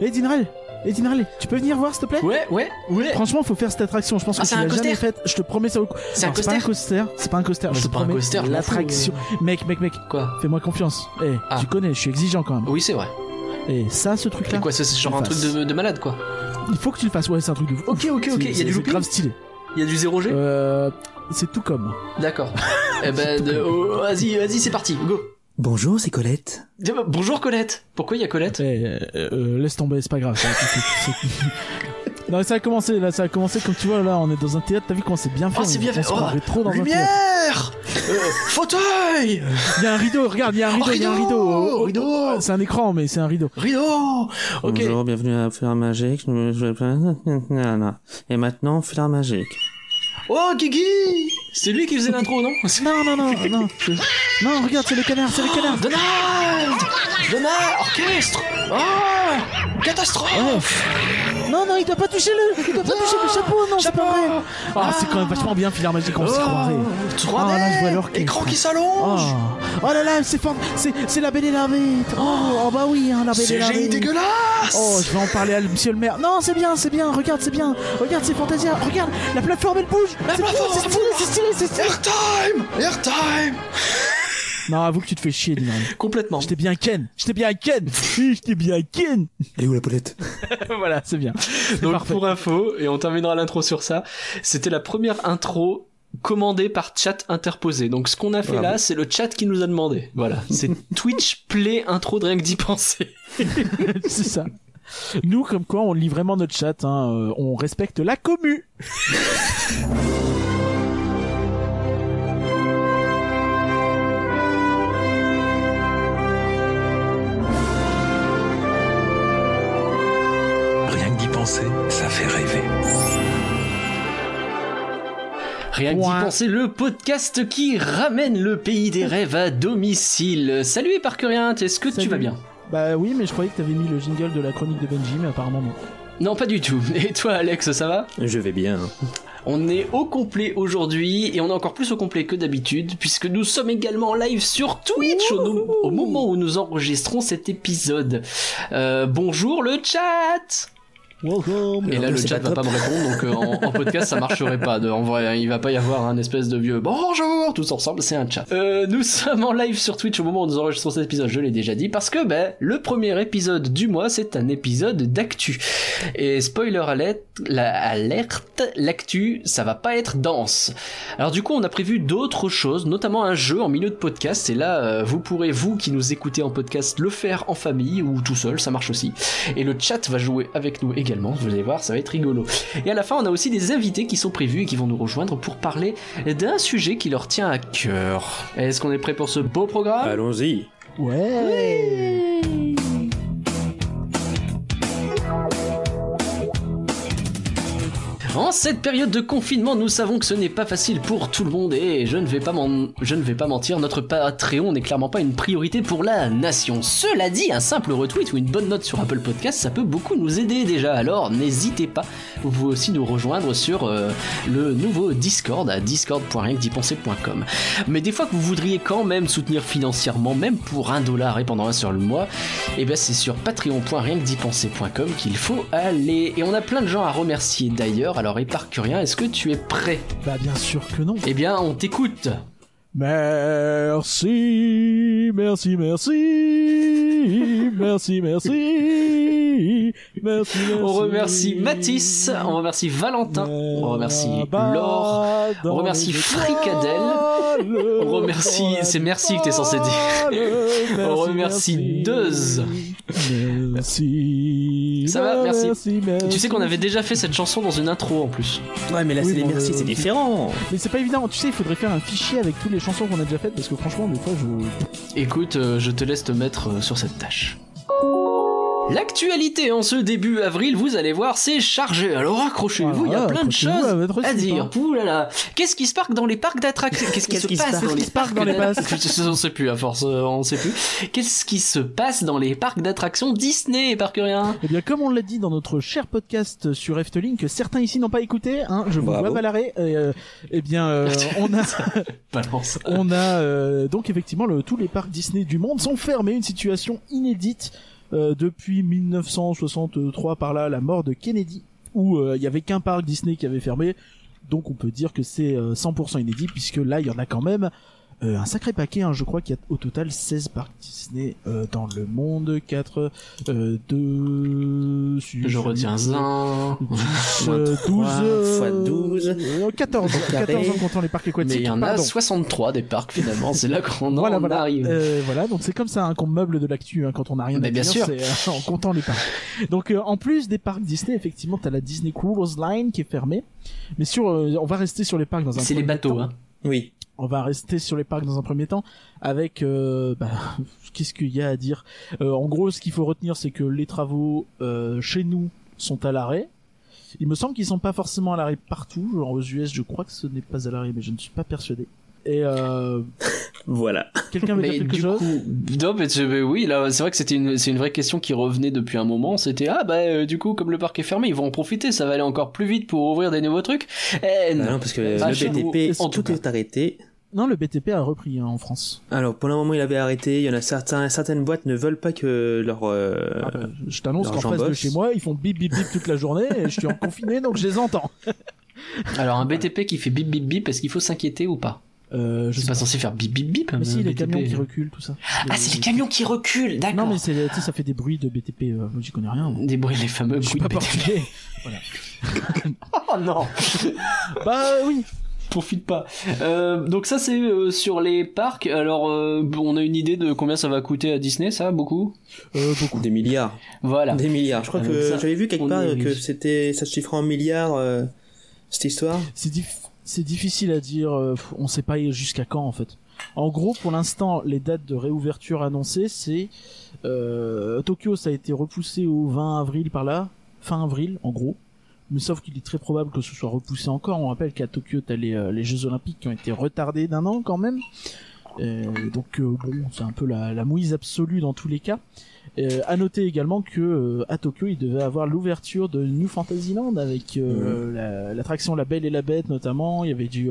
Eh Dinrel Eh Dinrel, tu peux venir voir s'il te plaît? Ouais, ouais, ouais. Franchement, faut faire cette attraction. Je pense Ah, que tu l'as jamais faite. Je te promets, ça vaut le coup. C'est un Alors, pas un coaster. C'est pas un coaster. Je c'est te pas un promets. coaster, je L'attraction. Mec, mec, mec. Quoi? Fais-moi confiance. Eh, Ah. tu connais, je suis exigeant quand même. Oui, c'est vrai. Et ça, ce truc-là. Quoi, c'est genre un truc de, de malade, quoi? Il faut que tu le fasses. Ouais, c'est un truc de fou. Ok, ok, ok. Il y a du looping grave stylé. Il y a du 0G Euh, c'est tout comme. D'accord. eh ben, de- oh, vas-y, vas-y, c'est parti, go. Bonjour, c'est Colette. Bonjour Colette. Pourquoi il y a Colette? Eh, euh, euh, laisse tomber, c'est pas grave. non, ça a commencé. Là, ça a commencé. Comme tu vois, là, on est dans un théâtre. T'as vu comment c'est bien fait Oh, c'est on- bien on fait. se Oh, trop dans un théâtre. Lumière Euh, Fauteuil Il y a un rideau. Regarde, il y a un rideau. Il y a un rideau, rideau. Oh, oh, rideau. oh, C'est un écran, mais c'est un rideau. Rideau Ok. Bonjour, bienvenue à Fleur Magique. Et maintenant, Fleur Magique. Oh, Guigui C'est lui qui faisait l'intro, non? Non, non, non, non. Non, regarde, c'est le canard, c'est le canard. Donald! Donald! Orchestre! Oh Catastrophe Non, non, il doit pas toucher le, il doit pas toucher le chapeau, non, c'est pas vrai. Ah, c'est quand même vachement bien, Filar Magique, on s'y croirait. Oh, 3D Ah, là, je vois. Écran qui s'allonge oh là là, c'est fort, c'est, c'est la Belle et la Bête. Oh, oh bah oui, hein, la Belle et la Bête. dégueulasse Oh, je vais en parler à monsieur le maire. Non, c'est bien, c'est bien. Regarde, c'est bien. Regarde, c'est Fantasia. Regarde, la plateforme elle bouge. La C'est plateforme, c'est stylé, c'est stylé, c'est stylé. Airtime Airtime Non, avoue que tu te fais chier, Dylan. Complètement. J'étais bien Ken. J'étais bien Ken. Oui, J'étais bien Ken. Elle est où la poulette? Voilà, c'est bien. Donc parfait. pour info, et on terminera l'intro sur ça, c'était la première intro commandée par chat interposé. Donc ce qu'on a fait Bravo. là, c'est le chat qui nous a demandé. Voilà, c'est Twitch Play intro de rien que d'y penser. c'est ça. Nous, comme quoi, on lit vraiment notre chat. Hein. euh, on respecte la commu. Penser, ça fait rêver. Rien que d'y penser, le podcast qui ramène le pays des rêves à domicile. Salut Éparcurien, est-ce que tu vas bien? Bah oui, mais je croyais que t'avais mis le jingle de la chronique de Benji, mais apparemment non. Non, pas du tout. Et toi Alex, ça va? Je vais bien. On est au complet aujourd'hui et on est encore plus au complet que d'habitude puisque nous sommes également en live sur Twitch au moment où nous enregistrons cet épisode. Euh, bonjour le chat Welcome. Et là le chat va top. pas me répondre donc euh, en, en podcast ça marcherait pas. De- en vrai il va pas y avoir un espèce de vieux bonjour tous ensemble c'est un chat. Euh, nous sommes en live sur Twitch au moment où nous enregistrons cet épisode je l'ai déjà dit parce que ben le premier épisode du mois c'est un épisode d'actu. Et spoiler la alerte, l'actu, ça va pas être dense. Alors du coup, on a prévu d'autres choses, notamment un jeu en milieu de podcast. Et là, euh, vous pourrez, vous qui nous écoutez en podcast, le faire en famille ou tout seul, ça marche aussi. Et le chat va jouer avec nous également, vous allez voir, ça va être rigolo. Et à la fin, on a aussi des invités qui sont prévus et qui vont nous rejoindre pour parler d'un sujet qui leur tient à cœur. Est-ce qu'on est prêt pour ce beau programme? Allons-y. Ouais. En cette période de confinement, nous savons que ce n'est pas facile pour tout le monde et je ne vais pas, je ne vais pas mentir, notre Patreon n'est clairement pas une priorité pour la nation. Cela dit, un simple retweet ou une bonne note sur Apple Podcast, ça peut beaucoup nous aider déjà. Alors n'hésitez pas, vous pouvez aussi nous rejoindre sur euh, le nouveau Discord à discord.rienquedipenser.com. Mais des fois que vous voudriez quand même soutenir financièrement, même pour un dollar et pendant un seul mois, et ben c'est sur patreon.rienquedipenser.com qu'il faut aller. Et on a plein de gens à remercier d'ailleurs. Alors Éparcurien, est-ce que tu es prêt? Bah bien sûr que non. Eh bien, on t'écoute. Merci, merci, merci, merci, merci, merci, On remercie Mathis, on remercie Valentin, on remercie Laure, on remercie Fricadelle, on remercie- c'est merci que t'es censé dire. On remercie Deuse. Merci. Ça va, merci. merci. Tu sais qu'on avait déjà fait cette chanson dans une intro en plus. Ouais, mais là, Oui, c'est des merci, euh, c'est différent. Mais c'est pas évident, tu sais, il faudrait faire un fichier avec toutes les chansons qu'on a déjà faites parce que franchement, des fois, je. Écoute, euh, je te laisse te mettre euh, sur cette tâche. L'actualité en ce début avril, vous allez voir, c'est chargé. Alors accrochez-vous, il y a Ah, plein de choses à dire. hein. Ouh là là. Qu'est-ce qui se passe dans les parcs d'attractions? Qu'est-ce qui Qu'est-ce se qui se passe dans les parcs dans les d'attractions? On sait plus, à force, euh, on sait plus. Qu'est-ce qui se passe dans les parcs d'attractions Disney, Parcurien? Eh bien, comme on l'a dit dans notre cher podcast sur Efteling, que certains ici n'ont pas écouté, hein, je vous vois balarer, euh, eh bien, euh, on a, on a euh, donc effectivement le, tous les parcs Disney du monde sont fermés, une situation inédite euh, depuis 1963 par là, la mort de Kennedy, où euh, il y avait qu'un parc Disney qui avait fermé. Donc on peut dire que c'est euh, 100% inédit puisque là il y en a quand même euh, un sacré paquet. hein. Je crois qu'il y a au total 16 parcs Disney euh, dans le monde, 4, euh, 2, Je retiens un. 10, euh, 12, trois euh, fois 12. euh, 14, carré. 14 en comptant les parcs aquatiques. Mais il y en a Pardon. 63 des parcs finalement, c'est là qu'on en Voilà, voilà. arrive. Euh, voilà, donc c'est comme ça hein, qu'on meuble de l'actu hein, quand on n'a rien Mais à bien dire, sûr. euh, en comptant les parcs. Donc euh, en plus des parcs Disney, effectivement, t'as la Disney Cruise Line qui est fermée. Mais sur, euh, on va rester sur les parcs dans un C'est les bateaux, temps. hein. Oui. On va rester sur les parcs dans un premier temps avec euh, bah, qu'est-ce qu'il y a à dire? Euh, En gros, ce qu'il faut retenir, c'est que les travaux euh, chez nous sont à l'arrêt. Il me semble qu'ils sont pas forcément à l'arrêt partout. Genre aux US, je crois que ce n'est pas à l'arrêt, mais je ne suis pas persuadé. Et euh, Voilà. quelqu'un veut dire Mais quelque du chose? coup, non, mais mais oui, là, c'est vrai que c'était une, c'est une vraie question qui revenait depuis un moment. C'était ah bah euh, du coup, comme le parc est fermé, ils vont en profiter, ça va aller encore plus vite pour ouvrir des nouveaux trucs. Eh Bah non. non, parce que Pas le BTP, en tout tout est arrêté. Non, le BTP a repris hein, en France. Alors, pendant un moment, il avait arrêté. Il y en a certains, certaines boîtes ne veulent pas que leur. euh, Ah bah, je t'annonce qu'en face de chez moi, ils font bip bip bip toute la journée et je suis en confiné donc je les entends. Alors un BTP qui fait bip bip bip, est-ce qu'il faut s'inquiéter ou pas? Euh, je Je sais suis pas. pas censé faire bip bip bip. Mais si, les BTP. camions qui reculent, tout ça. Ah, c'est les camions qui reculent, d'accord. Non, mais c'est, tu sais, ça fait des bruits de BTP. Euh, moi, j'y connais rien. Des bruits, les fameux Je bruits de BTP. portugais. Oh non bah oui. Profite pas. Euh, donc ça c'est euh, sur les parcs. Alors euh, on a une idée de combien ça va coûter à Disney, ça beaucoup? Euh, beaucoup. Des milliards. Voilà. Des milliards. Je crois Avec que ça, j'avais vu quelque part que c'était, ça se chiffrait en milliards, euh, cette histoire. C'est dif- c'est difficile à dire. on sait pas jusqu'à quand en fait. En gros, pour l'instant, les dates de réouverture annoncées, c'est euh, Tokyo, ça a été repoussé au 20 avril par là, fin avril, en gros. Mais sauf qu'il est très probable que ce soit repoussé encore. On rappelle qu'à Tokyo, t'as les, euh, les Jeux Olympiques qui ont été retardés d'un an quand même. Euh, donc euh, bon, c'est un peu la, la mouise absolue dans tous les cas. Euh, à noter également que à Tokyo, il devait avoir l'ouverture de New Fantasyland avec la- l'attraction la, Belle et la Bête notamment. Il y avait du,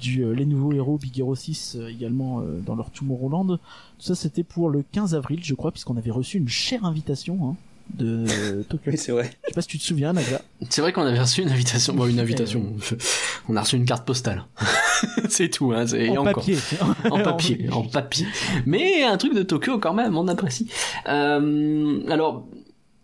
du les nouveaux héros Big Hero 6 euh, également dans leur Tomorrowland. Tout ça, c'était pour le 15 avril, je crois, puisqu'on avait reçu une chère invitation hein, de Tokyo. Oui, c'est vrai. Je sais pas si tu te souviens, Naga. C'est vrai qu'on avait reçu une invitation. Bon, une invitation. On a reçu une carte postale. c'est tout. Hein. c'est- en papier. en papier, en papier. Mais un truc de Tokyo quand même, on apprécie. Euh, alors,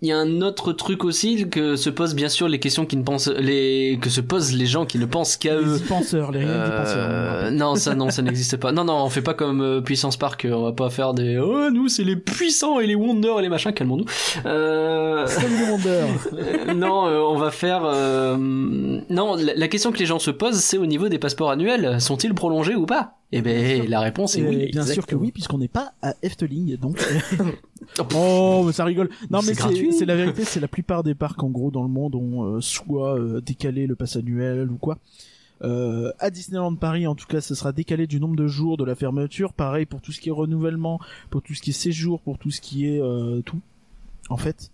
il y a un autre truc aussi que se posent bien sûr les questions qui ne pensent, les que se posent les gens qui ne pensent qu'à eux. les penseurs, les penseurs. Euh, non, ça non, ça n'existe pas. Non, non, on fait pas comme euh, Puissance Park. On va pas faire des. Oh, nous, c'est les puissants et les Wonder et les machins. Calmons-nous. Euh... Comme le Wonder. Euh, non, euh, on va faire. euh, Non, la question que les gens se posent, c'est au niveau des passeports annuels. Sont-ils prolongés ou pas? Eh ben, la réponse est oui. bien sûr que exactement. oui, puisqu'on n'est pas à Efteling, donc. oh, mais ça rigole. Non, mais c'est la vérité, c'est la plupart des parcs en gros dans le monde ont euh, soit euh, décalé le pass annuel ou quoi. Euh, à Disneyland Paris, en tout cas, ce sera décalé du nombre de jours de la fermeture. Pareil pour tout ce qui est renouvellement, pour tout ce qui est séjour, pour tout ce qui est euh, tout. En fait,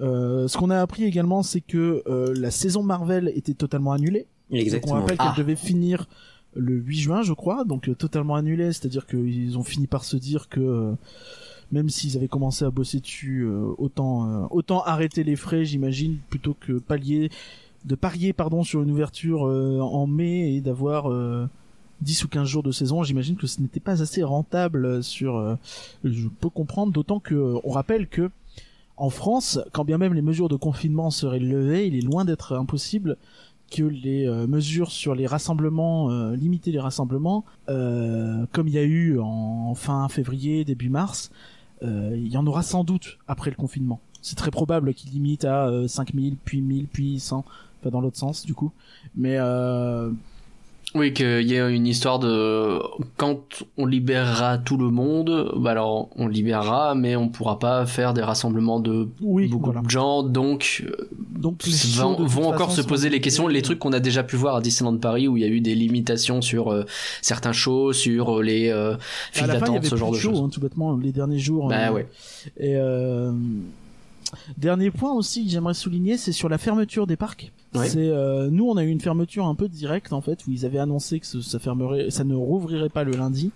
euh, ce qu'on a appris également, c'est que euh, la saison Marvel était totalement annulée. Donc on Exactement. rappelle Ah. qu'elle devait finir le 8 juin, je crois, donc euh, totalement annulée, c'est-à-dire qu'ils ont fini par se dire que euh, même s'ils avaient commencé à bosser dessus, euh, autant autant arrêter les frais, j'imagine, plutôt que pallier de parier pardon sur une ouverture en mai et d'avoir euh, 10 ou 15 jours de saison, j'imagine que ce n'était pas assez rentable sur je peux comprendre d'autant que on rappelle que en France, quand bien même les mesures de confinement seraient levées, il est loin d'être impossible que les euh, mesures sur les rassemblements, euh, limiter les rassemblements, euh, comme il y a eu en fin février, début mars, euh, il y en aura sans doute après le confinement. C'est très probable qu'ils limitent à euh, 5000, puis 1000, puis 100, enfin dans l'autre sens du coup. Mais Oui, qu'il y ait une histoire de quand on libérera tout le monde, bah alors on libérera, mais on pourra pas faire des rassemblements de oui, beaucoup voilà. de gens, donc euh, Donc les vont, vont encore façon, se poser les questions, les trucs qu'on a déjà pu voir à Disneyland Paris où il y a eu des limitations sur euh, certains shows, sur euh, les euh, files d'attente, ce genre de choses. hein, tout bêtement, les derniers jours. Bah euh, ouais. Et euh, dernier point aussi que j'aimerais souligner, c'est sur la fermeture des parcs. Ouais. C'est euh, nous, on a eu une fermeture un peu directe en fait, où ils avaient annoncé que ça fermerait, ça ne rouvrirait pas le lundi.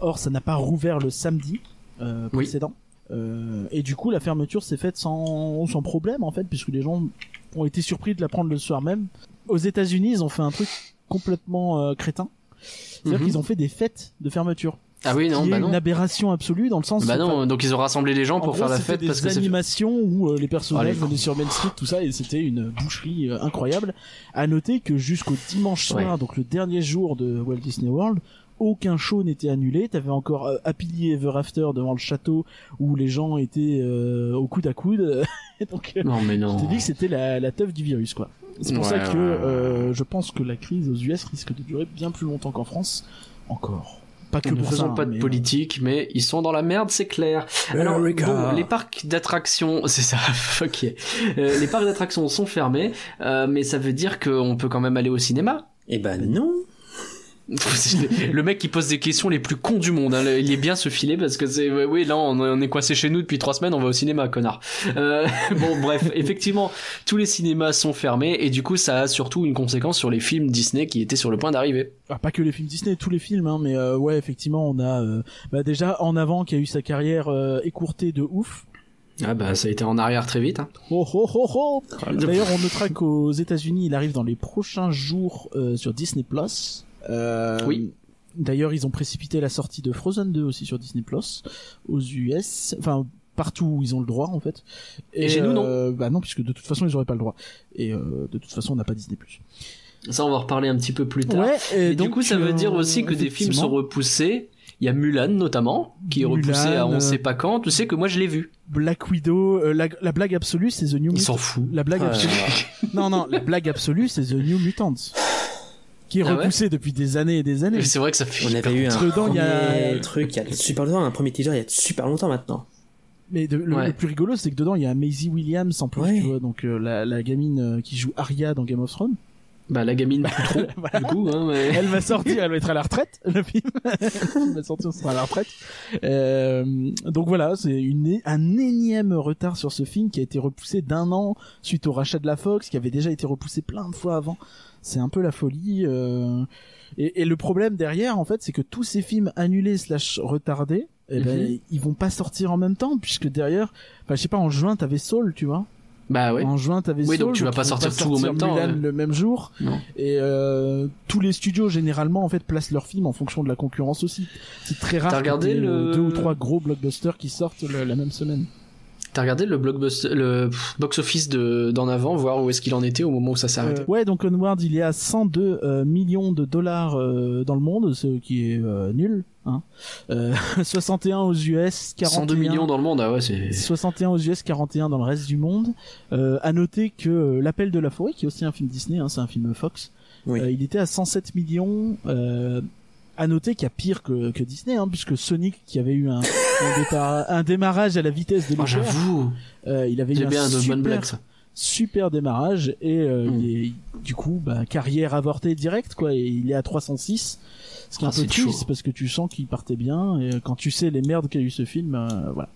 Or, ça n'a pas rouvert le samedi euh, Oui. précédent. Euh, et du coup, la fermeture s'est faite sans, sans problème en fait, puisque les gens ont été surpris de la prendre le soir même. Aux États-Unis, ils ont fait un truc complètement euh, crétin. C'est-à-dire Mhm. qu'ils ont fait des fêtes de fermeture. Ah oui, non, qui est bah une non. aberration absolue dans le sens Bah où, non, donc ils ont rassemblé les gens en pour gros, faire la fête des parce que c'est animations où euh, les personnages venaient sur Main Street, tout ça, et c'était une boucherie euh, incroyable. À noter que jusqu'au dimanche soir, Ouais. donc le dernier jour de Walt Disney World, aucun show n'était annulé. T'avais encore euh, Happily Ever After devant le château où les gens étaient euh, au coude à coude. Donc, euh, Non mais je non. t'ai dit que c'était la, la teuf du virus, quoi. C'est pour Ouais, ça que ouais, je pense que la crise aux US risque de durer bien plus longtemps qu'en France. Encore. Pas que Nous ne pour faisons ça, pas de mais, politique, mais ils sont dans la merde, c'est clair. Alors, bon, les parcs d'attractions, c'est ça, fuck yeah. Euh, les parcs d'attractions sont fermés, euh, mais ça veut dire qu'on peut quand même aller au cinéma. Eh ben non. le mec qui pose des questions les plus cons du monde, hein, il est bien se filer parce que c'est, oui, là on, on est coincé chez nous depuis trois semaines, on va au cinéma, connard. Euh, bon, bref, effectivement, tous les cinémas sont fermés et du coup ça a surtout une conséquence sur les films Disney qui étaient sur le point d'arriver. Ah, pas que les films Disney, tous les films, hein, mais euh, ouais, effectivement, on a euh, bah, déjà en avant qui a eu sa carrière euh, écourtée de ouf. Ah bah ça a été en arrière très vite. Hein. Oh, oh, oh, oh. D'ailleurs, on notera qu'aux États-Unis, il arrive dans les prochains jours sur Disney Plus. Euh, Oui. D'ailleurs, ils ont précipité la sortie de Frozen 2 aussi sur Disney Plus aux US, enfin partout où ils ont le droit en fait. Et chez nous, non euh, Bah non, puisque de toute façon ils auraient pas le droit. Et euh, de toute façon, on n'a pas Disney Plus. Ça on va en reparler un petit peu plus tard. Ouais. Et, donc du coup, ça veut dire aussi que des films sont repoussés. Il y a Mulan notamment, qui est repoussé à Mulan, on sait pas quand. Tu sais que moi je l'ai vu. Black Widow, euh, la, la blague absolue, c'est The New Il s'en Mutants. fout. La blague Ouais. absolue. non, non, la blague absolue, c'est The New Mutants. Qui est Ah ouais repoussé depuis des années et des années. Mais C'est vrai que ça fait. On avait eu un Parce que dedans, il y premier a- truc il y a super longtemps, un premier teaser il y a super longtemps maintenant. Mais de- le, Ouais. le plus rigolo, c'est que dedans, il y a Maisie Williams en plus, Ouais. tu vois, donc euh, la, la gamine euh, qui joue Arya dans Game of Thrones. Bah la gamine plus trop. Voilà. Du coup, hein, mais... Elle va sortir, elle va être à la retraite, le film. elle va sortir, elle sera à la retraite. Euh, donc voilà, c'est une, un énième retard sur ce film qui a été repoussé d'un an suite au rachat de la Fox, qui avait déjà été repoussé plein de fois avant. C'est un peu la folie. euh, Et, et le problème derrière, en fait, c'est que tous ces films annulés slash retardés, eh ben, Mhm. ils vont pas sortir en même temps, puisque derrière, enfin, je sais pas, en juin, t'avais Soul, tu vois. Bah ouais. En juin, t'avais Oui, Soul. donc tu vas pas sortir tout en même temps, Mulan ouais. le même jour. Non. Et euh, tous les studios généralement en fait placent leurs films en fonction de la concurrence aussi. C'est très rare. T'as regardé euh, le- deux ou trois gros blockbusters qui sortent le- la même semaine. T'as regardé le blockbuster, le pff, box office de d'en avant, voir où est-ce qu'il en était au moment où ça s'est arrêté. Euh, ouais, donc Onward, il est à 102 euh, millions de dollars euh, dans le monde, ce qui est euh, nul. Hein. Euh, 61 aux US, 41 102 millions dans le monde, ah ouais, c'est. 61 aux US, 41 dans le reste du monde. Euh, à noter que L'appel de la forêt, qui est aussi un film Disney, hein, c'est un film Fox, Oui. euh, il était à 107 millions. À noter qu'il y a pire que, que Disney, hein, puisque Sonic, qui avait eu un, un, départ- un démarrage à la vitesse de Oh, j'avoue, euh, il avait eu un bien super, super démarrage et euh, Mm. il est, du coup, bah, carrière avortée directe, quoi. Et il est à 306. Ce qui est Ah, un peu c'est triste parce que tu sens qu'il partait bien et euh, quand tu sais les merdes qu'a eu ce film, euh, voilà.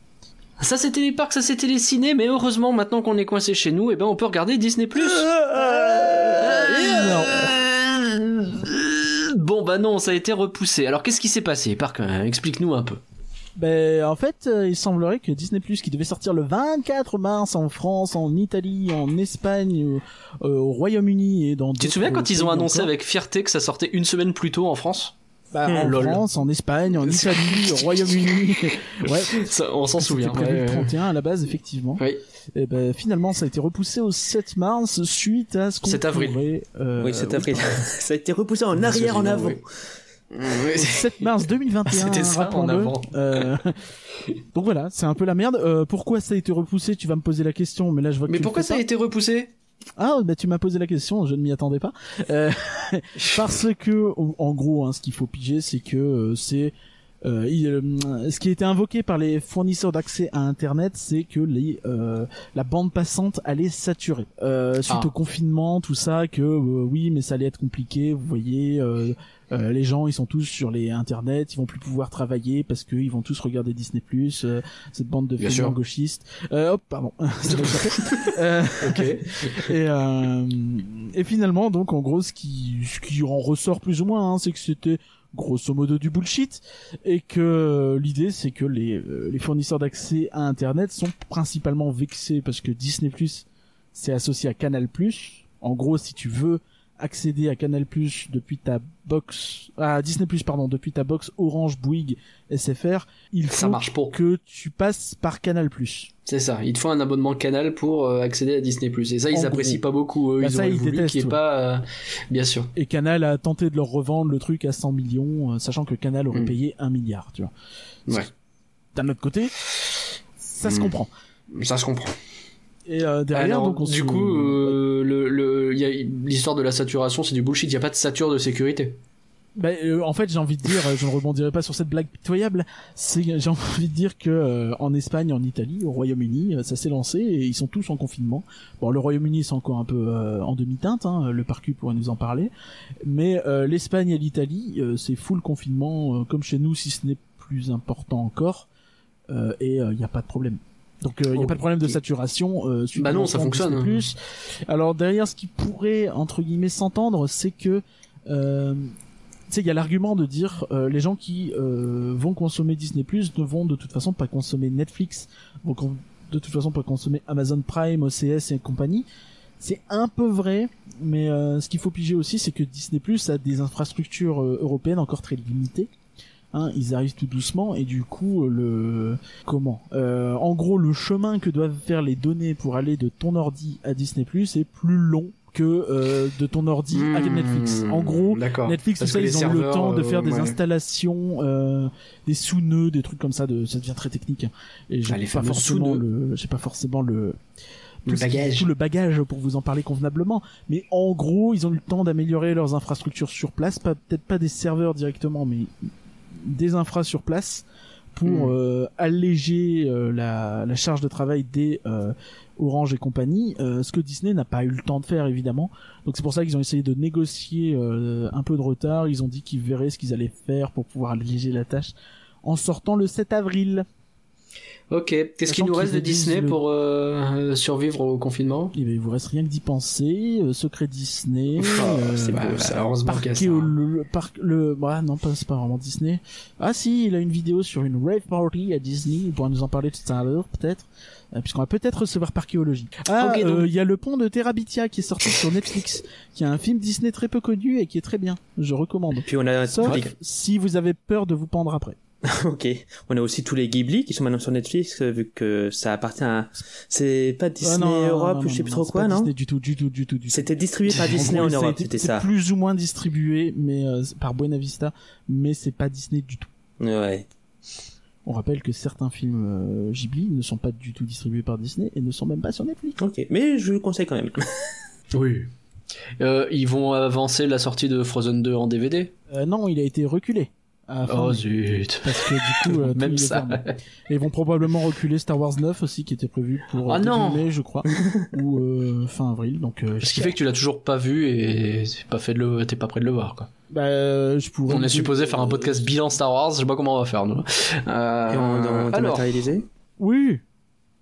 Ça c'était les parcs, ça c'était les ciné, mais heureusement maintenant qu'on est coincé chez nous, et ben on peut regarder Disney Plus. Bon bah non, ça a été repoussé. Alors qu'est-ce qui s'est passé Parc, euh, explique-nous un peu. Ben, en fait, euh, il semblerait que Disney Plus, qui devait sortir le 24 mars en France, en Italie, en Espagne, euh, au Royaume-Uni et dans. Tu te souviens quand ils ont annoncé encore, avec fierté que ça sortait une semaine plus tôt en France? Bah, en Lol. France, en Espagne, en Italie, au Royaume-Uni. ouais. Ça, On s'en souvient. prévu ouais, le ouais. 31 à la base, effectivement. Oui. Et ben, finalement, ça a été repoussé au 7 mars suite à ce qu'on 7 avril. pourrait, euh, oui, c'est avril. ça a été repoussé en arrière, en avant. oui. au 7 mars 2021. C'était ça, en avant. Euh, donc voilà, c'est un peu la merde. Euh, pourquoi ça a été repoussé? Tu vas me poser la question, mais là je vois que Mais pourquoi ça a été repoussé? Ah, bah tu m'as posé la question, je ne m'y attendais pas. Euh, parce que, en gros, hein, ce qu'il faut piger, c'est que euh, c'est euh, il, euh, ce qui a été invoqué par les fournisseurs d'accès à Internet, c'est que les, euh, la bande passante allait saturer euh, suite Ah. au confinement, tout ça. Que oui, mais ça allait être compliqué. Vous voyez, euh, euh, les gens, ils sont tous sur les Internet, ils vont plus pouvoir travailler parce qu'ils vont tous regarder Disney+. Euh, cette bande de sûr. gauchistes. Euh, hop, pardon. Ça m'a échappé. Euh, Ok. et, euh, et finalement, donc en gros, ce qui, ce qui en ressort plus ou moins, hein, c'est que c'était grosso modo du bullshit et que l'idée c'est que les, euh, les fournisseurs d'accès à internet sont principalement vexés parce que Disney Plus c'est associé à Canal Plus en gros si tu veux accéder à Canal Plus depuis ta box à Disney Plus pardon depuis ta box Orange Bouygues SFR il Ça faut marche pour. que tu passes par Canal Plus C'est ça. Il te faut un abonnement canal pour euh, accéder à Disney+. Et ça, ils En apprécient gros. pas beaucoup. eux. Bah, ils ça, auraient ils voulu qu'il ouais. pas... euh, Bien sûr. et Canal a tenté de leur revendre le truc à 100 millions euh, sachant que Canal aurait Mm. payé un milliard tu vois Ouais. d'un autre côté ça se Mm. comprend Ça se comprend. et euh, derrière Alors, donc on du coup, euh, le, le, l'histoire de la saturation, c'est du bullshit. Il y a pas de sature de sécurité. Bah, euh, en fait, j'ai envie de dire, euh, je ne rebondirai pas sur cette blague pitoyable. C'est, j'ai envie de dire que euh, en Espagne, en Italie, au Royaume-Uni, euh, ça s'est lancé et ils sont tous en confinement. Bon, le Royaume-Uni c'est encore un peu euh, en demi-teinte, hein, le parcu pourrait nous en parler, mais euh, l'Espagne et l'Italie, euh, c'est full confinement, euh, comme chez nous, si ce n'est plus important encore, euh, et il n'y a pas de problème. Donc il n'y a Oh, pas de problème de saturation. Euh, suite Bah non, ça fonctionne, hein. Alors derrière, ce qui pourrait entre guillemets s'entendre, c'est que euh, sais, il y a l'argument de dire euh, les gens qui euh, vont consommer Disney Plus ne vont de toute façon pas consommer Netflix, vont de toute façon pas consommer Amazon Prime, OCS et compagnie. C'est un peu vrai, mais euh, ce qu'il faut piger aussi, c'est que Disney Plus a des infrastructures euh, européennes encore très limitées. Hein, ils arrivent tout doucement et du coup le comment Euh, En gros, le chemin que doivent faire les données pour aller de ton ordi à Disney Plus est plus long que euh, de ton ordi à Hmm, Netflix. En gros. Netflix, tout Parce ça, ils ont eu le temps de euh, faire des ouais. installations, euh, des sous-nœuds, des trucs comme ça. De, ça devient très technique. Et j'ai Ah, pas fameux forcément le, j'ai pas forcément le, tout bagage. tout le bagage pour vous en parler convenablement. Mais en gros, ils ont eu le temps d'améliorer leurs infrastructures sur place, pas peut-être pas des serveurs directement, mais des infras sur place pour Hmm. euh, alléger euh, la, la charge de travail des euh, Orange et compagnie, euh, ce que Disney n'a pas eu le temps de faire évidemment. Donc c'est pour ça qu'ils ont essayé de négocier euh, un peu de retard. Ils ont dit qu'ils verraient ce qu'ils allaient faire pour pouvoir alléger la tâche en sortant le 7 avril. Ok. Qu'est-ce qu'il nous reste de Disney le- pour euh, survivre au confinement? Et ben, il vous reste rien que d'y penser. euh, Secret Disney. Oh, euh, c'est beau, bah, ça. Au- le, le parc le bah non pas c'est pas vraiment Disney ah si il a une vidéo sur une rave party à Disney il pourra nous en parler tout à l'heure peut-être puisqu'on va peut-être recevoir Parchéologie ah euh, donc- il y a le pont de Terabithia qui est sorti sur Netflix qui est un film Disney très peu connu et qui est très bien je recommande Puis on a sauf si vous avez peur de vous pendre après ok. On a aussi tous les Ghibli qui sont maintenant sur Netflix euh, vu que ça appartient à. C'est pas Disney Ah, non, non, Europe non, ou je sais plus non, trop c'est quoi, pas non Disney du tout du tout du tout du tout C'était distribué par Disney En Europe, c'était ça. plus ou moins distribué mais euh, par Buena Vista mais c'est pas Disney du tout Ouais. On rappelle que certains films euh, Ghibli ne sont pas du tout distribués par Disney et ne sont même pas sur Netflix. Ok. Mais je vous le conseille quand même. Oui. Euh, ils vont avancer la sortie de Frozen 2 en DVD. Euh, non, il a été reculé. Oh zut. parce que du coup, euh, tout Même ça. Et ils vont probablement reculer Star Wars 9 aussi, qui était prévu pour Ah début non. mai, je crois, ou euh, fin avril. Donc, euh, Ce qui fait que tu l'as toujours pas vu et t'es pas fait de le, t'es pas prêt de le voir quoi. Bah, euh, je pourrais. On est supposé faire un podcast bilan Star Wars, je sais pas comment on va faire nous. Euh, Et on, on alors, dématérialisé Oui,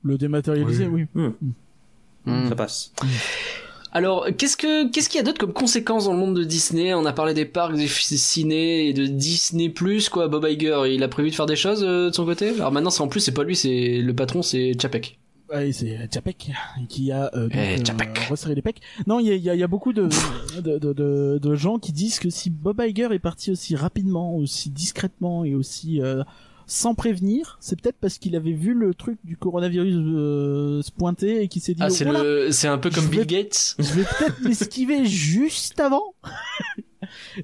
le dématérialisé, oui. Hmm. Ça passe. Alors, qu'est-ce que qu'est-ce qu'il y a d'autre comme conséquences dans le monde de Disney? On a parlé des parcs, des ciné et de Disney Plus quoi. Bob Iger, il a prévu de faire des choses euh, de son côté? Alors maintenant, c'est en plus, c'est pas lui, c'est le patron, c'est Chapek. Et c'est Chapek qui a euh, donc, Eh, euh, resserré les pecs. Non, il y a, y a- y a beaucoup de, de, de, de, de gens qui disent que si Bob Iger est parti aussi rapidement, aussi discrètement et aussi euh, sans prévenir, c'est peut-être parce qu'il avait vu le truc du coronavirus euh, se pointer et qu'il s'est dit Ah, c'est le, c'est un peu comme Bill vais- Gates. je vais peut-être m'esquiver juste avant.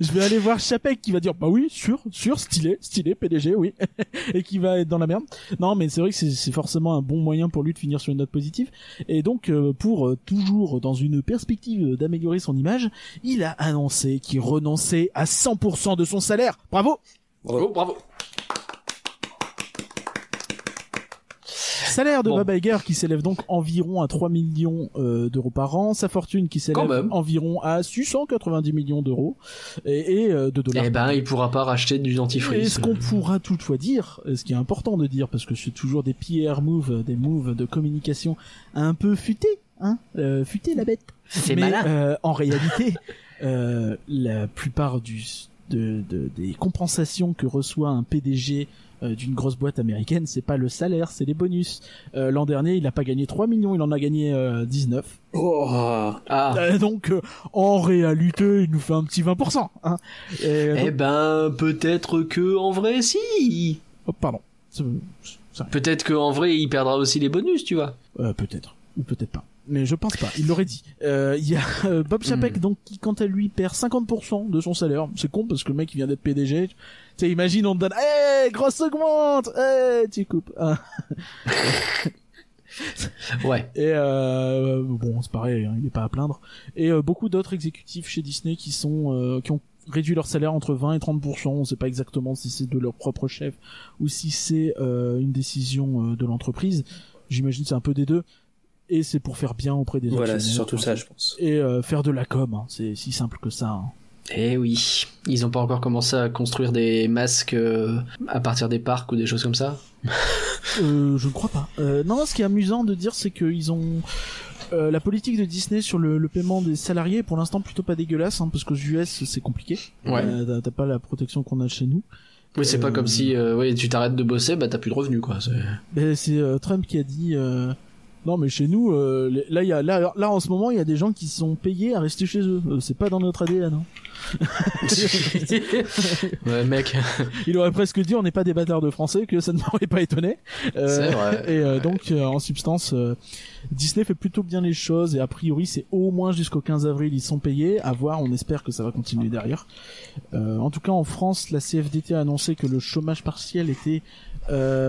Je vais aller voir Chapek qui va dire bah oui, sûr, sûr, stylé, stylé, PDG, oui, et qui va être dans la merde. Non, mais c'est vrai que c'est- forcément un bon moyen pour lui de finir sur une note positive. Et donc, euh, pour euh, toujours dans une perspective d'améliorer son image, il a annoncé qu'il renonçait à 100% de son salaire. Bravo Oh, bravo. Salaire de Bon. Bob Iger qui s'élève donc environ à 3 millions euh, d'euros par an, sa fortune qui s'élève environ à 690 millions d'euros et, et, euh, de dollars. Eh ben, il pourra pas racheter du Et dentifrice. ce qu'on pourra toutefois dire, et ce qui est important de dire, parce que c'est toujours des PR moves, des moves de communication un peu futés, hein, euh, futés la bête. C'est malin. euh, en réalité, la plupart du de, de- des compensations que reçoit un PDG d'une grosse boîte américaine, c'est pas le salaire, c'est les bonus. Euh, L'an dernier, il a pas gagné 3 millions, il en a gagné euh, 19. Oh. Ah. Euh, donc, euh, en réalité, il nous fait un petit 20%. Hein. Et, Eh ben, peut-être que en vrai, si. oh, pardon. Peut-être que en vrai, il perdra aussi les bonus, tu vois. Euh, peut-être. Ou peut-être pas. Mais je pense pas. Il l'aurait dit. Euh, Il y a euh, Bob Chapek, donc, qui, quant à lui, perd 50% de son salaire. C'est con parce que le mec, il vient d'être PDG. Sais, imagine, on te donne, hey, grosse augmente! Hey, tu coupes. Ah. Ouais. Et euh, bon, c'est pareil, hein, il est pas à plaindre. Et euh, beaucoup d'autres exécutifs chez Disney qui sont euh, qui ont réduit leur salaire entre 20 et 30% On sait pas exactement si c'est de leur propre chef ou si c'est euh, une décision euh, de l'entreprise. J'imagine que c'est un peu des deux. Et c'est pour faire bien auprès des Voilà, c'est actionnaires, surtout ça, je pense. Et euh, faire de la com, hein, c'est si simple que ça. hein. Eh oui. Ils ont pas encore commencé à construire des masques euh, à partir des parcs ou des choses comme ça. Euh, je ne crois pas. Euh, non, ce qui est amusant de dire, c'est qu'ils ont euh, la politique de Disney sur le, le paiement des salariés. est Pour l'instant, plutôt pas dégueulasse, hein, parce qu'aux US, c'est compliqué. Ouais. Euh, t'as- pas la protection qu'on a chez nous. Oui, c'est pas comme si, euh, oui, tu t'arrêtes de bosser, bah t'as plus de revenus, quoi. C'est- Trump qui a dit. euh, non, mais chez nous, euh, là, y a, là, là, en ce moment, il y a des gens qui sont payés à rester chez eux. Euh, c'est pas dans notre ADN. Hein. ouais, mec. Il aurait presque dit, on n'est pas des bâtards de français, que ça ne m'aurait pas étonné. Euh, C'est vrai. Et euh, donc, euh, en substance, Disney fait plutôt bien les choses et a priori, c'est au moins jusqu'au 15 avril, ils sont payés. À voir, on espère que ça va continuer derrière. En tout cas, en France, la CFDT a annoncé que le chômage partiel était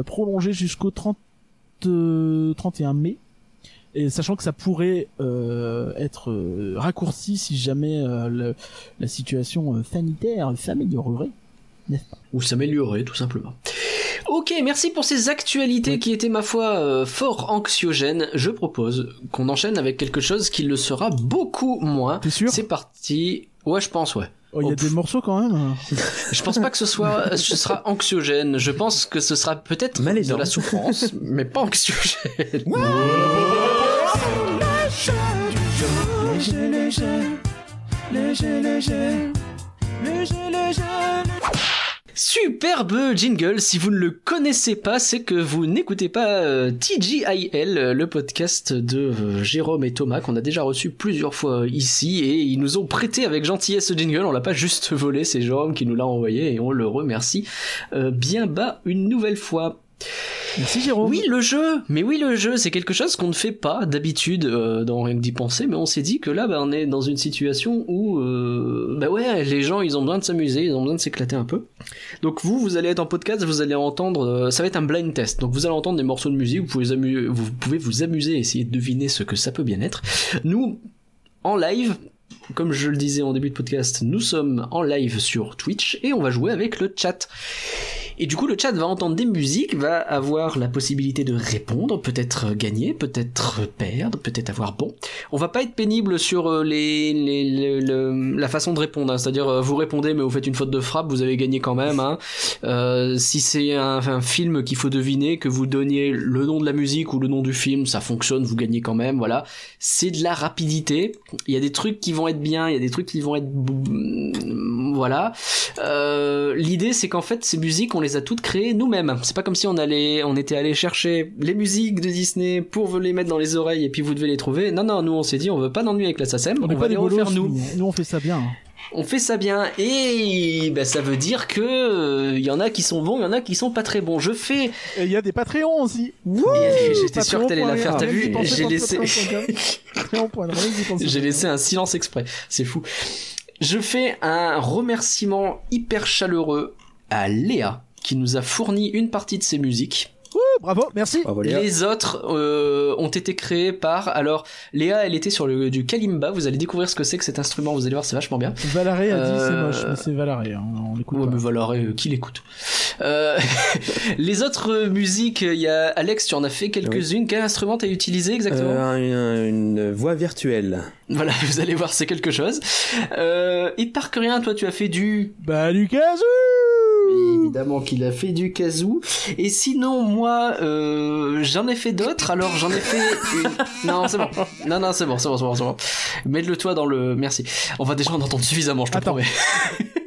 prolongé jusqu'au 30, euh, 31 mai. Et sachant que ça pourrait euh, être euh, raccourci si jamais euh, le- la situation euh, sanitaire s'améliorerait. N'est-ce pas? Ou s'améliorer, tout simplement. Ok, merci pour ces actualités Oui. qui étaient, ma foi, euh, fort anxiogènes. Je propose qu'on enchaîne avec quelque chose qui le sera beaucoup moins. T'es sûr? C'est parti. Ouais, je pense, ouais. Oh, Il y Oh, a des morceaux quand même. hein. Je pense pas que ce soit, ce sera anxiogène. Je pense que ce sera peut-être de la souffrance, mais pas anxiogène. Superbe jingle, si vous ne le connaissez pas, c'est que vous n'écoutez pas euh, TGIL, euh, le podcast de euh, Jérôme et Thomas qu'on a déjà reçu plusieurs fois ici et ils nous ont prêté avec gentillesse ce jingle, on l'a pas juste volé, c'est Jérôme qui nous l'a envoyé et on le remercie euh, bien bas une nouvelle fois. Merci. Oui, le jeu. Mais oui, le jeu, c'est quelque chose qu'on ne fait pas d'habitude euh, dans rien que d'y penser. Mais on s'est dit que là, bah, on est dans une situation où, euh, bah ouais, les gens, ils ont besoin de s'amuser, ils ont besoin de s'éclater un peu. Donc vous, vous allez être en podcast, vous allez entendre, euh, ça va être un blind test. Donc vous allez entendre des morceaux de musique, vous pouvez, vous pouvez vous amuser, essayer de deviner ce que ça peut bien être. Nous, en live. Comme je le disais en début de podcast, nous sommes en live sur Twitch et on va jouer avec le chat. Et du coup, le chat va entendre des musiques, va avoir la possibilité de répondre, peut-être gagner, peut-être perdre, peut-être avoir bon. On va pas être pénible sur euh, les, les, le- le- la façon de répondre, hein. c'est-à-dire euh, vous répondez mais vous faites une faute de frappe, vous avez gagné quand même. Hein. Euh, si c'est un, un film qu'il faut deviner, que vous donniez le nom de la musique ou le nom du film, ça fonctionne, vous gagnez quand même. Voilà, c'est de la rapidité. Il y a des trucs qui vont être bien, il y a des trucs qui vont être voilà. Euh, L'idée, c'est qu'en fait, ces musiques, on les a toutes créées nous-mêmes. C'est pas comme si on allait, on était allé chercher les musiques de Disney pour vous les mettre dans les oreilles et puis vous devez les trouver. Non, non, nous on s'est dit, on veut pas d'ennui avec la SACEM, on, On va les refaire nous. nous. On fait ça bien. On fait ça bien et ben, ça veut dire que il y en a qui sont bons, il y en a qui sont pas très bons. Je fais. Et il y a des Patreons aussi. J'étais sûr que t'allais la faire. T'as vu J'ai laissé. J'ai laissé un silence exprès. C'est fou. Je fais un remerciement hyper chaleureux à Léa qui nous a fourni une partie de ses musiques. Bravo, merci. Bravo. Les autres euh, ont été créés par. Alors, Léa, elle était sur le du kalimba. Vous allez découvrir ce que c'est que cet instrument. Vous allez voir, c'est vachement bien. Valaré a dit Euh, c'est moche, mais c'est Valaré. hein, On l'écoute Ouais, pas. mais voilà, euh, qui l'écoute euh, Les autres musiques, il y a Alex, tu en as fait quelques-unes. Quel instrument t'as utilisé exactement Euh, une, une voix virtuelle. Voilà, vous allez voir, c'est quelque chose. Euh, et par que rien, toi, tu as fait du Bah Lucas Évidemment qu'il a fait du kazoo. Et sinon, moi, euh, j'en ai fait d'autres. Alors, j'en ai fait une... Non, c'est bon. Non, non, c'est bon, c'est bon, c'est bon, c'est bon. Mets-le toi dans le... Merci. On va déjà en entendre suffisamment, je te Attends. promets.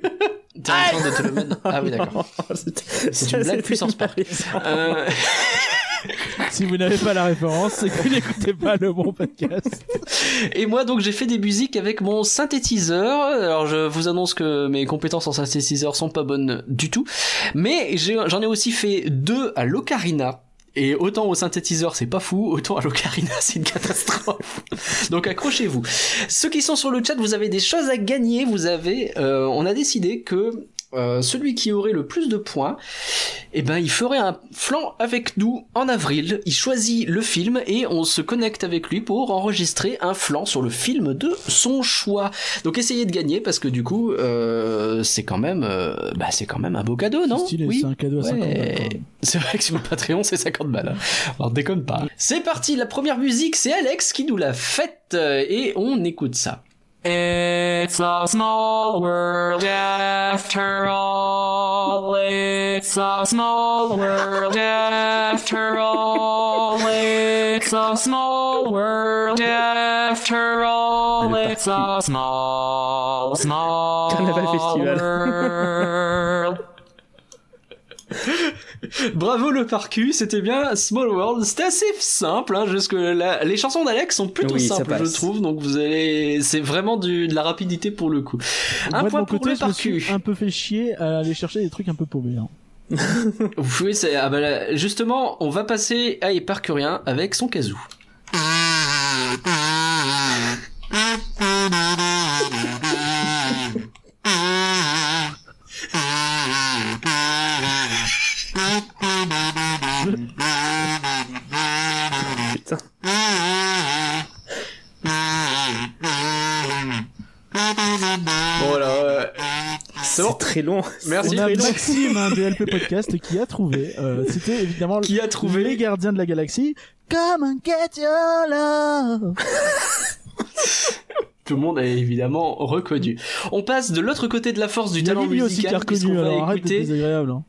En train de te le mettre. Ah oui, d'accord. C'est une blague puissance par. Euh... Si vous n'avez pas la référence, c'est que vous n'écoutez pas le bon podcast. Et moi, donc, j'ai fait des musiques avec mon synthétiseur. Alors, je vous annonce que mes compétences en synthétiseur sont pas bonnes du tout. Mais j'en ai aussi fait deux à l'ocarina. Et autant au synthétiseur c'est pas fou, autant à l'ocarina c'est une catastrophe. Donc accrochez-vous. Ceux qui sont sur le chat, vous avez des choses à gagner. Vous avez, euh, on a décidé que euh, celui qui aurait le plus de points, eh ben il ferait un flanc avec nous en avril. Il choisit le film et on se connecte avec lui pour enregistrer un flanc sur le film de son choix. Donc essayez de gagner parce que du coup euh, c'est quand même, euh, bah c'est quand même un beau cadeau, non? C'est stylé, Oui. c'est un cadeau à 50 balles, Ouais. quand même. C'est vrai que sur le Patreon c'est 50 balles. hein. Alors déconne pas. C'est parti, la première musique c'est Alex qui nous l'a faite et on écoute ça. It's a small world after all. It's a small world after all. It's a small world after all. It's a small, small world. Bravo le parcu, c'était bien Small World. C'était assez simple, hein, jusque là. Les chansons d'Alex sont plutôt Oui, simples, je trouve. Donc vous allez, c'est vraiment du, de la rapidité pour le coup. Un Moi, point pour côté, le parcu. un peu fait chier à aller chercher des trucs un peu paumés. hein. Oui, c'est, ah bah là, justement, on va passer à Éparcurien avec son kazoo. Putain. Euh, C'est bon. très long. Merci. On a. Maxime, un DLP podcast, qui a trouvé. euh, C'était évidemment qui a les trouvé gardiens de la galaxie. Come and get your love. Tout le monde a évidemment reconnu. On passe de l'autre côté de la force du talent Lily aussi qui a musical reconnu, alors arrête écouter. désagréable. hein.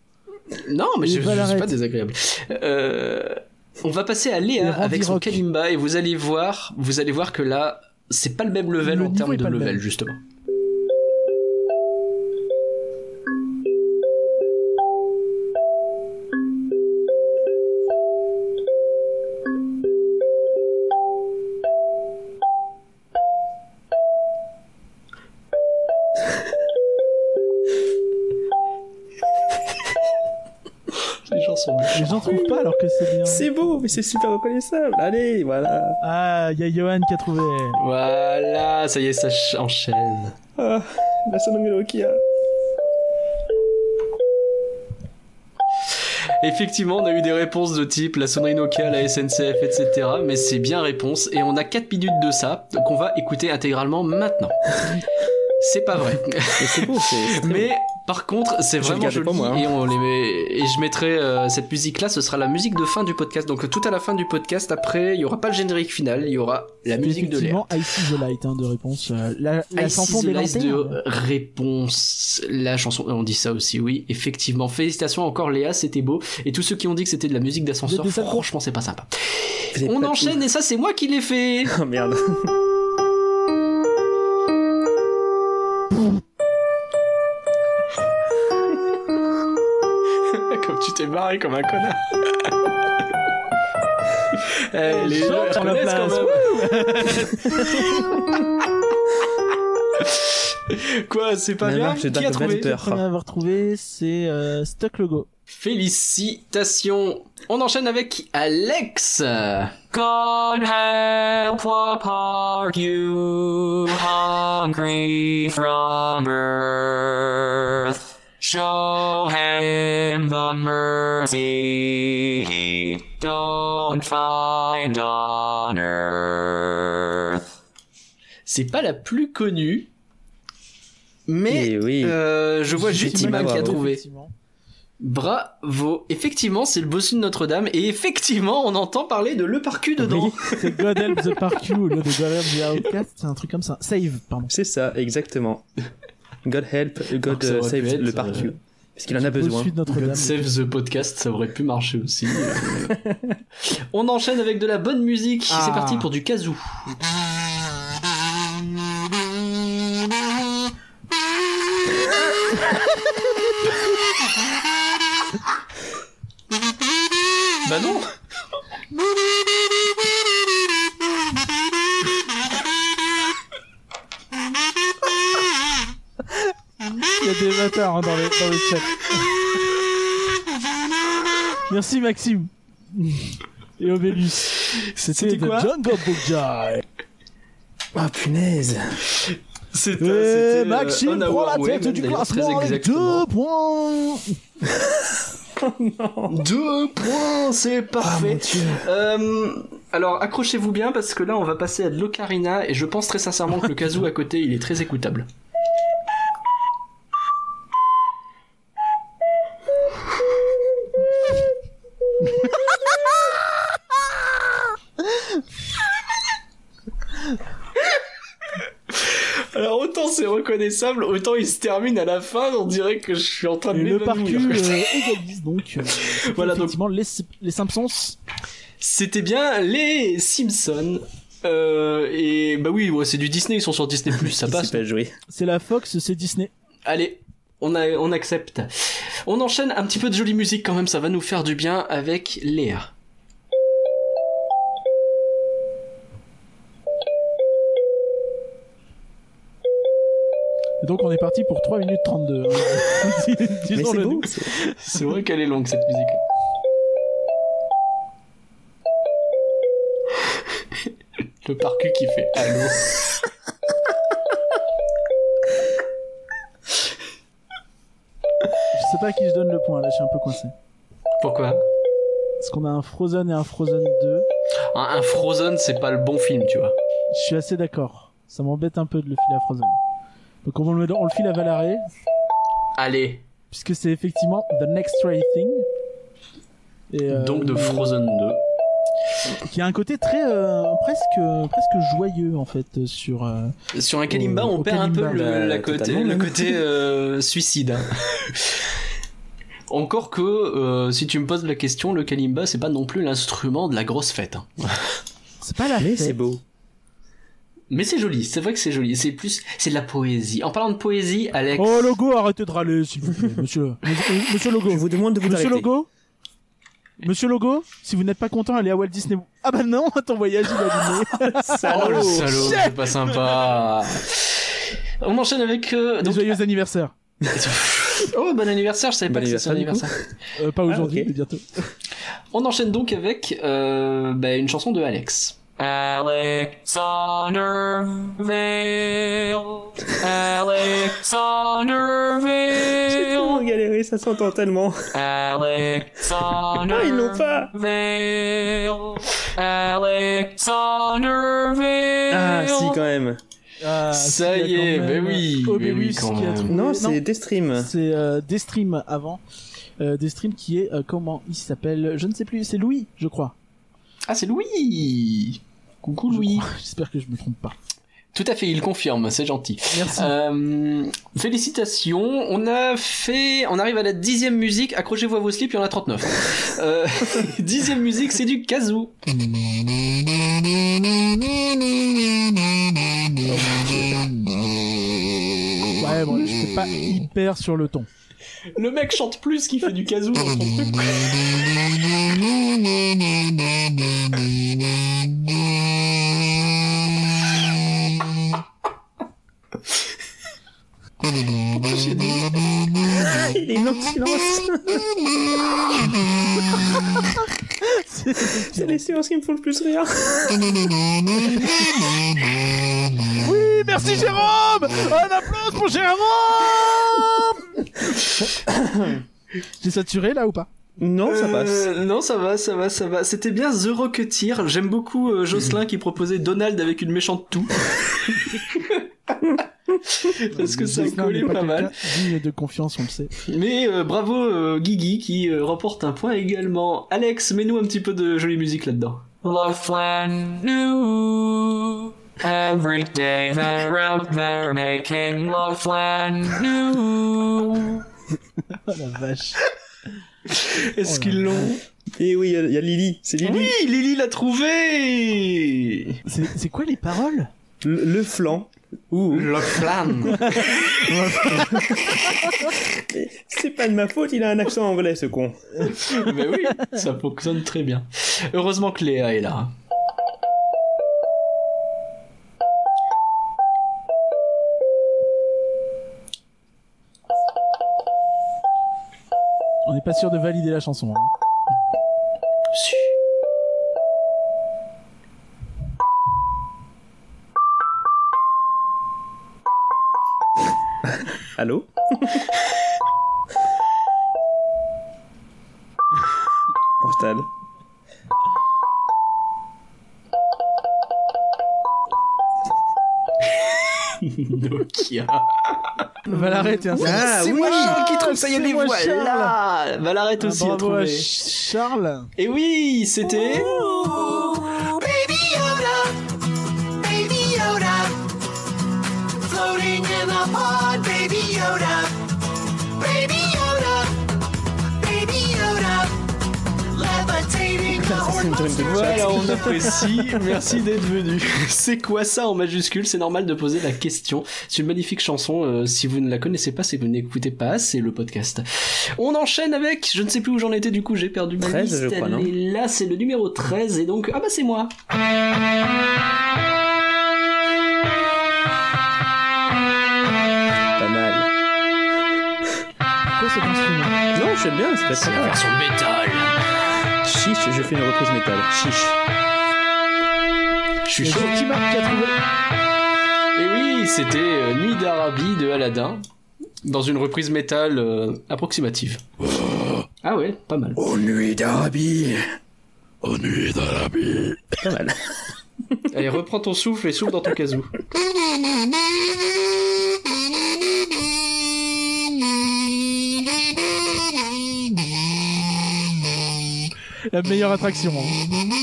Non, mais je, suis pas désagréable. Euh, on va passer à Léa avec son kalimba et vous allez voir, vous allez voir que là, c'est pas le même level Le en termes de level justement. Les gens sont Les gens trouvent pas alors que c'est bien. C'est beau, mais c'est super reconnaissable. Allez, voilà. Ah, il y a Johan qui a trouvé. Voilà, ça y est, ça ch- enchaîne. Ah, la sonnerie Nokia. Effectivement, on a eu des réponses de type la sonnerie Nokia, la SNCF, etc. Mais c'est bien réponse. Et on a 4 minutes de ça, donc on va écouter intégralement maintenant. C'est pas vrai. Mais c'est beau, Mais par contre, c'est vraiment joli moi, hein. et on les met et je mettrai euh, cette musique là, ce sera la musique de fin du podcast. Donc tout à la fin du podcast après, il y aura pas le générique final, il y aura la musique de l'air. effectivement I See the Light hein, de réponse. Euh, la la I chanson See the de réponse. La chanson, on dit ça aussi, oui, effectivement. Félicitations encore Léa, c'était beau. Et tous ceux qui ont dit que c'était de la musique d'ascenseur, franchement, c'est pas sympa. On pas enchaîne et ça, c'est moi qui l'ai fait. Oh merde. t'es marré comme un connard. Eh, les gens sur la place. Quoi, c'est pas bien Qui a trouvé. Le premier à avoir trouvé, c'est euh, Stuck Logo. Félicitations. On enchaîne avec Alex. God help what are you hungry from earth? Show him the mercy he don't find on earth. C'est pas la plus connue, mais Eh oui. euh, je vois juste Iman qui a bravo. trouvé. Effectivement. Bravo. Effectivement, c'est le bossu de Notre-Dame et effectivement, on entend parler de Le Parcu dedans. C'est God Help the Park You au lieu de God Help the Outcast, c'est un truc comme ça. Save, pardon. C'est ça, exactement. God help, God euh, save être, le. Euh... Parce qu'il en a besoin. God save the podcast, ça aurait pu marcher aussi. On enchaîne avec de la bonne musique. Ah. C'est parti pour du kazoo. bah non Il y a des bâtards hein, dans le, dans le chat. Merci Maxime. Et Obélus. C'était quoi Jungle Book Guy. Ah punaise. C'était euh, Maxime prend la tête du classement très avec exactement. deux points. Deux points, c'est Ah parfait. dieu. Euh, alors accrochez-vous bien parce que là on va passer à de l'ocarina et je pense très sincèrement que le kazoo à côté il est très écoutable. Alors autant c'est reconnaissable, autant il se termine à la fin, on dirait que je suis en train de le parcours m'évanouir. euh, égalise donc. euh, c'était Voilà, donc- les, les Simpsons. C'était bien les Simpsons. Euh, et bah oui, ouais, c'est du Disney, ils sont sur Disney Plus, ça passe. s'est pas joué. C'est la Fox, c'est Disney. Allez, on, a, on accepte. On enchaîne un petit peu de jolie musique quand même, ça va nous faire du bien avec Léa. Et donc on est parti pour 3 minutes 32. hein. Mais c'est Disons-le beau. nous. c'est- C'est vrai qu'elle est longue cette musique. Le parcu qui fait allô. Je sais pas à qui je donne le point là, je suis un peu coincé. Pourquoi? Parce qu'on a un Frozen et un Frozen 2. un, un Frozen, c'est pas le bon film, tu vois. Je suis assez d'accord. Ça m'embête un peu de le filer à Frozen. Donc on, va le, on le file à Valaré, Allez, puisque c'est effectivement The Next Right Thing. Et, euh, donc de Frozen 2. Qui a un côté très euh, presque presque joyeux en fait sur. euh, Sur un Kalimba, Au- on perd un peu le, bah, la côté, totalement, le côté euh, suicide. Encore que, euh, si tu me poses la question, le Kalimba, c'est pas non plus l'instrument de la grosse fête. hein. C'est pas la Mais fête. c'est beau. Mais c'est joli, c'est vrai que c'est joli. C'est plus, c'est de la poésie. En parlant de poésie, Alex. Oh Logo, arrêtez de râler s'il vous plaît, monsieur. Monsieur, monsieur Logo. Je vous demande de vous Monsieur arrêter. Logo Monsieur Logo, si vous n'êtes pas content, allez à Walt Disney. Ah bah non, ton voyage il est annulé. oh le salaud, c'est pas sympa. On enchaîne avec. euh, Donc, joyeux anniversaire. oh, bon anniversaire, je savais Bon pas que c'était son anniversaire. Euh, pas aujourd'hui, ok. mais bientôt. On enchaîne donc avec euh, bah, une chanson de Alex. Alexander Vale. Alexander J'ai tellement Vale. galéré, ça s'entend tellement. Alexander Ah, ils l'ont pas. Vale. Alexander Vale. Ah, si, quand même. Ah, Ça y est, même mais oui, mais Obélus oui, quand même. trouvé- Non, c'est Destream. C'est euh, Destream avant. Euh, Destream qui est, euh, comment il s'appelle? Je ne sais plus, c'est Louis, je crois. Ah, c'est Louis Coucou Louis. J'espère que je me trompe pas. Tout à fait, il confirme, c'est gentil. Merci. Euh, félicitations, on a fait, on arrive à la dixième musique, accrochez-vous à vos slips, il y en a 39. Euh, dixième musique, c'est du kazoo. Ouais, bon, j'étais pas hyper sur le ton. Le mec chante plus qu'il fait du kazoo dans son truc. Il est long silence. C'est les silences qui me font le plus rire. Oui, merci Jérôme Un applause pour Jérôme J'ai saturé là ou pas? Non, ça passe. Euh, non, ça va, ça va, ça va. C'était bien The Rocketeer. J'aime beaucoup euh, Jocelyn qui proposait Donald avec une méchante toux. Parce que ça collait n'est pas mal. Digne de confiance, on le sait. Mais euh, bravo euh, Guigui qui euh, remporte un point également. Alex, mets-nous un petit peu de jolie musique là-dedans. New. Every day they're out there making Loveland new. Oh la vache. Est-ce Oh qu'ils l'ont Et oui, il y a- il y, a Lily. C'est Lily. Oui, Lily l'a trouvé C'est c'est quoi les paroles? Le, le flanc. Ouh, Love Flan. c'est pas de ma faute, il a un accent anglais, ce con. Mais oui, ça fonctionne très bien. Heureusement que Léa est là. On n'est pas sûr de valider la chanson. hein. Allô? Portal. Nokia. Valaret, tiens. Ah, c'est oui. moi Charles qui trouve ça y est, C'est les moi, voilà. Valaret Ah, aussi a trouvé. Charles. Et oui, c'était. Baby Merci d'être venu. C'est quoi ça en majuscule? C'est normal de poser la question. C'est une magnifique chanson. euh, si vous ne la connaissez pas, c'est que vous n'écoutez pas. C'est le podcast. On enchaîne avec. Je ne sais plus où j'en étais. Du coup, j'ai perdu ma 13, liste. je crois, non est là, c'est le numéro 13. Et donc, ah bah c'est moi. Pas mal. Quoi cet instrument? Non, j'aime bien, c'est C'est pas la mal. version métal. Chiche, je fais une reprise métal. Chiche. Je suis chaud. Qui a trouvé. Et oui, c'était euh, Nuit d'Arabie de Aladdin. Dans une reprise métal euh, approximative. Ah ouais, pas mal. Oh, nuit d'Arabie. Au nuit d'Arabie. Pas mal. Allez, reprends ton souffle et souffle dans ton casou. La meilleure attraction. hein.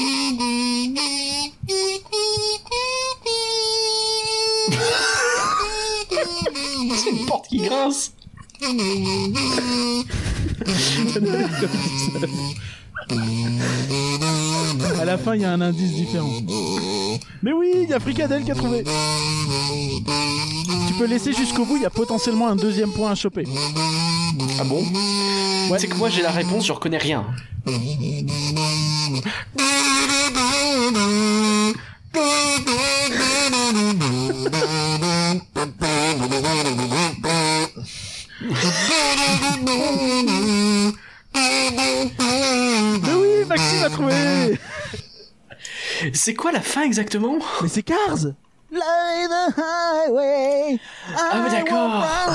C'est une porte qui grince. À la fin, il y a un indice différent. Mais oui, il y a Fricadelle qui a trouvé. Tu peux laisser jusqu'au bout, il y a potentiellement un deuxième point à choper. Ah bon Ouais. C'est que moi j'ai la réponse, je reconnais rien. Mais oui, Maxime a trouvé. C'est quoi la fin exactement? Mais c'est Cars. Highway. Ah mais d'accord. Oh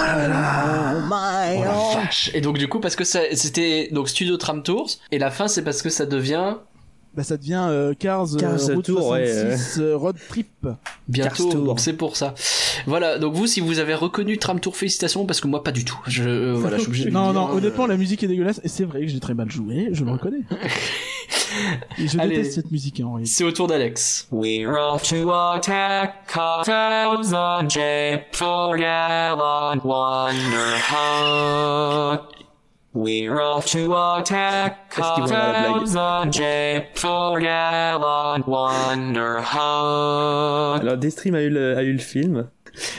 my Oh la vache. Et donc du coup parce que ça- c'était donc Studio Tram Tours. Et la fin c'est parce que ça devient Bah ça devient euh, Cars, euh, Cars Route Tour, ouais, 66 euh, Road Trip. bientôt c'est pour ça. Voilà donc vous si vous avez reconnu Tram Tour félicitations parce que moi pas du tout. Je euh, voilà je suis obligé de le Non, dire, non, hein. honnêtement, la musique est dégueulasse et c'est vrai que j'ai très mal joué, je le reconnais. Et je Allez. déteste cette musique hein, en réalité. C'est au tour d'Alex. We're off to attack Thousand J for Gallant Wonderhut. We're off to attack Est-ce qu'ils vont avoir la blague? Thousand J for Gallant Wonderhut. Alors, Destream a eu le, a eu le film.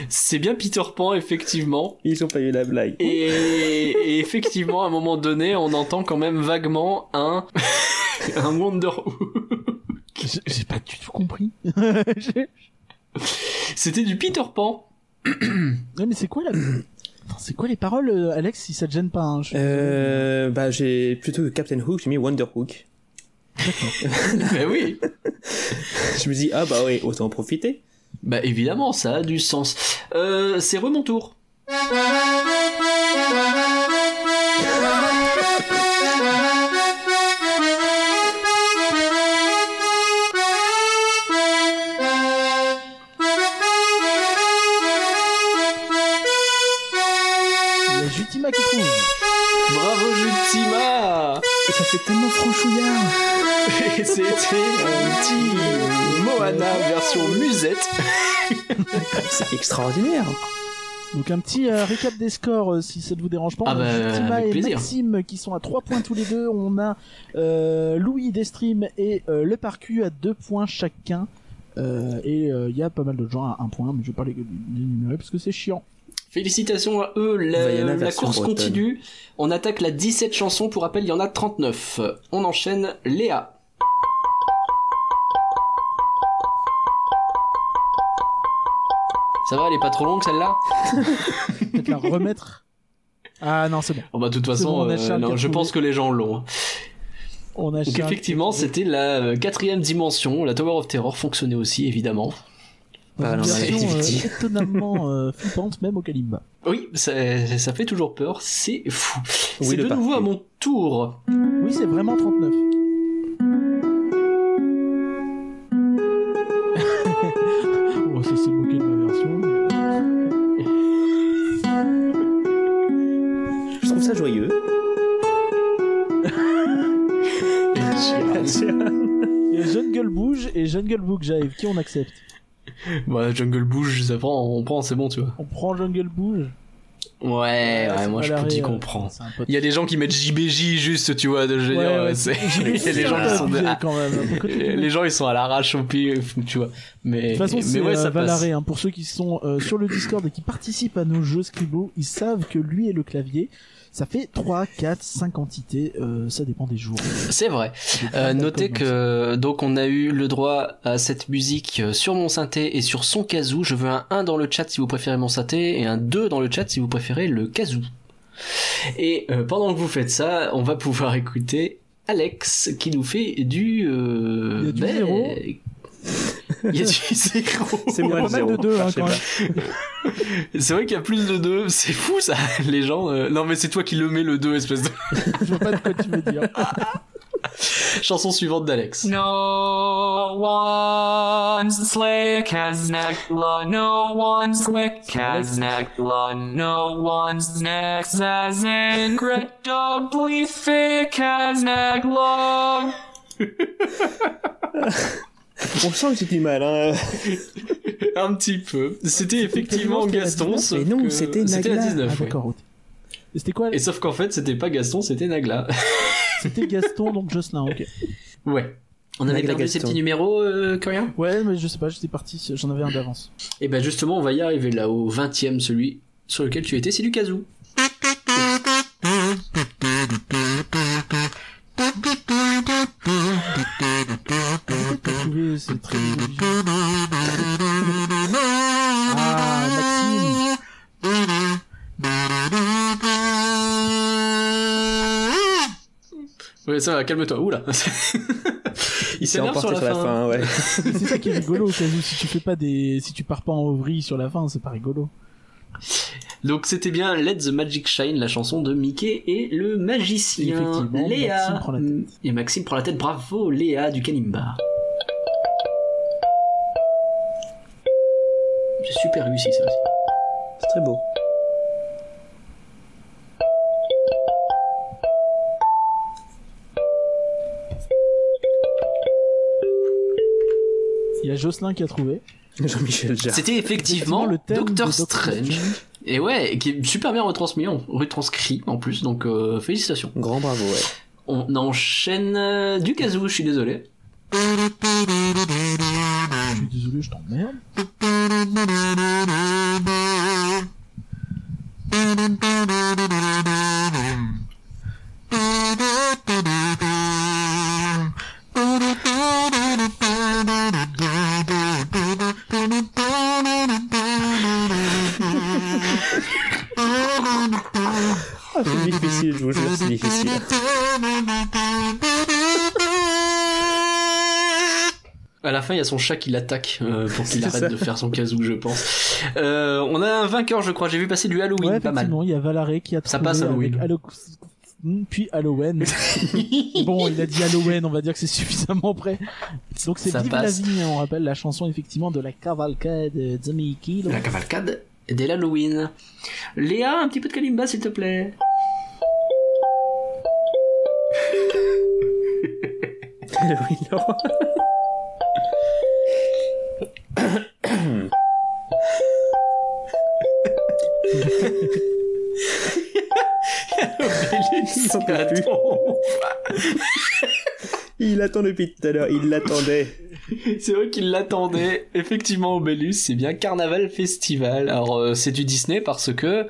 C'est bien Peter Pan effectivement. Ils ont pas eu la blague. Et, et effectivement, à un moment donné, on entend quand même vaguement un un Wonder. J'ai j'ai pas du tout compris. C'était du Peter Pan. Ouais, mais c'est quoi la... C'est quoi les paroles, euh, Alex, si ça te gêne pas hein, je Euh, bah, j'ai plutôt que Captain Hook, j'ai mis Wonder Hook. Mais oui. Je me dis, ah bah oui, autant en profiter. Bah évidemment, ça a du sens. Euh, c'est re mon tour. Et ça fait tellement franchouillard. Et c'était un petit Moana version musette. C'est extraordinaire. Donc un petit euh, récap des scores, euh, si ça ne vous dérange pas. Ah On a bah, avec et plaisir. Maxime qui sont à 3 points tous les deux. On a euh, Louis Destream et euh, le Parcu à 2 points chacun. Euh, et euh, il y a pas mal de gens à un point, mais je vais pas les les énumérer parce que c'est chiant. Félicitations à eux, la, course bretonne. continue. On attaque la 17 chansons, pour rappel, il y en a 39. On enchaîne Léa. Ça va, elle est pas trop longue celle-là Peut-être la remettre. Ah non, c'est bon. Bon bah de toute façon, bon, euh, non, je pense que les gens l'ont. hein. On a Donc effectivement, c'était la euh, quatrième dimension. La Tower of Terror fonctionnait aussi, évidemment. Une Paranormal version euh, étonnamment euh, flippante, même au Kalimba. Oui, ça, ça fait toujours peur, c'est fou. Oui, c'est de nouveau à mon tour. Oui, c'est vraiment 39. bon, ça s'est moqué de ma version. Je trouve ça joyeux. Il y a Jungle Bouge et Jungle Book Jive. Qui on accepte? Voilà, Jungle Bouge, ça prend, on prend, c'est bon, tu vois. On prend Jungle Bouge Ouais, ouais, moi je peux c'est un pote. Il y a des gens qui mettent JBJ juste, tu vois, de veux Ouais, dire, il y a des gens qui sont de- quand même. Les gens ils sont à l'arrache au pied, tu vois. Mais, De toute façon, mais ouais, euh, ça passe. Valaré, hein, pour ceux qui sont euh, sur le Discord et qui participent à nos jeux Scribble, ils savent que lui et le clavier, ça fait 3, 4, 5 entités, euh, ça dépend des jours. C'est vrai. Euh, notez que donc on a eu le droit à cette musique euh, sur mon synthé et sur son kazoo. Je veux un 1 dans le chat si vous préférez mon synthé et un 2 dans le chat si vous préférez le kazoo. Et euh, pendant que vous faites ça, on va pouvoir écouter Alex qui nous fait du... Euh, Il y a du ben. Il y a du zéro. C'est Il y a moi pas le mal de deux, hein, quand même. C'est vrai qu'il y a plus de 2. C'est fou ça. Les gens... euh, Non mais c'est toi qui le mets le 2 espèce de... Je vois pas de quoi tu veux dire. Chanson suivante d'Alex. No one's slick as Nekla, no one's quick as Nekla, no one's next as incredibly thick as Nekla. On sent que du mal, hein. Un petit peu. C'était effectivement C'était Gaston. 19, sauf mais non, que- c'était C'était la Nagla. 19. Ah, ouais. c'était quoi Et sauf qu'en fait, c'était pas Gaston, c'était Nagla. C'était Gaston, donc Jocelyn, ok. ouais. On avait perdu ces petits numéros, euh, Ouais, mais je sais pas, j'étais parti, j'en avais un d'avance. Et ben justement, on va y arriver là, au 20 e celui sur lequel tu étais, c'est du kazoo. Ça va, calme-toi. Oula. Il s'est s'énerve emporté sur la fin. ouais. Mais c'est ça qui est rigolo, au cas où si tu fais pas des, si tu pars pas en vrille sur la fin, c'est pas rigolo. Donc c'était bien Let the Magic Shine, la chanson de Mickey et le magicien. Léa. Maxime prend la tête. Et Maxime prend la tête. Bravo, Léa du Kalimba. C'est super réussi ça aussi. C'est très beau. Il y a Jocelyn qui a trouvé. Jean-Michel Jarre. C'était effectivement le thème Doctor Strange. Et ouais, qui est super bien retransmis, en- retranscrit en plus, donc euh, félicitations. Grand bravo, ouais. On enchaîne euh, du kazoo, je suis désolé. Je suis désolé, je t'emmerde. Ah, c'est difficile, je vous jure, c'est difficile. À son chat qui l'attaque euh, pour qu'il arrête ça. de faire son kazoo, je pense. Euh, on a un vainqueur, je crois. J'ai vu passer du Halloween, Ouais, pas mal. il y a Valaré qui a Ça passe, Halloween. avec Hmm, puis Halloween. bon, il a dit Halloween, on va dire que c'est suffisamment près. Donc c'est Vive passe. la vie, on rappelle la chanson effectivement de la cavalcade de Mickey. donc. La cavalcade dès l'Halloween. Léa, un petit peu de kalimba, s'il te plaît. oui, Il attend depuis tout à l'heure, il l'attendait. C'est vrai qu'il l'attendait. Effectivement, Obélus, c'est bien Carnaval Festival. Alors, euh, c'est du Disney parce que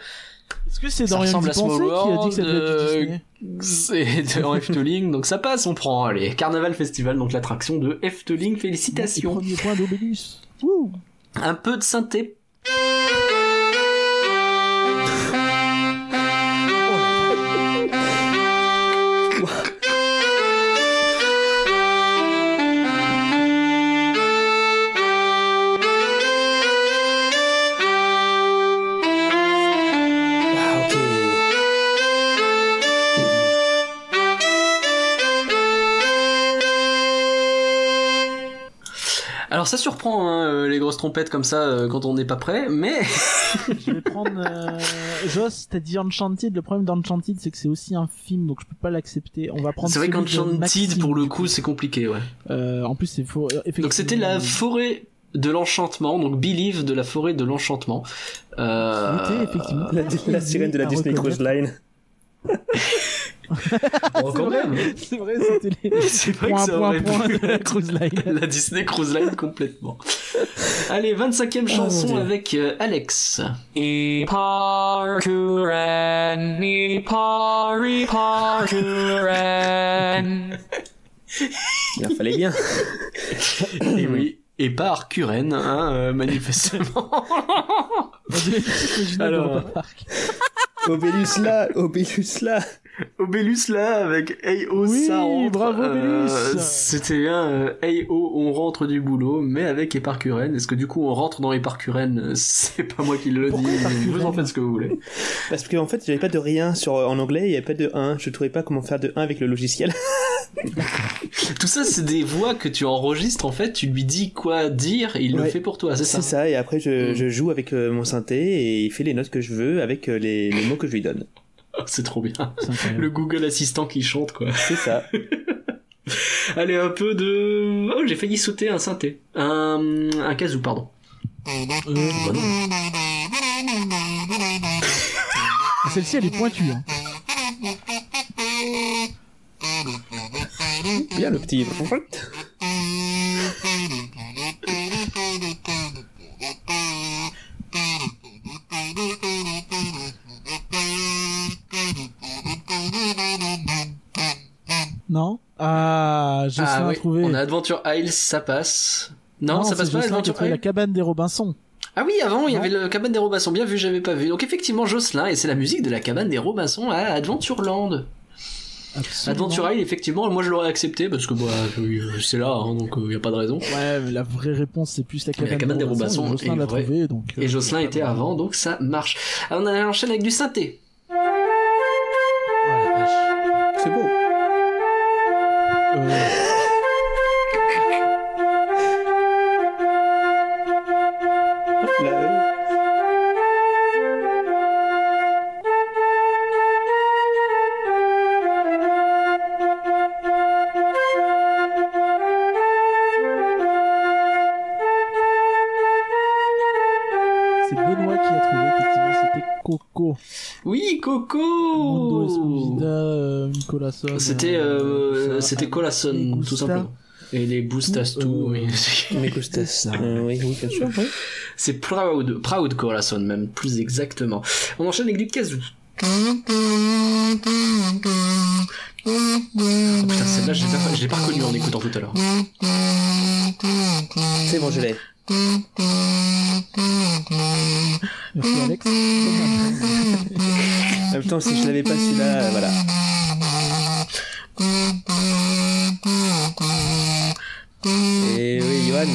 Est-ce que c'est dans rien ressemble à Small penser qui a dit que ça devait être World, du Disney c'est en Efteling, donc ça passe, on prend. Allez, Carnaval Festival, donc l'attraction de Efteling. Félicitations. Premier point d'Obélus. Un peu de synthé. Alors ça surprend hein, euh, les grosses trompettes comme ça euh, quand on n'est pas prêt, mais Je vais prendre. Euh... Joss, t'as dit Enchanted. Le problème d'Enchanted, c'est que c'est aussi un film, donc je peux pas l'accepter. On va prendre. c'est vrai qu'Enchanted pour le coup c'est compliqué, ouais. Euh, en plus, c'est faux. Donc c'était la forêt de l'enchantement, donc Believe de la forêt de l'enchantement. Euh... C'était effectivement. La, la sirène de la Disney Cruise. Line. Quand même. C'est vrai, c'était les C'est vrai que ça aurait pu la être cruise line. la Disney Cruise Line complètement. Allez, 25e chanson Dieu. avec euh, Alex. E parkuren, e pari parkuren. Il en fallait bien. Et oui. Et par Kuren, hein, euh, manifestement. Alors. Park. Obélus là, Obélus là. Obélus là, avec Hey oh, Oui, ça rentre. bravo, Obélus. C'était bien euh, Hey oh, on rentre du boulot, mais avec Eparkuren. Est-ce que du coup on rentre dans Eparkuren euh, C'est pas moi qui le dis, vous en faites ce que vous voulez. Parce qu'en fait, j'avais pas de rien sur en anglais, il y avait pas de 1. Je trouvais pas comment faire de 1 avec le logiciel. Tout ça, c'est des voix que tu enregistres, en fait, tu lui dis quoi dire, et il le fait pour toi, c'est ça? C'est ça, et après je, Mm. je joue avec euh, mon synthé et il fait les notes que je veux avec euh, les, les mots que je lui donne. C'est trop bien. Le Google Assistant qui chante, quoi. C'est ça. Allez, un peu de... Oh, j'ai failli sauter un synthé. Un, un kazoo, pardon. Euh, Bah non. Celle-ci, elle est pointue. Hein. Bien le petit. Non Ah, je sais Ah oui, trouver. on a Adventure Isles, ça passe. Non, ça passe pas, Adventure trouvé la cabane des Robinson. Ah oui, avant, il y avait le cabane des Robinson. Bien vu, j'avais pas vu. Donc effectivement, Jocelyn, et c'est la musique de la cabane des Robinson à Adventureland. Absolument. Adventure Isle, effectivement, moi je l'aurais accepté parce que bah, euh, c'est là, hein, donc il y a pas de raison. Ouais, mais la vraie réponse, c'est plus la cabane, la cabane des Robinson Jocelyn l'a trouvé, donc. euh, Et Jocelyn était avant, donc ça marche. Alors, on a enchaîné avec du synthé. C'était euh, euh, c'était Ah, Colasson, tout simplement. Et les Boostas, Tout, euh, oui. oui. Mais Costas. Euh, oui, oui, bien sûr. oui. C'est Proud, Proud Corazon même, plus exactement. On enchaîne avec du kazoo. Oh putain, celle-là, je l'ai pas, pas reconnue en écoutant tout à l'heure. C'est bon, je l'ai. Merci Alex. En même temps, si je l'avais pas celui-là, euh, voilà. Et oui, Johan.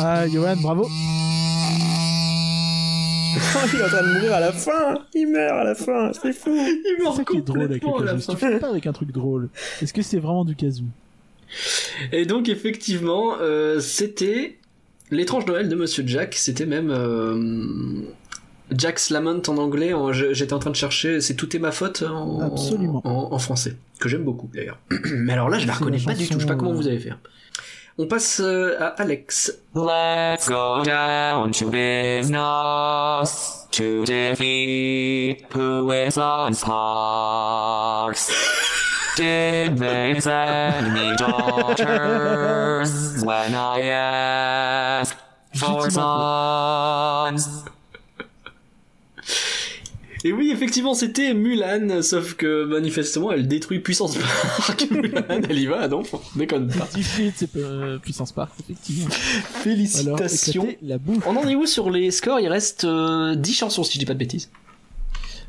Ah, Johan, bravo. il est en train de mourir à la fin. Il meurt à la fin. C'est fou. Il C'est ça qui est drôle avec le kazoo. fin. Tu fais pas avec un truc drôle. Est-ce que c'est vraiment du kazoo Et donc effectivement, euh, c'était l'étrange Noël de Monsieur Jack. C'était même euh, Jack's Lament en anglais. J'étais en train de chercher. C'est tout est ma faute en, Absolument. en, en français, que j'aime beaucoup d'ailleurs. Mais alors là, je la reconnais pas du tout. Je sais pas comment euh, vous avez fait. On passe euh, à Alex. Let's go down to business to defeat who is on sparks. Did they send me daughters when I asked for sons? Et oui, effectivement, c'était Mulan, sauf que manifestement, elle détruit Puissance Park. Mulan, elle y va, donc, on déconne pas. C'est euh, puissance park, effectivement. Félicitations. la bouffe. On en est où sur les scores? Il reste euh, 10 chansons, si je dis pas de bêtises.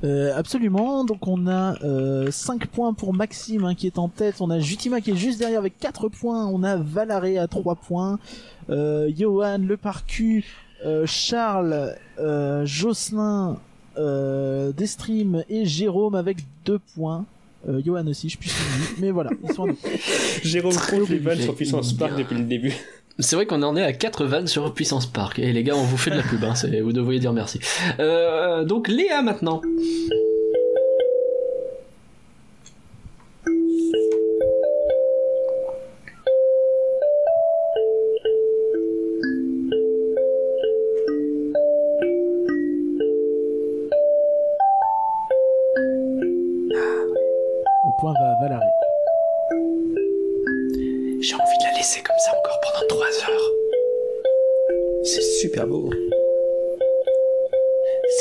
Euh, absolument. Donc on a euh, 5 points pour Maxime hein, qui est en tête. On a Jutima qui est juste derrière avec 4 points. On a Valaré à 3 points. Euh, Johan, Le Parcu, euh, Charles, euh, Jocelyn, euh, Destream et Jérôme avec 2 points. Euh, Johan aussi, je suis suivi. Mais voilà, ils sont en Jérôme compte les vannes sur Puissance Park depuis le début. C'est vrai qu'on en est à 4 vannes sur Puissance Park. Et les gars, on vous fait de la pub, hein, vous devriez dire merci. Euh, donc Léa maintenant.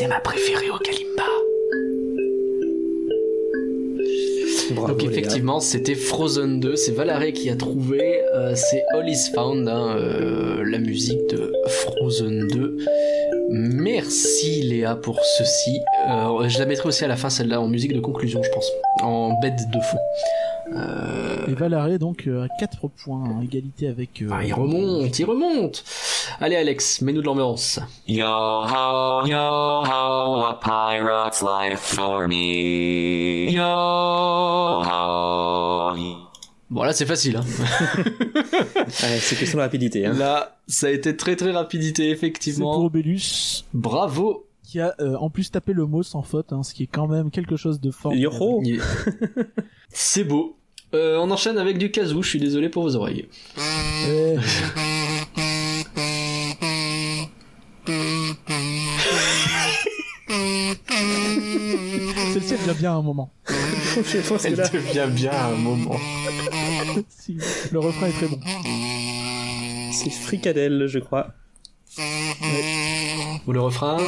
C'est ma préférée au Kalimba. Bravo, Donc effectivement, c'était Frozen 2, c'est Valaré qui a trouvé, euh, c'est All is Found, hein, euh, la musique de Frozen 2. Merci Léa pour ceci. Euh, je la mettrai aussi à la fin celle-là en musique de conclusion, je pense, en bête de fond. Euh, Et Valaré donc euh, à 4 points, en égalité avec. euh, ah, il remonte, il remonte. Allez Alex, mets-nous de l'ambiance. Yo ho, yo ho, a pirate's life for me. Yo ho. Bon là c'est facile. Hein. Ouais, c'est question de rapidité. Hein. Là, ça a été très très rapidité C'est effectivement. pour Obélus Bravo. qui a euh, en plus tapé le mot sans faute, hein, ce qui est quand même quelque chose de fort. Yoho C'est beau. Euh, on enchaîne avec du kazoo, je suis désolé pour vos oreilles. Eh, Celle-ci elle vient bien à un moment. Je pense que Elle là, devient bien à un moment. Si, le refrain est très bon. c'est Fricadelle, je crois. Ou le refrain? Oh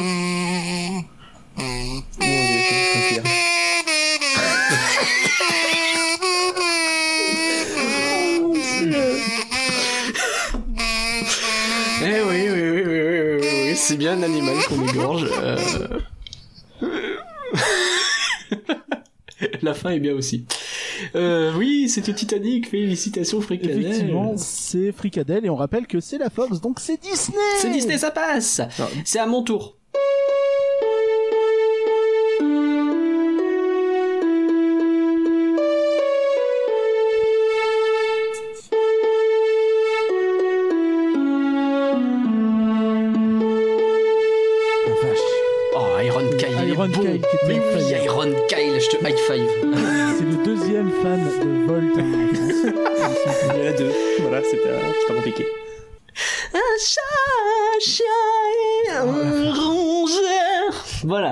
c'est bien un animal qu'on égorge. euh. La fin est bien aussi. Euh, oui, c'était Titanic, félicitations Fricadelle. Effectivement, c'est Fricadelle et on rappelle que c'est la Fox, donc c'est Disney. C'est Disney, ça passe Non. C'est à mon tour.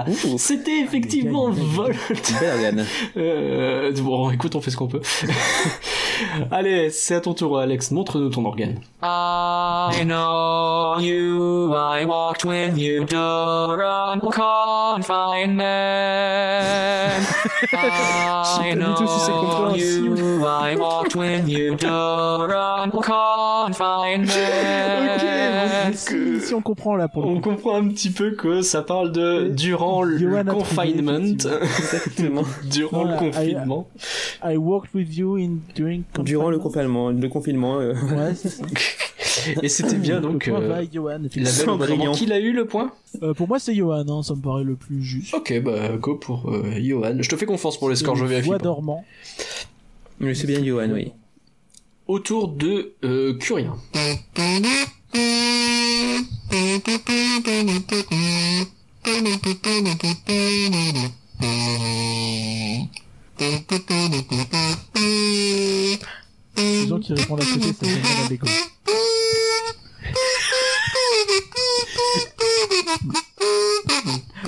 Voilà, c'était effectivement. Volt. Euh, bon, écoute, on fait ce qu'on peut. Allez, c'est à ton tour, Alex. Montre-nous ton organe. I know you, I walked with you during confinement. I pas du tout si c'est know you, I walked with you during confinement. si, si on comprend là pour le On comprend un petit peu que ça parle de durant le confinement, Exactement. durant le confinement. I worked with you in during Durant le confinement. le confinement, euh, Ouais, c'est ça. Et c'était bien donc Le point euh, Johan, la. Qui l'a eu le point Euh, pour moi, c'est Johan, hein, ça me paraît le plus juste. Ok, bah go pour euh, Johan. Je te fais confiance pour les scores, je vérifie. Voix dormant. mais c'est bien Johan, oui. Autour de euh, Curien. Les gens qui répondent à côté, Lego.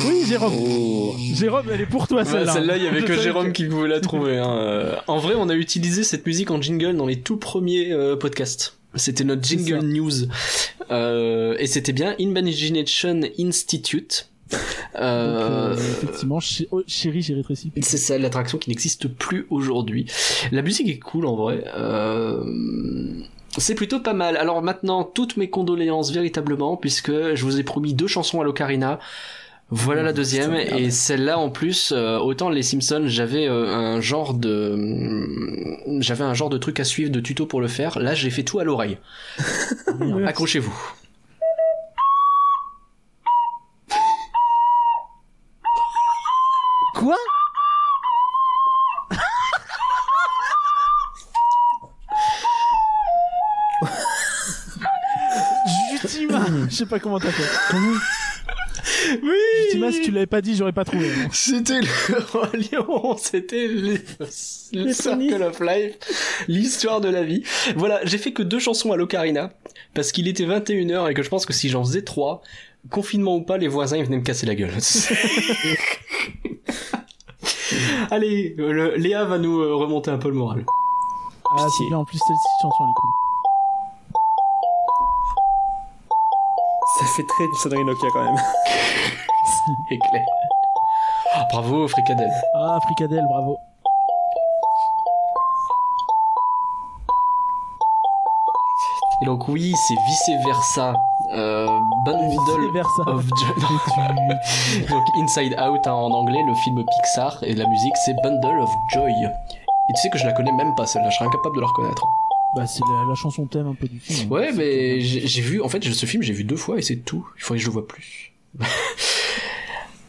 Oui, Jérôme. Oh. Jérôme, elle est pour toi celle-là. Celle-là, il y avait que Jérôme qui pouvait la trouver. hein. Euh, En vrai, on a utilisé cette musique en jingle dans les tout premiers euh, podcasts. C'était notre C'est jingle news. Euh, et c'était bien Imagination Institute. Donc, Euh, euh, effectivement, oh, chérie, j'ai rétréci. C'est ça, l'attraction qui n'existe plus aujourd'hui. La musique est cool en vrai. Euh, C'est plutôt pas mal. Alors maintenant, toutes mes condoléances véritablement, puisque je vous ai promis deux chansons à l'Ocarina. Voilà la deuxième putain, et celle-là en plus euh, autant les Simpsons j'avais euh, un genre de j'avais un genre de truc à suivre de tuto pour le faire là j'ai fait tout à l'oreille accrochez-vous sais pas comment t'as fait. oui Jutima, si tu l'avais pas dit, j'aurais pas trouvé. hein. C'était le Roi Lion, c'était le, le Circle of Life, l'histoire de la vie. Voilà, j'ai fait que deux chansons à l'Ocarina, parce qu'il était 21h et que je pense que si j'en faisais trois, confinement ou pas, les voisins ils venaient me casser la gueule. Allez, le- Léa va nous euh, remonter un peu le moral. Ah, c'est bien, en plus, celle-ci, chanson, elle est cool. Fait très du sonnerie Nokia quand même. Éclair. Ah, bravo, Fricadelle. Ah, Fricadelle, bravo. Et donc oui, c'est vice versa. Euh, bundle Vice-versa. of Joy. donc Inside Out hein, en anglais, le film Pixar et la musique c'est Bundle of Joy. Et tu sais que je la connais même pas celle-là, je serais incapable de la reconnaître. Bah, c'est la, la chanson thème un peu du film. hein. Ouais, mais j'ai vu, en fait, ce film j'ai vu deux fois et c'est tout. Il faudrait que je le vois plus.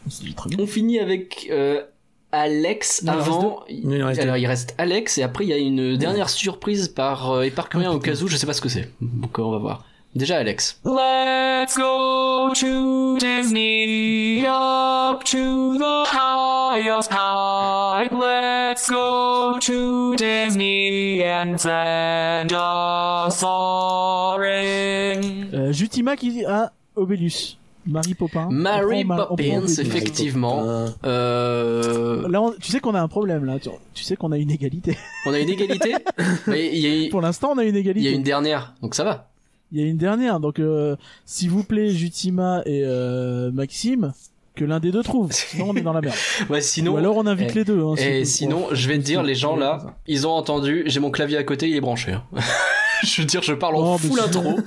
C'est très bien. On finit avec euh, Alex Non, il reste avant. Il Alors il reste Alex et après il y a une dernière surprise par euh, Éparcurien au cas où, je sais pas ce que c'est. Donc euh, on va voir. Déjà Alex. Let's go to Disney, up to the highest high. Let's go to Disney and send a soaring. Euh, Jutima qui dit ah, Obélus. Marie Popin. Mary prend Poppins, effectivement. Euh... Là, on- tu sais qu'on a un problème là. Tu, tu sais qu'on a une égalité. On a une égalité Mais il y, a- Pour l'instant, on a une il égalité. y a une dernière, donc ça va. Il y a une dernière. Donc, euh, s'il vous plaît, Jutima et euh, Maxime, que l'un des deux trouve. Sinon, on est dans la merde. Ouais, sinon. Ou alors, on invite eh, les deux. hein, Et vous- sinon, je vais te dire, les gens là, ils ont entendu, j'ai mon clavier à côté, il est branché. hein. je veux dire, je parle en full intro.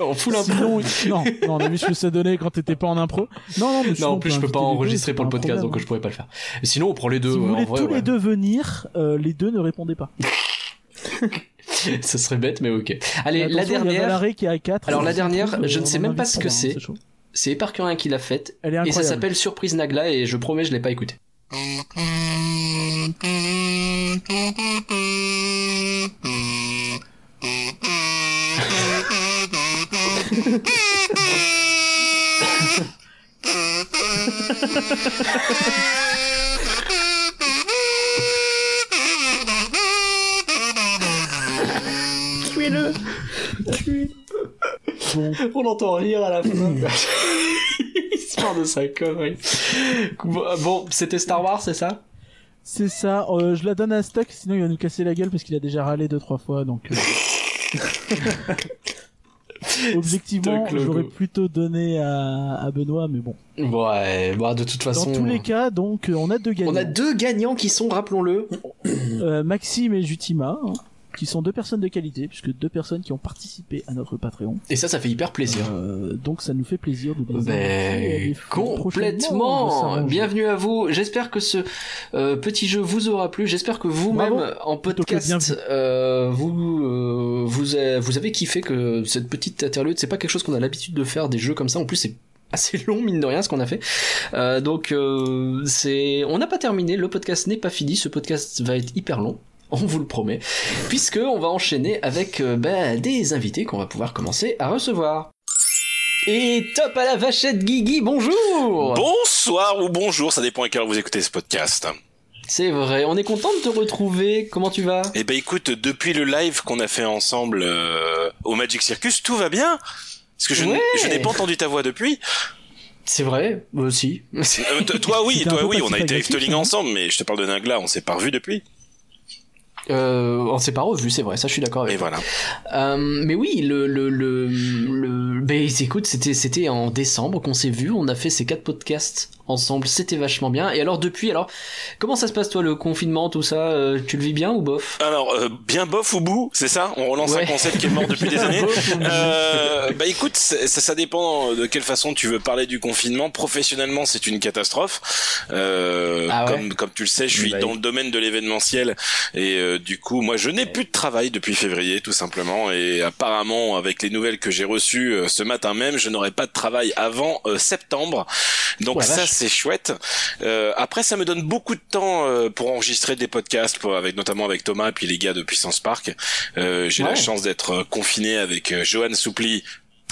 en full. Sinon, non, non, on a vu ce que ça donnait quand t'étais pas en impro. Non, non, mais sinon, Non, en plus, je peux pas deux, enregistrer pour le podcast, problème. donc je pourrais pas le faire. Sinon, on prend les deux. Si vous voulez tous les deux venir, euh, les deux ne répondez pas. Ça serait bête, mais ok. Allez, la il y a dernière, Valaré qui est à 4. Alors, la dernière, je ne sais même pas ce que hein, c'est. c'est Éparcurien qui l'a faite. Elle est Et ça s'appelle Surprise Nagla, et je promets, je l'ai pas écouté. Tuez-le Bon, On entend rire à la fin. Histoire de sa connerie. Bon, c'était Star Wars, c'est ça? C'est ça. Euh, je la donne à Stuck, sinon il va nous casser la gueule parce qu'il a déjà râlé deux trois fois. Donc, euh, objectivement, j'aurais plutôt donné à, à Benoît, mais bon. Ouais, bah de toute Dans façon. tous les cas, donc, euh, on a deux gagnants. On a deux gagnants qui sont, rappelons-le. Euh, Maxime et Jutima, hein, qui sont deux personnes de qualité, puisque deux personnes qui ont participé à notre Patreon. Et ça, ça fait hyper plaisir. Euh, donc ça nous fait plaisir de à Ben, complètement. Bienvenue à vous. J'espère que ce euh, petit jeu vous aura plu. J'espère que vous-même en podcast, euh, vous euh, vous avez, vous avez kiffé que cette petite interlude. C'est pas quelque chose qu'on a l'habitude de faire des jeux comme ça. En plus, c'est assez long mine de rien ce qu'on a fait. Euh, donc euh, c'est, on n'a pas terminé. Le podcast n'est pas fini. Ce podcast va être hyper long. On vous le promet, puisque on va enchaîner avec euh, ben, des invités qu'on va pouvoir commencer à recevoir. Et top à la vachette Guigui, bonjour Bonsoir ou bonjour, ça dépend à quelle heure vous écoutez ce podcast. C'est vrai, on est content de te retrouver, comment tu vas? Eh ben écoute, depuis le live qu'on a fait ensemble euh, au Magic Circus, tout va bien Parce que je, Ouais. n'ai pas entendu ta voix depuis. C'est vrai, moi aussi. Euh, t- toi oui, toi oui, on a été non? ensemble, mais je te parle de Nagla, on s'est pas revu depuis. Euh, on s'est pas revu, c'est vrai, ça je suis d'accord avec Et toi. voilà. Euh, mais oui, le le le, le... Ben, écoute, c'était c'était en décembre qu'on s'est vu, on a fait ces quatre podcasts ensemble, c'était vachement bien. Et alors depuis, alors comment ça se passe toi le confinement, tout ça, euh, tu le vis bien ou bof? Alors, euh, bien bof ou bout, c'est ça? On relance Ouais. un concept qui est mort depuis des années. Euh, bah écoute, ça, ça dépend de quelle façon tu veux parler du confinement. Professionnellement, c'est une catastrophe. Euh, Ah ouais? comme, comme tu le sais, je suis Bah, dans le domaine de l'événementiel et euh, du coup, moi, je n'ai plus de travail depuis février, tout simplement. Et apparemment, avec les nouvelles que j'ai reçues euh, ce matin même, je n'aurai pas de travail avant euh, septembre. Donc ça. C'est chouette. Euh, après, ça me donne beaucoup de temps euh, pour enregistrer des podcasts, pour, avec notamment avec Thomas et puis les gars de Puissance Park. Euh, j'ai la chance d'être euh, confiné avec euh, Johan Soupli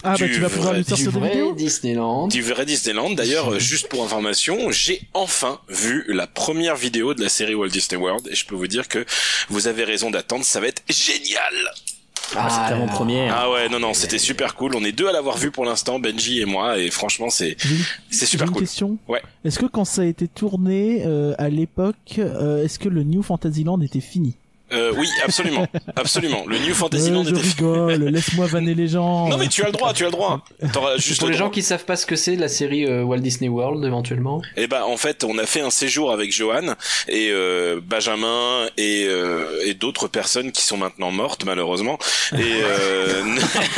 Ah bah Du tu vas pouvoir vrai- nous Du sortir des vrai vidéos Disneyland. du vrai Disneyland. D'ailleurs, euh, juste pour information, j'ai enfin vu la première vidéo de la série Walt Disney World et je peux vous dire que vous avez raison d'attendre, ça va être génial. Ah, là. première. Ah ouais, non non, c'était super cool. On est deux à l'avoir vu pour l'instant, Benji et moi, et franchement c'est c'est j'ai super une cool. question. Ouais. Est-ce que quand ça a été tourné euh, à l'époque, euh, est-ce que le New Fantasyland était fini? Euh, oui, absolument, absolument. Le New Euh, Fantasyland Je était. rigole, laisse-moi vanner les gens. Non mais tu as le droit, tu as le droit. T'auras juste Pour le les gens qui savent pas ce que c'est la série euh, Walt Disney World éventuellement. Eh ben en fait, on a fait un séjour avec Johan et euh, Benjamin et, euh, et d'autres personnes qui sont maintenant mortes malheureusement. Et euh,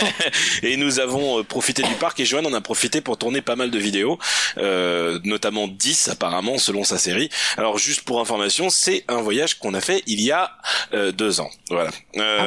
et nous avons euh, profité du parc et Johan en a profité pour tourner pas mal de vidéos, euh, notamment 10 apparemment selon sa série. Alors juste pour information, c'est un voyage qu'on a fait il y a euh, deux ans. Voilà. Euh, Ah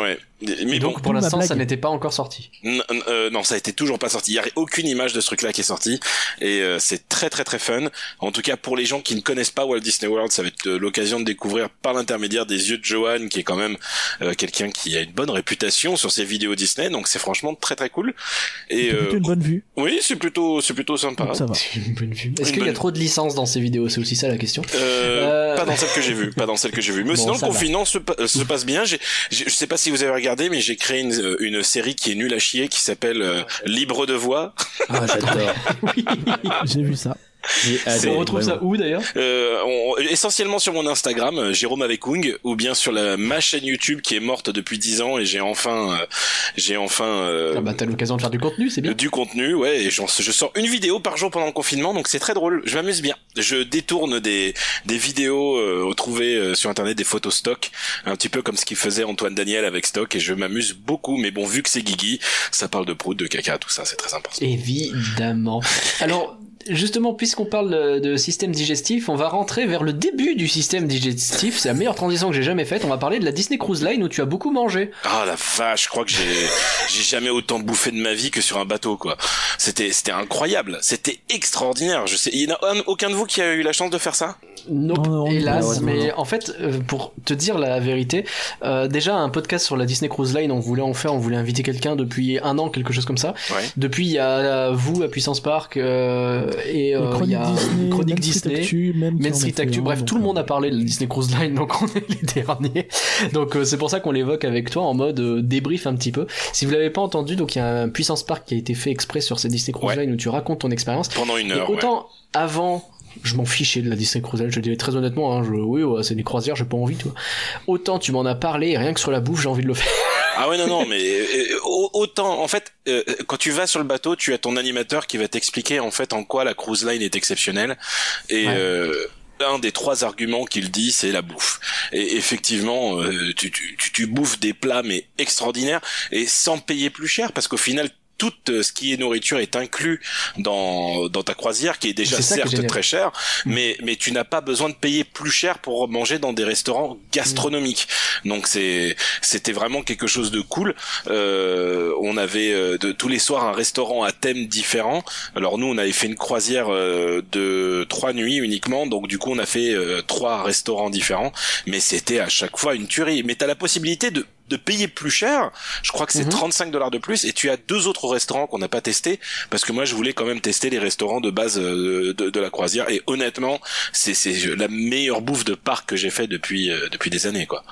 oui. Ouais. Mais Et bon, donc pour l'instant ça n'était pas encore sorti. N- euh, non, ça été toujours pas sorti. Il y a aucune image de ce truc-là qui est sortie et euh, c'est très très très fun. En tout cas, pour les gens qui ne connaissent pas Walt Disney World, ça va être euh, l'occasion de découvrir par l'intermédiaire des yeux de Johan, qui est quand même euh, quelqu'un qui a une bonne réputation sur ses vidéos Disney. Donc c'est franchement très très cool. Et C'est plutôt euh, une bonne vue. oui, c'est plutôt c'est plutôt sympa. Donc ça va. C'est une bonne vue. Est-ce qu'il y a trop de licences dans ces vidéos? C'est aussi ça la question. Euh, Euh, Pas dans celle que j'ai vue, pas dans celle que j'ai vue. Mais Bon, sinon, le. Confinement se, pa- euh, se passe bien. J'ai, j'ai- je sais pas si vous avez regardé, mais j'ai créé une, euh, une série qui est nulle à chier, qui s'appelle euh, Libre de voix. Ah, j'adore. J'ai vu ça. On retrouve ça où d'ailleurs? Euh, on- essentiellement sur mon Instagram, euh, Jérôme avec Ung, ou bien sur la ma chaîne YouTube qui est morte depuis 10 ans et j'ai enfin, euh, j'ai enfin euh, Ah bah t'as l'occasion de faire du contenu, c'est bien. du contenu, ouais. Et j'en- je sors une vidéo par jour pendant le confinement, donc c'est très drôle. Je m'amuse bien. Je détourne des des vidéos euh, retrouvées euh, sur internet, des photos stock, un petit peu comme ce qu'il faisait Antoine Daniel avec stock, et je m'amuse beaucoup. Mais bon, vu que c'est Guigui, ça parle de prout, de caca, tout ça, c'est très important. Évidemment. Alors, justement, puisqu'on parle de, de système digestif, on va rentrer vers le début du système digestif. C'est la meilleure transition que j'ai jamais faite. On va parler de la Disney Cruise Line où tu as beaucoup mangé. Ah la vache, je crois que j'ai j'ai jamais autant bouffé de ma vie que sur un bateau quoi. C'était c'était incroyable, c'était extraordinaire. Je sais, il y en a un- aucun de vous qui a eu la chance de faire ça? Nope, Non, non, hélas. non, non, mais non. en fait, euh, pour te dire la vérité, euh, déjà un podcast sur la Disney Cruise Line, on voulait en faire, on voulait inviter quelqu'un depuis un an, quelque chose comme ça. Ouais. Depuis, il y a vous à Puissance Park euh, et euh, il y Les chroniques a Disney, Chronique Main Street Disney. Actu, même Main Street Actu, bref, donc, tout le monde euh, a parlé de la Disney Cruise Line, donc on est les derniers. Donc euh, c'est pour ça qu'on l'évoque avec toi en mode euh, débrief un petit peu. Si vous l'avez pas entendu, donc il y a un Puissance Park qui a été fait exprès sur cette Disney Cruise Ouais. Line où tu racontes ton expérience. pendant une Et heure. ouais. autant avant, je m'en fichais de la Disney Cruise je le dirais très honnêtement, hein, je, oui, ouais, c'est des croisières, j'ai pas envie, tu vois. Autant tu m'en as parlé, rien que sur la bouffe, j'ai envie de le faire. Ah ouais non non mais euh, au- autant en fait euh, quand tu vas sur le bateau tu as ton animateur qui va t'expliquer en fait en quoi la cruise line est exceptionnelle et Ouais. euh, un des trois arguments qu'il dit, c'est la bouffe. Et effectivement, euh, tu, tu, tu, tu bouffes des plats mais extraordinaires et sans payer plus cher parce qu'au final tout euh, ce qui est nourriture est inclus dans, dans ta croisière qui est déjà est certes très cher mais mais tu n'as pas besoin de payer plus cher pour manger dans des restaurants gastronomiques. Donc c'est c'était vraiment quelque chose de cool. Euh, on avait euh, de tous les soirs un restaurant à thème différent. Alors nous on avait fait une croisière euh, de trois nuits uniquement. Donc du coup on a fait euh, trois restaurants différents. Mais c'était à chaque fois une tuerie. Mais t'as la possibilité de de payer plus cher, je crois que c'est Mhm. 35 dollars de plus, et tu as deux autres restaurants qu'on n'a pas testés, parce que moi je voulais quand même tester les restaurants de base euh, de, de la croisière, et honnêtement, c'est c'est la meilleure bouffe de parc que j'ai fait depuis euh, depuis des années, quoi.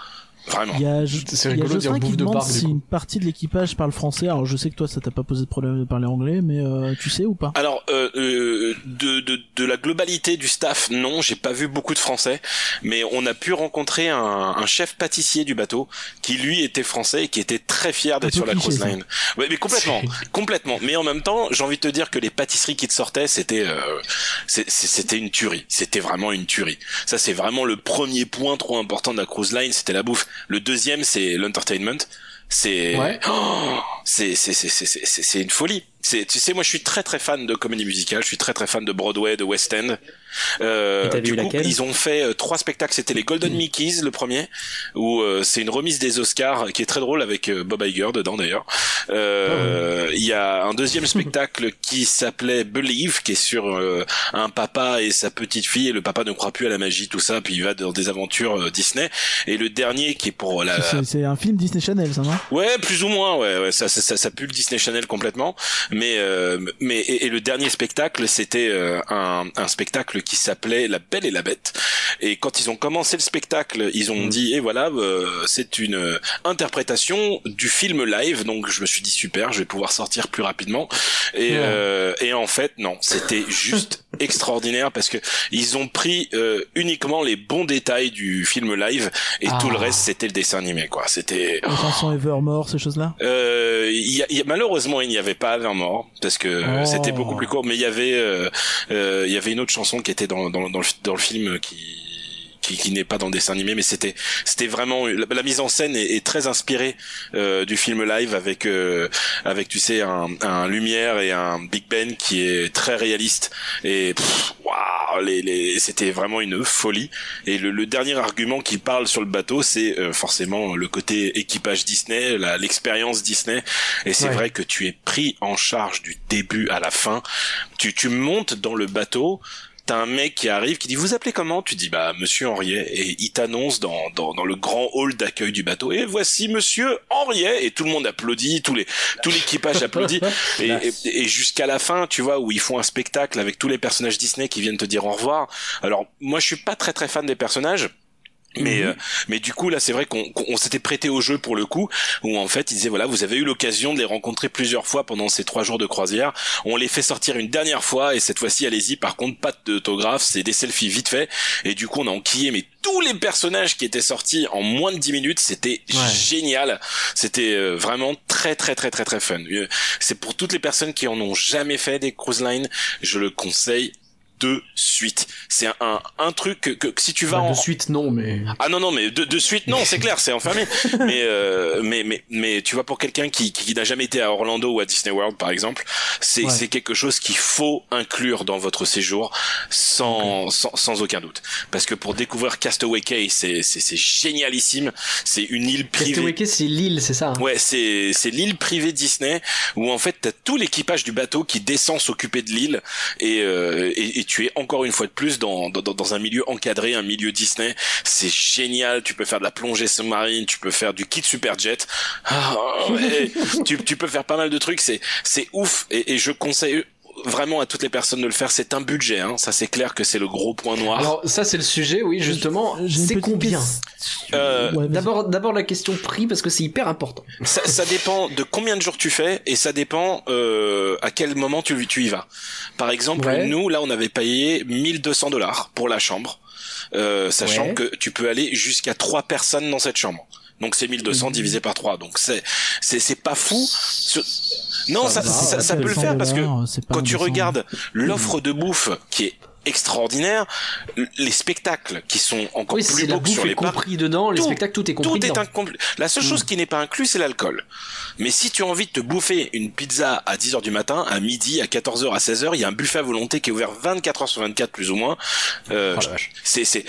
Vraiment. Il y a, C'est il y a rigolo de dire Jocelyn bouffe qui de demande parc, du si une partie de l'équipage parle français. Alors je sais que toi ça t'a pas posé de problème de parler anglais, mais euh, tu sais ou pas? Alors euh, euh, de, de de la globalité du staff, non, j'ai pas vu beaucoup de Français, mais on a pu rencontrer un, un chef pâtissier du bateau qui lui était français et qui était très fier d'être sur la cliché, cruise line. Ouais, mais complètement, complètement. Mais en même temps, j'ai envie de te dire que les pâtisseries qui te sortaient, c'était euh, c'était une tuerie. C'était vraiment une tuerie. Ça, c'est vraiment le premier point trop important de la cruise line, c'était la bouffe. Le deuxième, c'est l'entertainment. C'est Ouais. Oh, c'est c'est c'est c'est c'est c'est une folie. C'est tu sais moi je suis très très fan de comédie musicale, je suis très très fan de Broadway, de West End. Euh, du coup, ils ont fait euh, trois spectacles, c'était les Golden Mickeys le premier où euh, c'est une remise des Oscars qui est très drôle avec euh, Bob Iger dedans d'ailleurs. Euh, Il y a un deuxième spectacle qui s'appelait Believe qui est sur euh, un papa et sa petite fille et le papa ne croit plus à la magie tout ça puis il va dans des aventures euh, Disney. Et le dernier qui est pour la C'est- C'est un film Disney Channel, ça, non? Ouais, plus ou moins, ouais, ouais ça, ça, ça, ça pue le Disney Channel complètement. Mais, euh, mais et, et le dernier spectacle, c'était euh, un, un spectacle qui s'appelait La Belle et la Bête. Et quand ils ont commencé le spectacle, ils ont dit, et voilà, euh, c'est une interprétation du film live. Donc je me suis dit super, je vais pouvoir sortir plus rapidement. Et, euh, et en fait, non, c'était juste extraordinaire parce que ils ont pris euh, uniquement les bons détails du film live et Ah. tout le reste c'était le dessin animé quoi. C'était Les chansons Evermore, ces choses-là? Euh, il y a, y a- malheureusement, il n'y avait pas Evermore parce que euh, Oh. c'était beaucoup plus court. Mais il y avait, euh, euh, il y avait une autre chanson qui était dans dans, dans, le, dans le film qui qui, qui n'est pas dans le dessin animé, mais c'était c'était vraiment la, la mise en scène est, est très inspirée euh, du film live avec euh, avec tu sais un, un lumière et un Big Ben qui est très réaliste. Et waouh les, les c'était vraiment une folie. Et le, le dernier argument qui parle sur le bateau c'est euh, forcément le côté équipage Disney la- l'expérience Disney. Et c'est Ouais. vrai que tu es pris en charge du début à la fin. Tu tu montes dans le bateau T'as un mec qui arrive qui dit vous appelez comment? Tu dis bah Monsieur Henriet. Et il t'annonce dans, dans dans le grand hall d'accueil du bateau. Et voici Monsieur Henriet. Et tout le monde applaudit tout les tout l'équipage applaudit. Et, et, et jusqu'à la fin tu vois où ils font un spectacle avec tous les personnages Disney qui viennent te dire au revoir. Alors moi je suis pas très très fan des personnages. Mais euh, mais du coup là c'est vrai qu'on qu'on- on s'était prêté au jeu pour le coup où en fait ils disaient voilà vous avez eu l'occasion de les rencontrer plusieurs fois pendant ces trois jours de croisière. On les fait sortir une dernière fois et cette fois-ci allez-y. Par contre pas d'autographe c'est des selfies vite fait. Et du coup on a enquillé mais tous les personnages qui étaient sortis en moins de 10 minutes c'était génial. C'était euh, vraiment très très très très très fun. Euh, c'est pour toutes les personnes qui en ont jamais fait des cruise lines je le conseille de suite. C'est un, un un truc que, que si tu vas Bah, en de suite, non, mais. ah non non mais de, de suite non c'est clair c'est enfermé. Mais euh, mais mais mais tu vois pour quelqu'un qui qui, n'a jamais été à Orlando ou à Disney World par exemple c'est Ouais. c'est quelque chose qu'il faut inclure dans votre séjour sans sans, sans aucun doute. Parce que pour découvrir Castaway Cay c'est c'est c'est génialissime. C'est une île privée. Castaway Cay, c'est l'île, c'est ça hein? Ouais, c'est c'est l'île privée Disney où en fait t'as tout l'équipage du bateau qui descend s'occuper de l'île et, euh, et et tu es encore une fois de plus dans dans, dans un milieu encadré, un milieu Disney. C'est génial. Tu peux faire de la plongée sous-marine, tu peux faire du kit superjet. Ah, ouais. tu tu peux faire pas mal de trucs. C'est c'est ouf et, et je conseille vraiment à toutes les personnes de le faire. C'est un budget, hein. Ça c'est clair que c'est le gros point noir. Alors, ça, c'est le sujet, oui, justement. C'est combien. Euh, Ouais. D'abord, d'abord la question prix, parce que c'est hyper important. ça, ça dépend de combien de jours tu fais et ça dépend euh, à quel moment tu, tu y vas. Par exemple, Ouais. nous, là, on avait payé 1200 dollars pour la chambre, euh, sachant Ouais. que tu peux aller jusqu'à trois personnes dans cette chambre. Donc c'est 1200 Mhm. divisé par 3. Donc c'est c'est c'est pas fou. Ce- Non, ça, va, ça, ça Après, peut le 100 faire parce que quand tu 200. regardes l'offre de bouffe qui est extraordinaire, les spectacles qui sont encore Oui, plus beaux que sur les compris dedans, les Tout- spectacles, tout est compris tout est incomplet. La seule chose qui n'est pas inclus, c'est l'alcool. Mais si tu as envie de te bouffer une pizza à 10h du matin, à midi, à 14h, à 16h, il y a un buffet à volonté qui est ouvert 24 heures sur 24 plus ou moins. Euh, Oh c'est c'est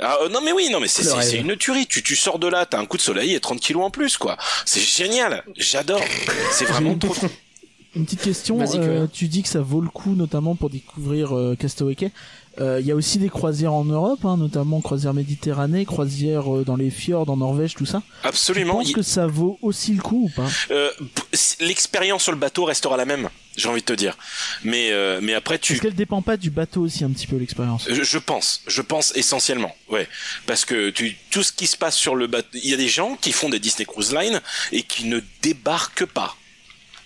ah, euh, non mais oui non mais c'est une tuerie. Tu tu sors de là, t'as un coup de soleil et 30 kilos en plus quoi. C'est génial. J'adore. C'est vraiment trop. Une petite question, euh, tu dis que ça vaut le coup notamment pour découvrir euh, Castaway Cay. Euh, Il y a aussi des croisières en Europe, hein, notamment croisière Méditerranée, croisière euh, dans les fjords en Norvège, tout ça. Tu Absolument. penses Il- que ça vaut aussi le coup ou pas? Euh, l'expérience sur le bateau restera la même. J'ai envie de te dire. Mais euh, mais après tu Est-ce qu'elle dépend pas du bateau aussi un petit peu l'expérience? Je, je pense, je pense essentiellement, ouais, parce que tu, tout ce qui se passe sur le bateau, il y a des gens qui font des Disney Cruise Line et qui ne débarquent pas.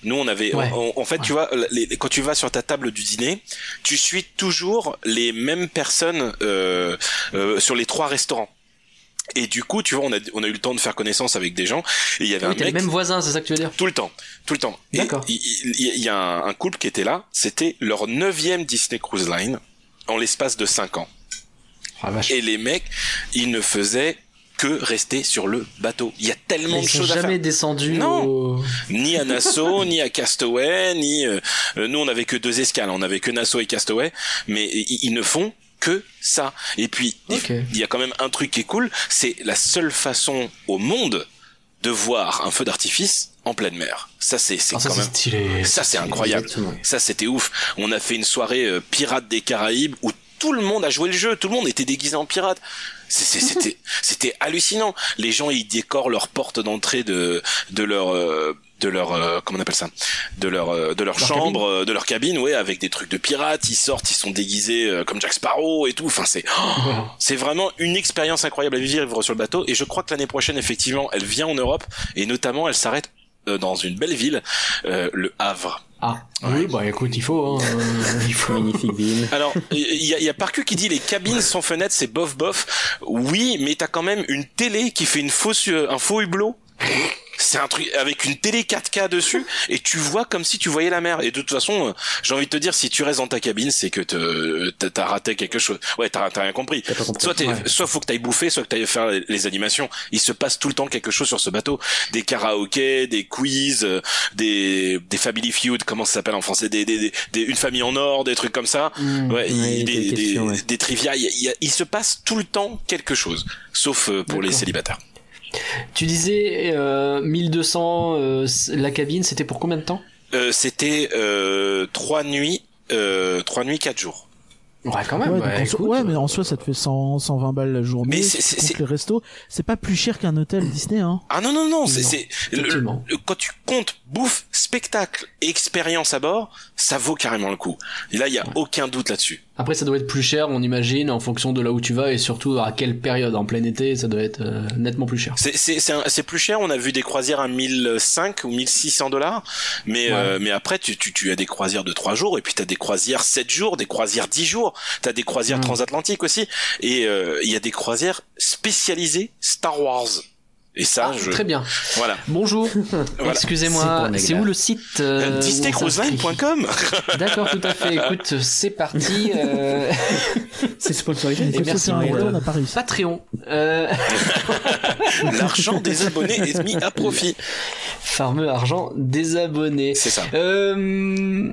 Nous, on avait, Ouais. on- en fait, tu vois, les- quand tu vas sur ta table du dîner, tu suis toujours les mêmes personnes euh, euh, sur les trois restaurants. Et du coup, tu vois, on a, on a eu le temps de faire connaissance avec des gens. Et il y avait oui, un t'as les mec mêmes voisins, c'est ça que tu veux dire? Tout le temps, tout le temps. D'accord. Il y a un, un couple qui était là. C'était leur neuvième Disney Cruise Line en l'espace de cinq ans. Ah, vache. Et les mecs, ils ne faisaient que rester sur le bateau. Il y a tellement Ils de choses à jamais faire. descendus Non. au- Ni à Nassau, ni à Castaway, ni euh, euh, nous on avait que deux escales, on avait que Nassau et Castaway, mais ils, ne font que ça. Et puis il- y a quand même un truc qui est cool, c'est la seule façon au monde de voir un feu d'artifice en pleine mer. Ça c'est c'est Ah, ça quand c'est même stylé. ça c'est incroyable. Exactement. Ça c'était ouf. On a fait une soirée euh, Pirates des Caraïbes où tout le monde a joué le jeu, tout le monde était déguisé en pirate. C'était c'était hallucinant. Les gens ils décorent leur porte d'entrée de de leur euh, de leur euh, comment on appelle ça? De leur euh, de leur, Leur chambre euh, de leur cabine ouais avec des trucs de pirates. Ils sortent ils sont déguisés euh, comme Jack Sparrow et tout. Enfin c'est oh, c'est vraiment une expérience incroyable à vivre sur le bateau. Et je crois que l'année prochaine effectivement elle vient en Europe. Et notamment elle s'arrête euh, dans une belle ville euh, le Havre Ah, oui, bah écoute, il faut. Hein, il faut. Magnifique ville. Alors, il y a, il y a Parcu qui dit les cabines sans fenêtre, c'est bof bof. Oui, mais t'as quand même une télé qui fait une fausse, euh, un faux hublot. C'est un truc avec une télé 4K dessus et tu vois comme si tu voyais la mer. Et de toute façon, euh, j'ai envie de te dire, si tu restes dans ta cabine, c'est que t'as raté quelque chose. Ouais, t'as rien compris. Soit, t'es- Ouais. soit faut que t'ailles bouffer, soit que t'ailles faire les, animations. Il se passe tout le temps quelque chose sur ce bateau. Des karaokés, des quiz, euh, des, des family feud, comment ça s'appelle en français, des, des, des- une famille en or, des trucs comme ça. Hmm. Ouais, des, des des, questions, ouais. des trivia. Il, se passe tout le temps quelque chose, sauf euh, pour les célibataires. Tu disais euh, 1200 euh, la cabine, c'était pour combien de temps? Euh, C'était euh, trois nuits, euh, trois nuits, quatre jours. Ouais, quand même. Ouais, bah, ouais, mais en soi, ça te fait 100, 120 balles la journée. Mais c'est- tu c'est- les restos. C'est pas plus cher qu'un hôtel Disney, hein. Ah non non non, c'est c'est quand tu comptes bouffe, spectacle, et expérience à bord, ça vaut carrément le coup. Et là, il y a aucun doute là-dessus. Après, ça doit être plus cher, on imagine, en fonction de là où tu vas et surtout à quelle période. En plein été, ça doit être euh, nettement plus cher. C'est c'est c'est plus cher. On a vu des croisières à 1005 ou 1600 dollars, mais Ouais. euh, mais après tu, tu tu as des croisières de 3 jours et puis t'as des croisières 7 jours, des croisières 10 jours. T'as des croisières Mm. transatlantiques aussi et euh, il y a des croisières spécialisées Star Wars. Et ça, Ah, je Très bien. voilà. Bonjour. Voilà. Excusez-moi, c'est où le site euh, DisneyCruiseLine.com. D'accord, tout à fait. Écoute, c'est parti. euh, C'est sponsorisé. Et merci réussi. Patreon. Euh... L'argent des abonnés est mis à profit. Fameux argent des abonnés. C'est ça. Euh...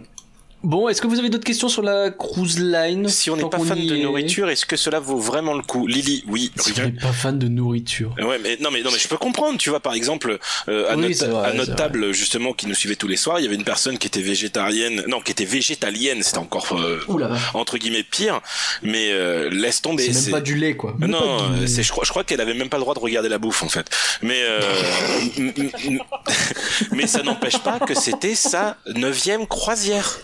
Bon, est-ce que vous avez d'autres questions sur la cruise line Si on n'est pas fan de est. nourriture, est-ce que cela vaut vraiment le coup? Lily, oui. Si on n'est pas fan de nourriture. Ouais, mais non, mais non, mais je peux comprendre. Tu vois, par exemple, euh, à Oui, notre, vrai, à notre table justement qui nous suivait tous les soirs, il y avait une personne qui était végétarienne, non, qui était végétalienne. C'était encore euh, entre guillemets pire. Mais euh, laisse tomber. C'est même pas du lait, quoi. Non, c'est je crois, je crois qu'elle avait même pas le droit de regarder la bouffe en fait. Mais euh, mais ça n'empêche pas que c'était sa neuvième croisière.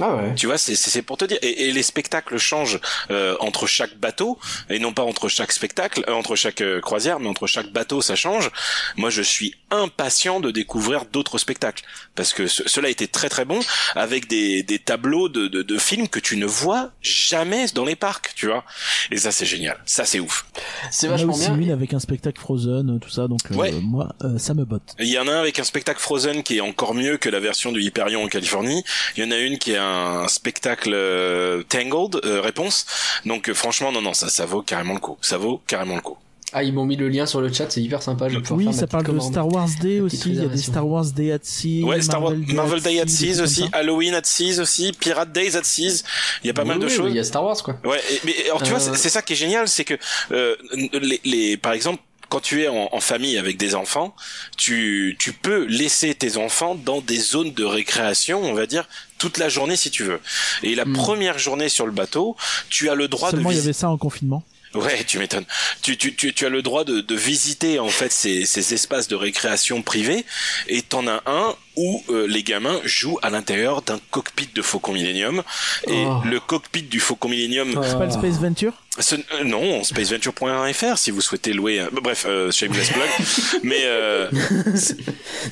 Ah. Tu vois, c'est pour te dire. Et, et les spectacles changent euh, entre chaque bateau et non pas entre chaque spectacle, euh, entre chaque euh, croisière, mais entre chaque bateau ça change. Moi, je suis impatient de découvrir d'autres spectacles parce que ce- cela a été très très bon avec des, des tableaux de, de, de films que tu ne vois jamais dans les parcs, tu vois. Et ça, c'est génial. Ça, c'est ouf. C'est vachement aussi bien. une avec un spectacle Frozen, tout ça, donc euh, Ouais. moi, euh, ça me botte. Il y en a un avec un spectacle Frozen qui est encore mieux que la version du Hyperion en Californie. Il y en a une qui est un spectacle euh, Tangled, euh, réponse. Donc euh, franchement, non, non, ça, ça vaut carrément le coup. Ça vaut carrément le coup. Ah, ils m'ont mis le lien sur le chat, c'est hyper sympa. Je vais pouvoir Oui, ça parle de. Star Wars Day aussi. Il y a des. Star Wars Day at Sea. Ouais, Star Wars, Marvel Day Marvel at Day comme aussi. Halloween at Seas aussi, Pirate Days at Seas. Il y a pas Oui, mal de oui, choses. Il y a Star Wars, quoi. Ouais, et- mais alors tu vois, Euh. c'est c'est ça qui est génial, c'est que euh, les, les, par exemple, quand tu es en, en famille avec des enfants, tu, tu peux laisser tes enfants dans des zones de récréation, on va dire, toute la journée si tu veux. Et la Mm. première journée sur le bateau, tu as le droit Seulement, de il y avait ça en confinement. Ouais, tu m'étonnes. Tu, tu, tu, tu as le droit de, de visiter en fait ces, ces espaces de récréation privés et t'en as un où euh, les gamins jouent à l'intérieur d'un cockpit de Faucon Millennium. Et Oh. le cockpit du Faucon Millennium, C'est pas le Space Venture ce- euh, non, spaceventure.fr si vous souhaitez louer. un- Bref, euh, shameless plug. Mais euh,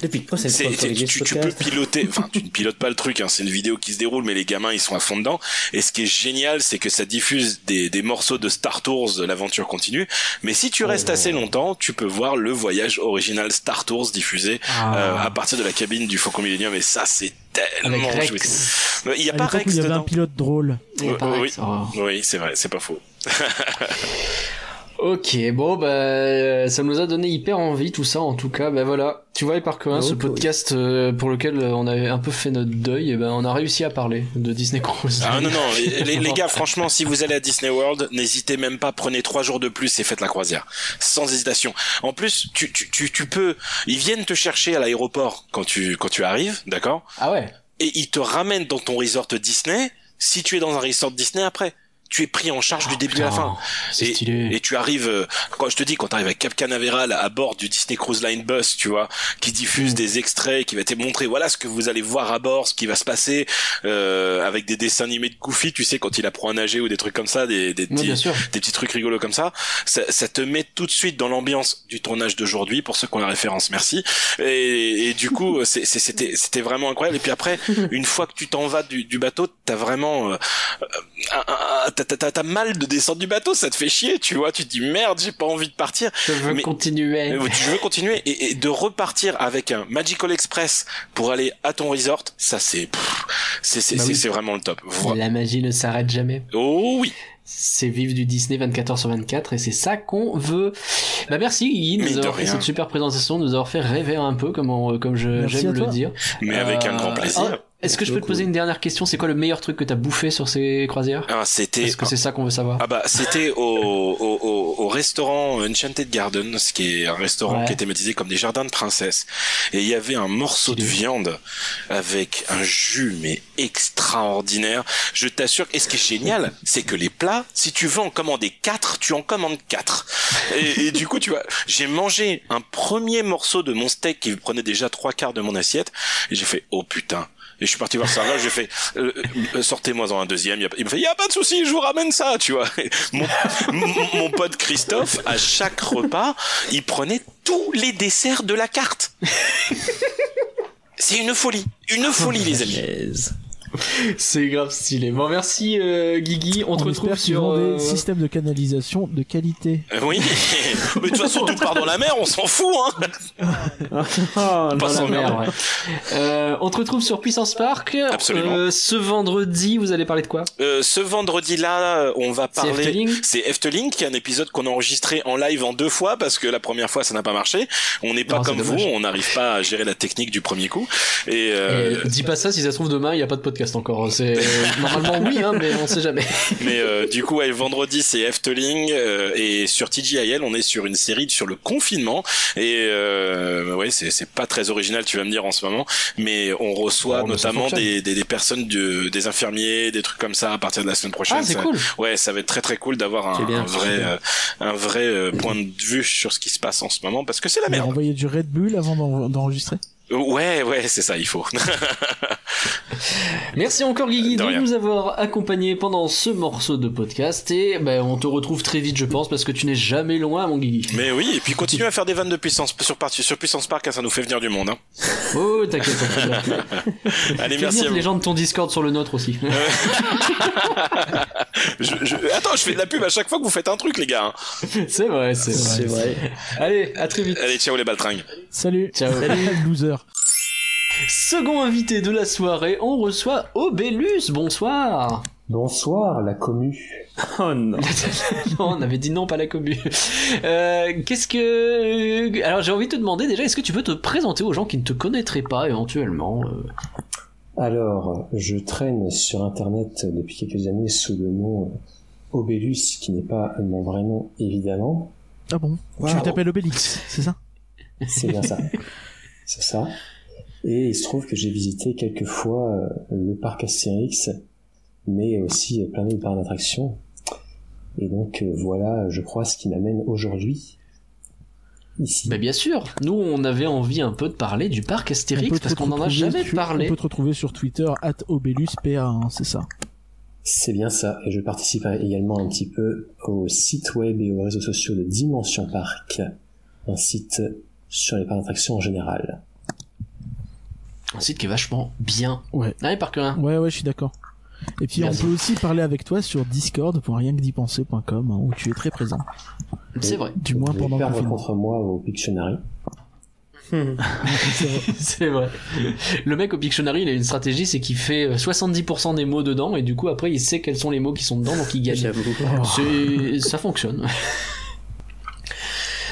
Depuis quand c'est tu, tu peux piloter. Enfin, tu ne pilotes pas le truc. Hein, c'est une vidéo qui se déroule, mais les gamins ils sont à fond dedans. Et ce qui est génial, c'est que ça diffuse des, des morceaux de Star Tours, l'aventure continue. Mais si tu restes assez longtemps, tu peux voir le voyage original Star Tours diffusé euh, à partir de la cabine du Faucon Millennium. Et ça, c'est Avec tellement Rex. jouissif. Il y a À pas Rex il y avait un pilote drôle. Euh, oh. Oui, c'est vrai, c'est pas faux. Ok, bon bah ça nous a donné hyper envie tout ça en tout cas. Bah voilà, tu vois par ce Oh, podcast euh, pour lequel on avait un peu fait notre deuil, et ben on a réussi à parler de Disney Cruise. Ah non non, les, les- les gars, franchement, si vous allez à Disney World, n'hésitez même pas, prenez trois jours de plus et faites la croisière, sans hésitation. En plus, tu tu tu, tu peux, ils viennent te chercher à l'aéroport quand tu quand tu arrives, d'accord, Ah ouais. et ils te ramènent dans ton resort Disney. Si tu es dans un resort Disney après, tu es pris en charge du début à la Putain, fin. Et, stylé. et tu arrives, euh, quand je te dis, quand tu arrives avec Cap Canaveral à bord du Disney Cruise Line Bus, tu vois, qui Mm. diffuse des extraits, qui va te montrer, voilà ce que vous allez voir à bord, ce qui va se passer, euh, avec des dessins animés de Goofy, tu sais, quand il apprend à nager ou des trucs comme ça, des, des, petits, des petits trucs rigolos comme ça, ça, ça te met tout de suite dans l'ambiance du tournage d'aujourd'hui, pour ceux qui ont la référence, merci. Et, et du coup, c'était c'était vraiment incroyable. Et puis après, une fois que tu t'en vas du, du bateau, t'as vraiment... euh, un- un- un- t'as- t'as t'as mal de descendre du bateau, ça te fait chier, tu vois, tu te dis merde, j'ai pas envie de partir. Je veux mais- continuer. Euh, Je veux continuer et, et de repartir avec un Magical Express pour aller à ton resort, ça c'est c'est c'est Bah oui. vraiment le top. La magie ne s'arrête jamais. Oh oui. C'est vivre du Disney 24 heures sur 24 et c'est ça qu'on veut. Bah merci Guy de Mais nous avoir fait rien. cette super présentation, de nous avoir fait rêver un peu comme on- comme je j'aime le dire. Mais avec un Euh, grand plaisir. Est-ce que je peux te poser une dernière question? C'est quoi le meilleur truc que t'as bouffé sur ces croisières? Ah, c'était Est-ce que c'est ça qu'on veut savoir? Ah bah c'était au, au, au, au restaurant Enchanted Garden, ce qui est un restaurant Ouais. qui est thématisé comme des jardins de princesses. Et il y avait un morceau de viande avec un jus mais extraordinaire. Je t'assure. Et ce qui est génial, c'est que les plats, si tu veux en commander quatre, tu en commandes quatre. Et, et du coup, tu vois, j'ai mangé un premier morceau de mon steak qui prenait déjà trois quarts de mon assiette, et j'ai fait oh putain. Et je suis parti voir là, j'ai fait euh, euh, sortez-moi en un deuxième. Il, me fait il y a pas de souci, je vous ramène ça, tu vois. Mon, mon pote Christophe, à chaque repas, il prenait tous les desserts de la carte. C'est une folie, une folie les amis. C'est grave stylé. Bon merci euh, Guigui, on te On retrouve espère qu'ils sur euh, des systèmes de canalisation de qualité. Euh, Oui, mais de toute façon tout part dans la mer, on s'en fout hein. Oh, Pas dans la sans mer, merde. ouais. Euh, on te retrouve sur Puissance Park. Absolument. Euh, ce vendredi, vous allez parler de quoi? Euh, ce vendredi-là, on va C'est parler. Efteling C'est Efteling, qui est un épisode qu'on a enregistré en live en deux fois parce que la première fois ça n'a pas marché. On n'est pas Non, comme vous, dommage. on n'arrive pas à gérer la technique du premier coup. Et, euh, Et dis pas ça si ça se trouve demain, il y a pas de podcast encore. C'est normalement oui, hein, mais on sait jamais. mais euh, du coup, ouais, vendredi c'est Efteling euh, et sur TGIL on est sur une série sur le confinement et euh, ouais c'est c'est pas très original tu vas me dire en ce moment, mais on reçoit notamment des, des des personnes de, des infirmiers, des trucs comme ça à partir de la semaine prochaine. Ah, c'est cool. Ouais, ça va être très très cool d'avoir un, bien, un vrai bien. euh, un vrai euh, point de vue sur ce qui se passe en ce moment parce que c'est la On a merde. envoyé du Red Bull avant d'en- d'enregistrer. Ouais, ouais, c'est ça, il faut. Merci encore Guigui De nous avoir accompagnés pendant ce morceau de podcast et ben on te retrouve très vite je pense parce que tu n'es jamais loin mon Guigui. Mais oui, et puis continue à faire des vannes de puissance sur, sur Puissance Park, hein, ça nous fait venir du monde. Hein. Oh t'inquiète. Allez, Fais merci venir à vous. les gens de ton Discord sur le nôtre aussi. Je- je- Attends, je fais de la pub à chaque fois que vous faites un truc, les gars. hein. c'est vrai, c'est vrai. C'est vrai. Allez, à très vite. Allez, ciao les baltringues. Salut. Ciao. Salut, loser. Second invité de la soirée, on reçoit Obélus. Bonsoir. Bonsoir, la commu. Oh non. non, on avait dit non, pas la commu. Euh, Qu'est-ce que... Alors j'ai envie de te demander déjà, est-ce que tu peux te présenter aux gens qui ne te connaîtraient pas éventuellement euh Alors, je traîne sur Internet depuis quelques années sous le nom euh, Obélus, qui n'est pas mon vrai nom, évidemment. Ah bon? Wow. Tu t'appelles Obélix, c'est ça? C'est bien ça. C'est ça. Et il se trouve que j'ai visité quelques fois euh, le parc Astérix, mais aussi euh, plein d'autres parcs d'attractions. Et donc euh, voilà, je crois, ce qui m'amène aujourd'hui. ici. Bah bien sûr, nous on avait envie un peu de parler du parc Astérix parce qu'on en a jamais sur- parlé. On peut te retrouver sur Twitter, at ObelusPA, hein, c'est ça. C'est bien ça, et je participe également un petit peu au site web et aux réseaux sociaux de Dimension Park, un site sur les parcs d'attractions en général. Un site qui est vachement bien. Ouais. Allez par hein. Ouais, ouais, je suis d'accord. Et puis Merci. on peut aussi parler avec toi sur discord.rienquedipenser.com hein, où tu es très présent. C'est vrai. Du moins pendant le perdre confinement. contre moi au Pictionary. C'est vrai. Le mec au Pictionary, il a une stratégie, c'est qu'il fait euh, 70% des mots dedans et du coup après il sait quels sont les mots qui sont dedans donc il gagne. Ça fonctionne.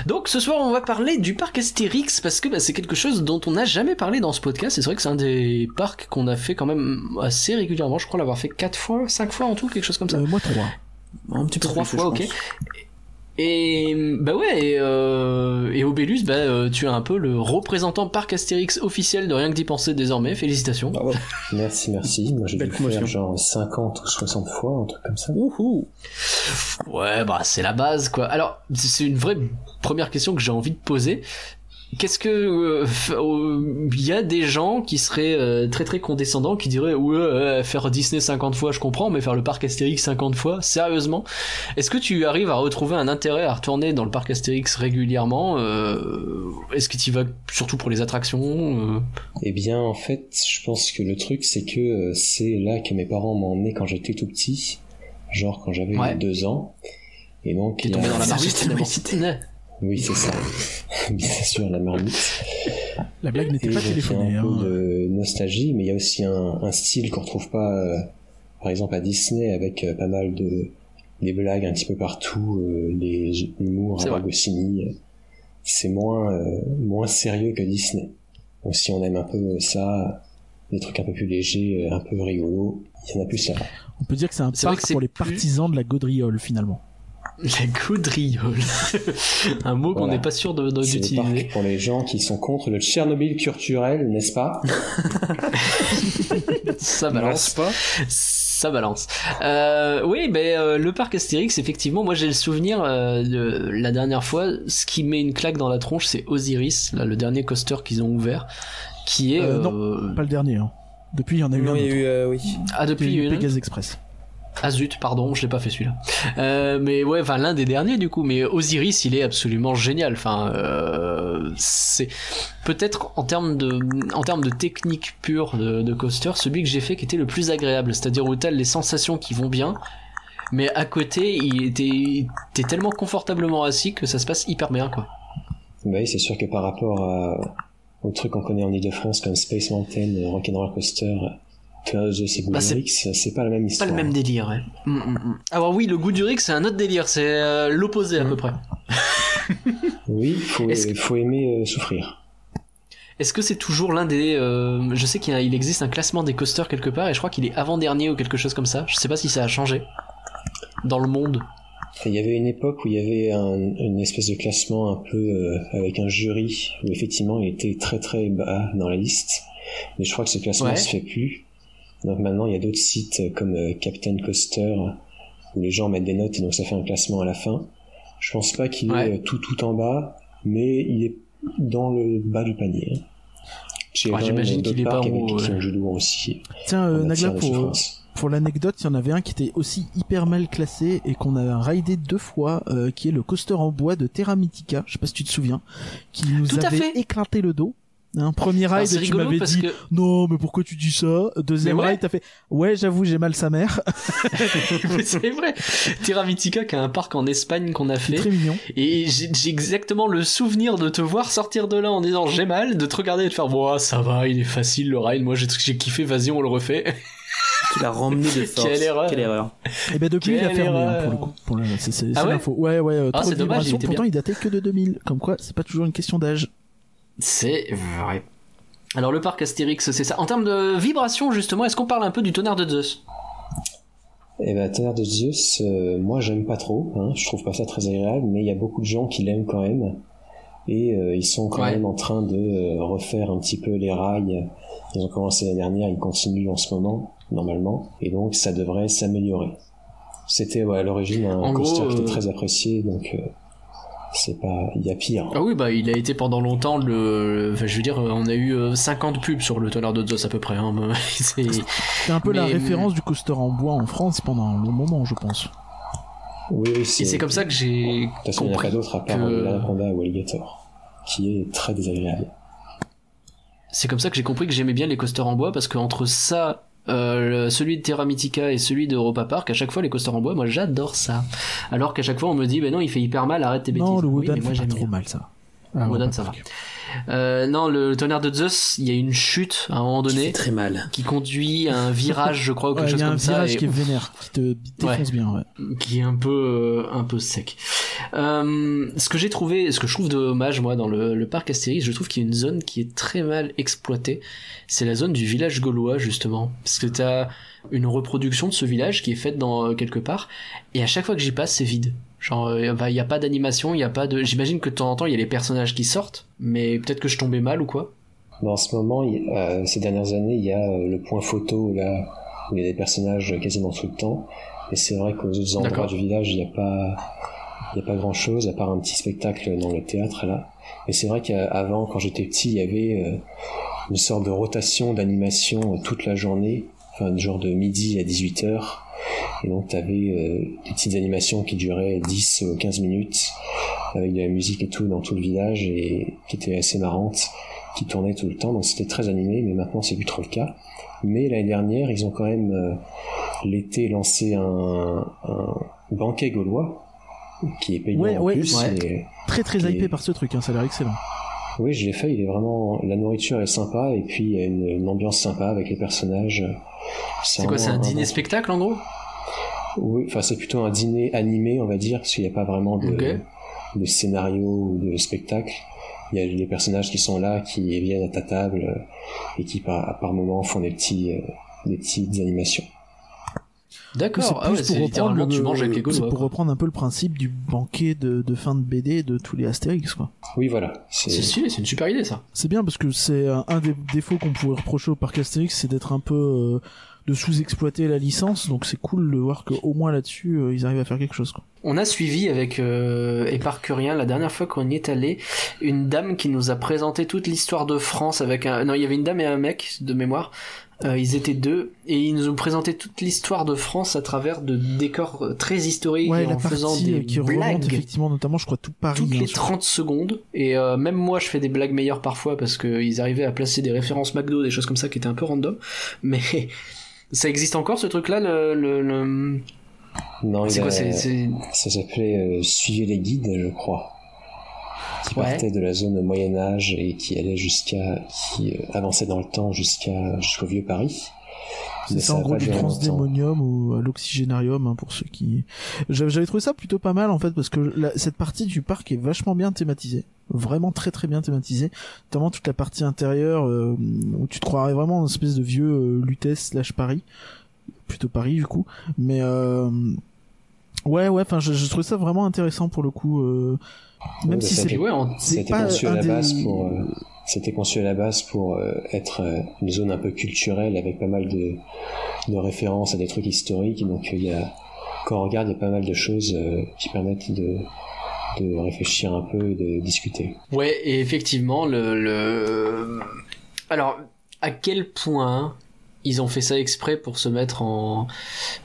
Donc ce soir on va parler du parc Astérix parce que bah, c'est quelque chose dont on n'a jamais parlé dans ce podcast. Et C'est vrai que c'est un des parcs qu'on a fait quand même assez régulièrement. Je crois l'avoir fait 4 fois, 5 fois en tout, quelque chose comme ça. Euh, moi trois. Un petit peu Trois fois, ok. Et bah ouais, et, euh, et Obélus, bah euh, tu es un peu le représentant parc Astérix officiel de rien que d'y penser désormais. Félicitations. Bravo. Merci, merci. Moi j'ai dû faire genre 50 ou 60 fois, un truc comme ça. Wouhou. Ouais, bah c'est la base quoi. Alors, c'est une vraie première question que j'ai envie de poser. Qu'est-ce que euh, f- euh, il y a des gens qui seraient euh, très très condescendants qui diraient ouais euh, faire Disney 50 fois je comprends mais faire le parc Astérix 50 fois sérieusement? Est-ce que tu arrives à retrouver un intérêt à retourner dans le parc Astérix régulièrement euh, est-ce que tu y vas surtout pour les attractions euh? Eh bien, en fait, je pense que le truc, c'est que euh, c'est là que mes parents m'ont emmené quand j'étais tout petit, genre quand j'avais Ouais. deux ans. Et donc, T'es il y a- tombé dans la marmite Oui, c'est ça. Bien sûr, la marmite. La blague n'était pas donc, il y a téléphonée. un peu Hein. de nostalgie, mais il y a aussi un, un style qu'on retrouve pas, euh, par exemple, à Disney, avec euh, pas mal de des blagues un petit peu partout, euh, les humours à Goscinny. C'est moins euh, moins sérieux que Disney. Donc si on aime un peu ça, des trucs un peu plus légers, un peu rigolos, il y en a plus là. On peut dire que c'est un parc pour les plus- partisans de la gaudriole finalement. La gaudriole. un mot qu'on Voilà. n'est pas sûr de- de- d'utiliser. parc pour les gens qui sont contre le Tchernobyl culturel, n'est-ce pas Ça balance. Ça balance. Euh, oui, ben euh, le parc Astérix, effectivement, moi j'ai le souvenir euh, de la dernière fois, ce qui met une claque dans la tronche, c'est Osiris, là, le dernier coaster qu'ils ont ouvert, qui est Euh, euh, Pas le dernier. Hein. Depuis, il y en a eu Non, un il y a autre. eu, euh, oui. ah depuis il y a eu un- Pegasus Express. Ah zut, pardon, je l'ai pas fait celui-là. Euh, mais ouais, enfin l'un des derniers du coup. Mais Osiris, il est absolument génial. Enfin, euh, c'est peut-être en termes de, en termes de technique pure de, coaster, celui que j'ai fait qui était le plus agréable. C'est-à-dire où t'as les sensations qui vont bien, mais à côté, il était, tellement confortablement assis que ça se passe hyper bien quoi. Bah oui, c'est sûr que par rapport à, aux trucs qu'on connaît en Ile-de-France comme Space Mountain, euh, Rock'n'Roll Bah, c'est- pas la même Pas histoire. le même délire. Ouais. Mm, mm, mm. Alors oui, le goût du Rick, c'est un autre délire. C'est euh, l'opposé à peu près. Oui, faut, que- faut aimer euh, souffrir. Est-ce que c'est toujours l'un des... euh, je sais qu'il existe un classement des coasters quelque part et je crois qu'il est avant-dernier ou quelque chose comme ça. Je sais pas si ça a changé dans le monde. Il y avait une époque où il y avait un- une espèce de classement un peu euh, avec un jury où effectivement il était très très bas dans la liste. Mais je crois que ce classement Ouais. se fait plus. Donc maintenant il y a d'autres sites euh, comme euh, Captain Coaster où les gens mettent des notes et donc ça fait un classement à la fin. Je pense pas qu'il Ouais. est euh, tout tout en bas, mais il est dans le bas du panier. hein. Ouais, j'imagine qu'il est pas avec haut, ouais. aussi. Tiens, euh, Nagla, pour, pour l'anecdote, il y en avait un qui était aussi hyper mal classé et qu'on a raidé deux fois, euh, qui est le coaster en bois de Terra Mythica. Je sais pas si tu te souviens, qui nous Tout à avait fait. éclaté le dos. Un premier ride, tu m'avais dit que non, mais pourquoi tu dis ça? Deuxième ouais. ride, t'as fait ouais, j'avoue, j'ai mal sa mère. Mais c'est vrai. Terra Mythica qui a un parc en Espagne qu'on a fait très mignon. et j'ai exactement le souvenir de te voir sortir de là en disant j'ai mal, de te regarder et de faire bon ça va, il est facile le ride, moi j'ai kiffé, vas-y on le refait. Tu l'as ramené de force. Quelle erreur. Quelle erreur. Et ben depuis, il a Quelle fermé hein, pour le coup. Pour le- c'est c'est- Ah ouais? l'info. Ouais, ouais. euh, Ah, trop c'est de dommage, il vibrations. était Pourtant, bien. il datait que de 2000. Comme quoi, c'est pas toujours une question d'âge. C'est vrai. Alors le parc Astérix, c'est ça. En termes de vibration justement, est-ce qu'on parle un peu du tonnerre de Zeus? Eh ben, Tonnerre de Zeus, euh, moi j'aime pas trop, hein, je trouve pas ça très agréable, mais il y a beaucoup de gens qui l'aiment quand même. Et euh, ils sont quand Ouais. même en train de euh, refaire un petit peu les rails. Ils ont commencé l'année dernière, ils continuent en ce moment, normalement. Et donc ça devrait s'améliorer. C'était ouais, à l'origine un En coaster gros, qui était très apprécié, donc C'est pas, il y a pire. Ah oui, bah il a été pendant longtemps le. Enfin, je veux dire, on a eu euh, 50 pubs sur le tonnerre de Zeus à peu près. Hein. C'est- C'est un peu la Mais- référence du coaster en bois en France pendant un long moment, je pense. Oui, oui, Et c'est comme ça que j'ai De toute façon, il n'y a compris. pas d'autre à part que- euh, l'anaconda ou alligator, qui est très désagréable. C'est comme ça que j'ai compris que j'aimais bien les coasters en bois parce que entre ça, euh, celui de Terra Mythica et celui de Europa Park, à chaque fois les coasters en bois, moi j'adore ça. Alors qu'à chaque fois on me dit, ben non, il fait hyper mal, arrête tes bêtises. Non, le Oui, mais moi fait pas trop bien. mal ça. Wodan, ouais, ça va. Euh, non, le tonnerre de Zeus, il y a une chute à un moment Qui fait donné très mal. qui conduit à un virage, je crois, ou quelque Ouais, Il chose y a un comme ça. virage et qui est vénère, qui te défonce bien. Ouais. qui est un peu euh, un peu sec. Euh, ce que j'ai trouvé, ce que je trouve dommage moi dans le, le parc Astérix, je trouve qu'il y a une zone qui est très mal exploitée. C'est la zone du village gaulois justement, parce que t'as une reproduction de ce village qui est faite dans euh, quelque part, et à chaque fois que j'y passe, c'est vide. Genre, euh, bah, il y a pas d'animation, il y a pas de. J'imagine que de temps en temps il y a les personnages qui sortent, mais peut-être que je tombais mal ou quoi. Mais en ce moment, il- euh, ces dernières années, il y a euh, le point photo là où il y a des personnages quasiment tout le temps. Et c'est vrai qu'aux autres endroits du village, il n'y a pas, il y a pas grand chose à part un petit spectacle dans le théâtre là. Et c'est vrai qu'avant, quand j'étais petit, il y avait euh, une sorte de rotation d'animation euh, toute la journée, enfin genre de midi à 18 h Et donc tu avais des petites animations qui duraient 10 ou 15 minutes avec de la musique et tout dans tout le village et qui étaient assez marrantes qui tournait tout le temps, donc c'était très animé, mais maintenant c'est plus trop le cas. Mais l'année dernière, ils ont quand même euh, l'été lancé un, un banquet gaulois qui est payant Ouais, en ouais, plus. ouais. et- Très très hypé est- par ce truc, hein, ça a l'air excellent. oui, je l'ai fait. Il est vraiment la nourriture est sympa et puis il y a une, une ambiance sympa avec les personnages. C'est quoi, c'est un vraiment dîner spectacle en gros? Oui, enfin c'est plutôt un dîner animé, on va dire, parce qu'il n'y a pas vraiment de, de scénario ou de spectacle. Il y a les personnages qui sont là, qui viennent à ta table euh, et qui par, par moments font des petits, euh, des petites animations. C'est D'accord. Ah plus ouais, c'est pour littéralement reprendre tu le- manges avec les c'est gaulois. pour quoi. reprendre un peu le principe du banquet de, de fin de BD de tous les Astérix, quoi. Oui, voilà. C'est C'est stylé, c'est une super idée ça. C'est bien parce que c'est un, un des défauts qu'on pourrait reprocher au parc Astérix, c'est d'être un peu euh, de sous-exploiter la licence. Donc c'est cool de voir qu'au moins là-dessus, euh, ils arrivent à faire quelque chose. Quoi. On a suivi avec euh, Éparcurien la dernière fois qu'on y est allé une dame qui nous a présenté toute l'histoire de France avec un non il y avait une dame et un mec de mémoire. Euh, ils étaient deux et ils nous ont présenté toute l'histoire de France à travers de décors euh, très historiques Ouais, et la en faisant partie des euh, qui remonte blagues. effectivement, notamment, je crois tout Paris. toutes hein, les sur- 30 secondes et euh, même moi je fais des blagues meilleures parfois parce que ils arrivaient à placer des références McDo des choses comme ça qui étaient un peu random. Mais ça existe encore ce truc là le, le, le- non, il c'est a- quoi c'est c'est- ça s'appelait euh, Suivez les guides, je crois. Qui Ouais. partait de la zone Moyen Âge et qui allait jusqu'à, qui euh, avançait dans le temps jusqu'à jusqu'au vieux Paris. C'est ça en gros du transdémonium ou à l'oxygénarium hein, pour ceux qui. J'avais j'avais trouvé ça plutôt pas mal en fait parce que la- cette partie du parc est vachement bien thématisée, vraiment très très bien thématisée, notamment toute la partie intérieure euh, où tu te croirais vraiment dans une espèce de vieux euh, Lutèce slash Paris, plutôt Paris du coup, mais euh, ouais ouais, enfin je, je trouvais ça vraiment intéressant pour le coup, euh, même Ouais, si ça c'est fait- ouais, c'est C'était pas conçu à un la des- base pour, euh, c'était conçu à la base pour euh, être euh, une zone un peu culturelle avec pas mal de, de références à des trucs historiques. Donc il y a, quand on regarde, il y a pas mal de choses euh, qui permettent de, de réfléchir un peu et de discuter. Ouais, et effectivement, le, le... Alors, à quel point ils ont fait ça exprès pour se mettre en,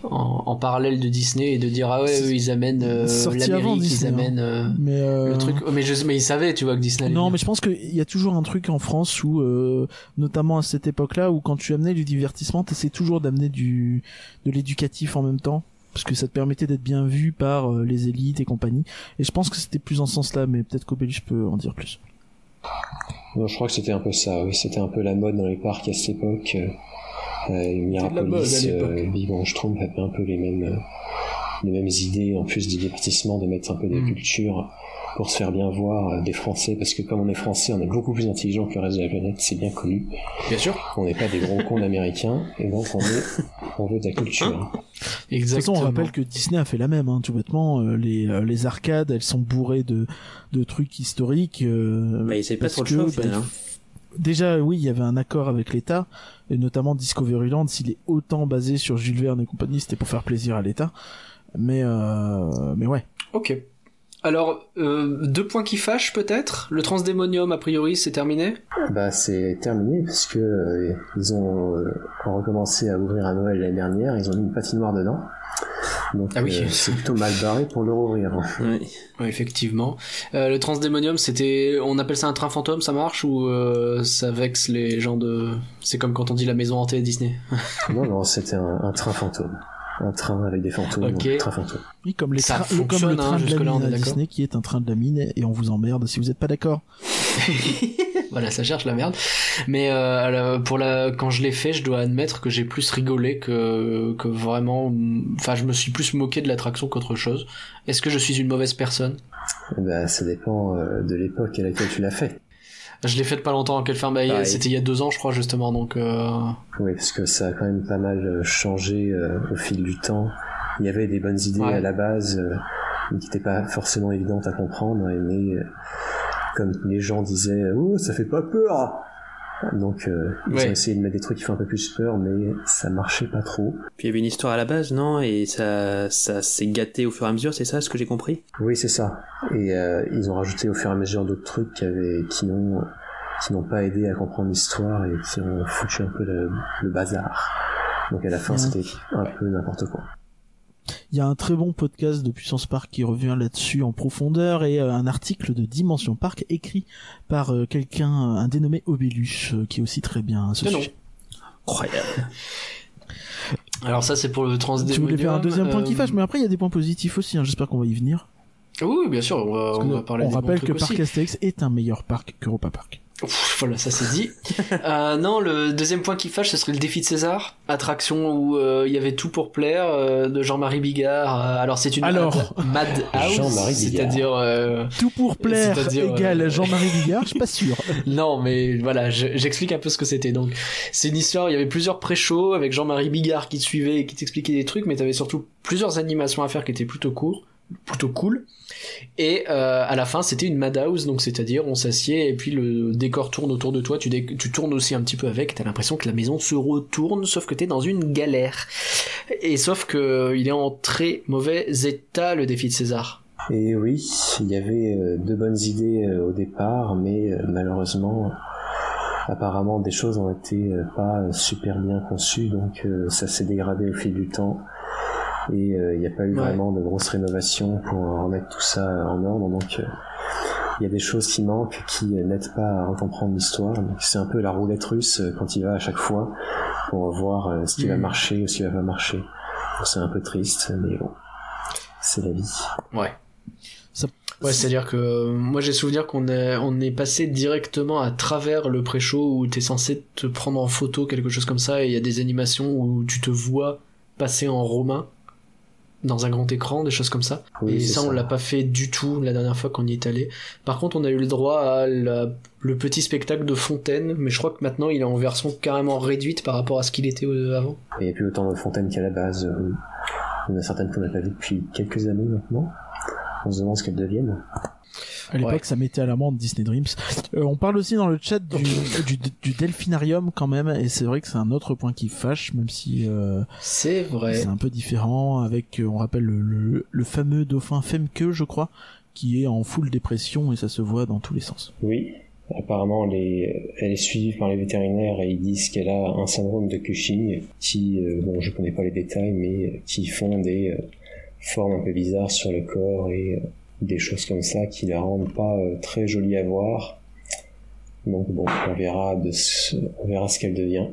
en, en parallèle de Disney et de dire ah ouais, eux, ils amènent euh, l'Amérique, ils hein. amènent euh, mais euh, le truc. Mais, je, mais ils savaient, tu vois, que Disney Non, mais je pense qu'il y a toujours un truc en France où, euh, notamment à cette époque-là, où quand tu amenais du divertissement, t'essaies toujours d'amener du de l'éducatif en même temps, parce que ça te permettait d'être bien vu par euh, les élites et compagnie. Et je pense que c'était plus en ce sens-là, mais peut-être qu'Obélus peut en dire plus. Non, je crois que c'était un peu ça. Oui, c'était un peu la mode dans les parcs à cette époque. Mirapolis, euh, Big Bang Schtroumpf avait un peu les mêmes, euh, les mêmes idées, en plus du divertissement, de mettre un peu de Mm. culture pour se faire bien voir euh, des Français, parce que comme on est Français, on est beaucoup plus intelligent que le reste de la planète, c'est bien connu. Bien sûr. On n'est pas des gros cons d'américains, et donc on est, on veut de la culture. De toute Exactement. façon, on rappelle que Disney a fait la même, hein, tout bêtement. euh, les, euh, les arcades, elles sont bourrées de, de trucs historiques. euh, Bah, ils pas trop le choix, au bah, hein. Déjà, oui, il y avait un accord avec l'État, et notamment Discoveryland, s'il est autant basé sur Jules Verne et compagnie, c'était pour faire plaisir à l'État. Mais, euh, mais ouais. Ok. Alors, euh, deux points qui fâchent peut-être? Le transdémonium, a priori, c'est terminé? Bah c'est terminé parce que euh, ils ont euh, recommencé à ouvrir à Noël l'année dernière, ils ont mis une patinoire dedans. Donc Ah oui. c'est plutôt mal barré pour le rouvrir. Ouais, effectivement. Le transdémonium, c'était, on appelle ça un train fantôme, ça marche ou ça vexe les gens de, c'est comme quand on dit la maison hantée à Disney? non non, c'était un, un train fantôme. Un train avec des fantômes, Ok. un train fantôme. Oui, comme, les Ça trains- comme le train hein, de la on mine est à d'accord. Disney qui est un train de la mine et on vous emmerde si vous n'êtes pas d'accord. voilà, ça cherche la merde. Mais euh, alors, pour la, quand je l'ai fait, je dois admettre que j'ai plus rigolé que que vraiment. Enfin, je me suis plus moqué de l'attraction qu'autre chose. Est-ce que je suis une mauvaise personne? Bah ça dépend euh, de l'époque à laquelle tu l'as fait. Je l'ai faite pas longtemps. Quelle bah, Pareil. C'était il y a deux ans, je crois justement. Donc euh, Oui, parce que ça a quand même pas mal euh, changé euh, au fil du temps. Il y avait des bonnes idées Ouais. à la base, euh, mais qui n'étaient pas forcément évidentes à comprendre, et mais comme les gens disaient, oh, ça fait pas peur. Donc euh, ils Ouais. ont essayé de mettre des trucs qui font un peu plus peur, mais ça marchait pas trop. Puis il y avait une histoire à la base, non? Et ça, ça s'est gâté au fur et à mesure, c'est ça ce que j'ai compris? Oui, c'est ça. Et euh, ils ont rajouté au fur et à mesure d'autres trucs qui avaient, qui n'ont, qui n'ont pas aidé à comprendre l'histoire et qui ont foutu un peu le, le bazar. Donc à la fin, Ouais. c'était un peu n'importe quoi. Il y a un très bon podcast de Puissance Park qui revient là-dessus en profondeur et euh, un article de Dimension Park écrit par euh, quelqu'un, euh, un dénommé Obélus, qui est aussi très bien à ce sujet. Incroyable. alors ça c'est pour le Tu transdémonium. voulais faire un deuxième point qui fâche, mais après il y a des points positifs aussi, hein, j'espère qu'on va y venir. Oui, bien sûr, on va, on va parler on des rappelle que. Parc Astérix est un meilleur parc qu'Europa Park. Ouf, voilà, ça c'est dit. euh, non, le deuxième point qui fâche, ce serait le défi de César, attraction où euh, il y avait tout pour plaire, euh, de Jean-Marie Bigard. Euh, alors c'est une Alors. mad, Bigard. c'est-à-dire euh, Tout pour plaire C'est-à-dire, égale euh, Jean-Marie Bigard, je suis pas sûr. non, mais voilà, je- j'explique un peu ce que c'était. Donc, c'est une histoire. Il y avait plusieurs pré-shows avec Jean-Marie Bigard qui te suivait et qui t'expliquait des trucs, mais t'avais surtout plusieurs animations à faire qui étaient plutôt courtes, plutôt cool. Et euh, à la fin, c'était une madhouse, donc c'est-à-dire on s'assied et puis le décor tourne autour de toi. Tu, tu tournes aussi un petit peu avec. T'as l'impression que la maison se retourne, sauf que t'es dans une galère. Et sauf que il est en très mauvais état le défi de César. Et oui, il y avait euh, de bonnes idées euh, au départ, mais malheureusement, apparemment des choses ont été pas super bien conçues, donc ça s'est dégradé au fil du temps. Et euh, il n'y a pas eu Ouais. vraiment de grosses rénovations pour euh, remettre tout ça en ordre, donc euh, il y a des choses qui manquent, qui euh, n'aident pas à recomprendre l'histoire. Donc c'est un peu la roulette russe euh, quand il va à chaque fois pour voir euh, ce qui va Mhm. marcher ou ce qui va pas marcher. C'est un peu triste, mais bon, c'est la vie. Ouais. Ça- Ouais, c'est-à-dire que euh, moi j'ai souvenir qu'on est, on est passé directement à travers le pré-show où t'es censé te prendre en photo, quelque chose comme ça, et il y a des animations où tu te vois passer en romain dans un grand écran, des choses comme ça. Oui, et c'est ça, on l'a pas fait du tout la dernière fois qu'on y est allé. Par contre, on a eu le droit à la- le petit spectacle de Fontaine, mais je crois que maintenant il est en version carrément réduite par rapport à ce qu'il était euh, avant. Il n'y a plus autant de fontaines qu'à la base. Il y en a certaines qu'on n'a pas vues depuis quelques années maintenant. On se demande ce qu'elles deviennent. À l'époque, Ouais. ça mettait à l'amende Disney Dreams. Euh, on parle aussi dans le chat du, du, du delphinarium quand même, et c'est vrai que c'est un autre point qui fâche, même si euh, C'est vrai. c'est un peu différent. Avec, euh, on rappelle le, le, le fameux dauphin Femke, je crois, qui est en full dépression et ça se voit dans tous les sens. Oui, apparemment elle est, elle est suivie par les vétérinaires et ils disent qu'elle a un syndrome de Cushing qui, euh, bon je connais pas les détails, mais qui font des euh, formes un peu bizarres sur le corps et euh, des choses comme ça qui la rendent pas euh, très jolie à voir. Donc bon, on verra, de ce, on verra ce qu'elle devient.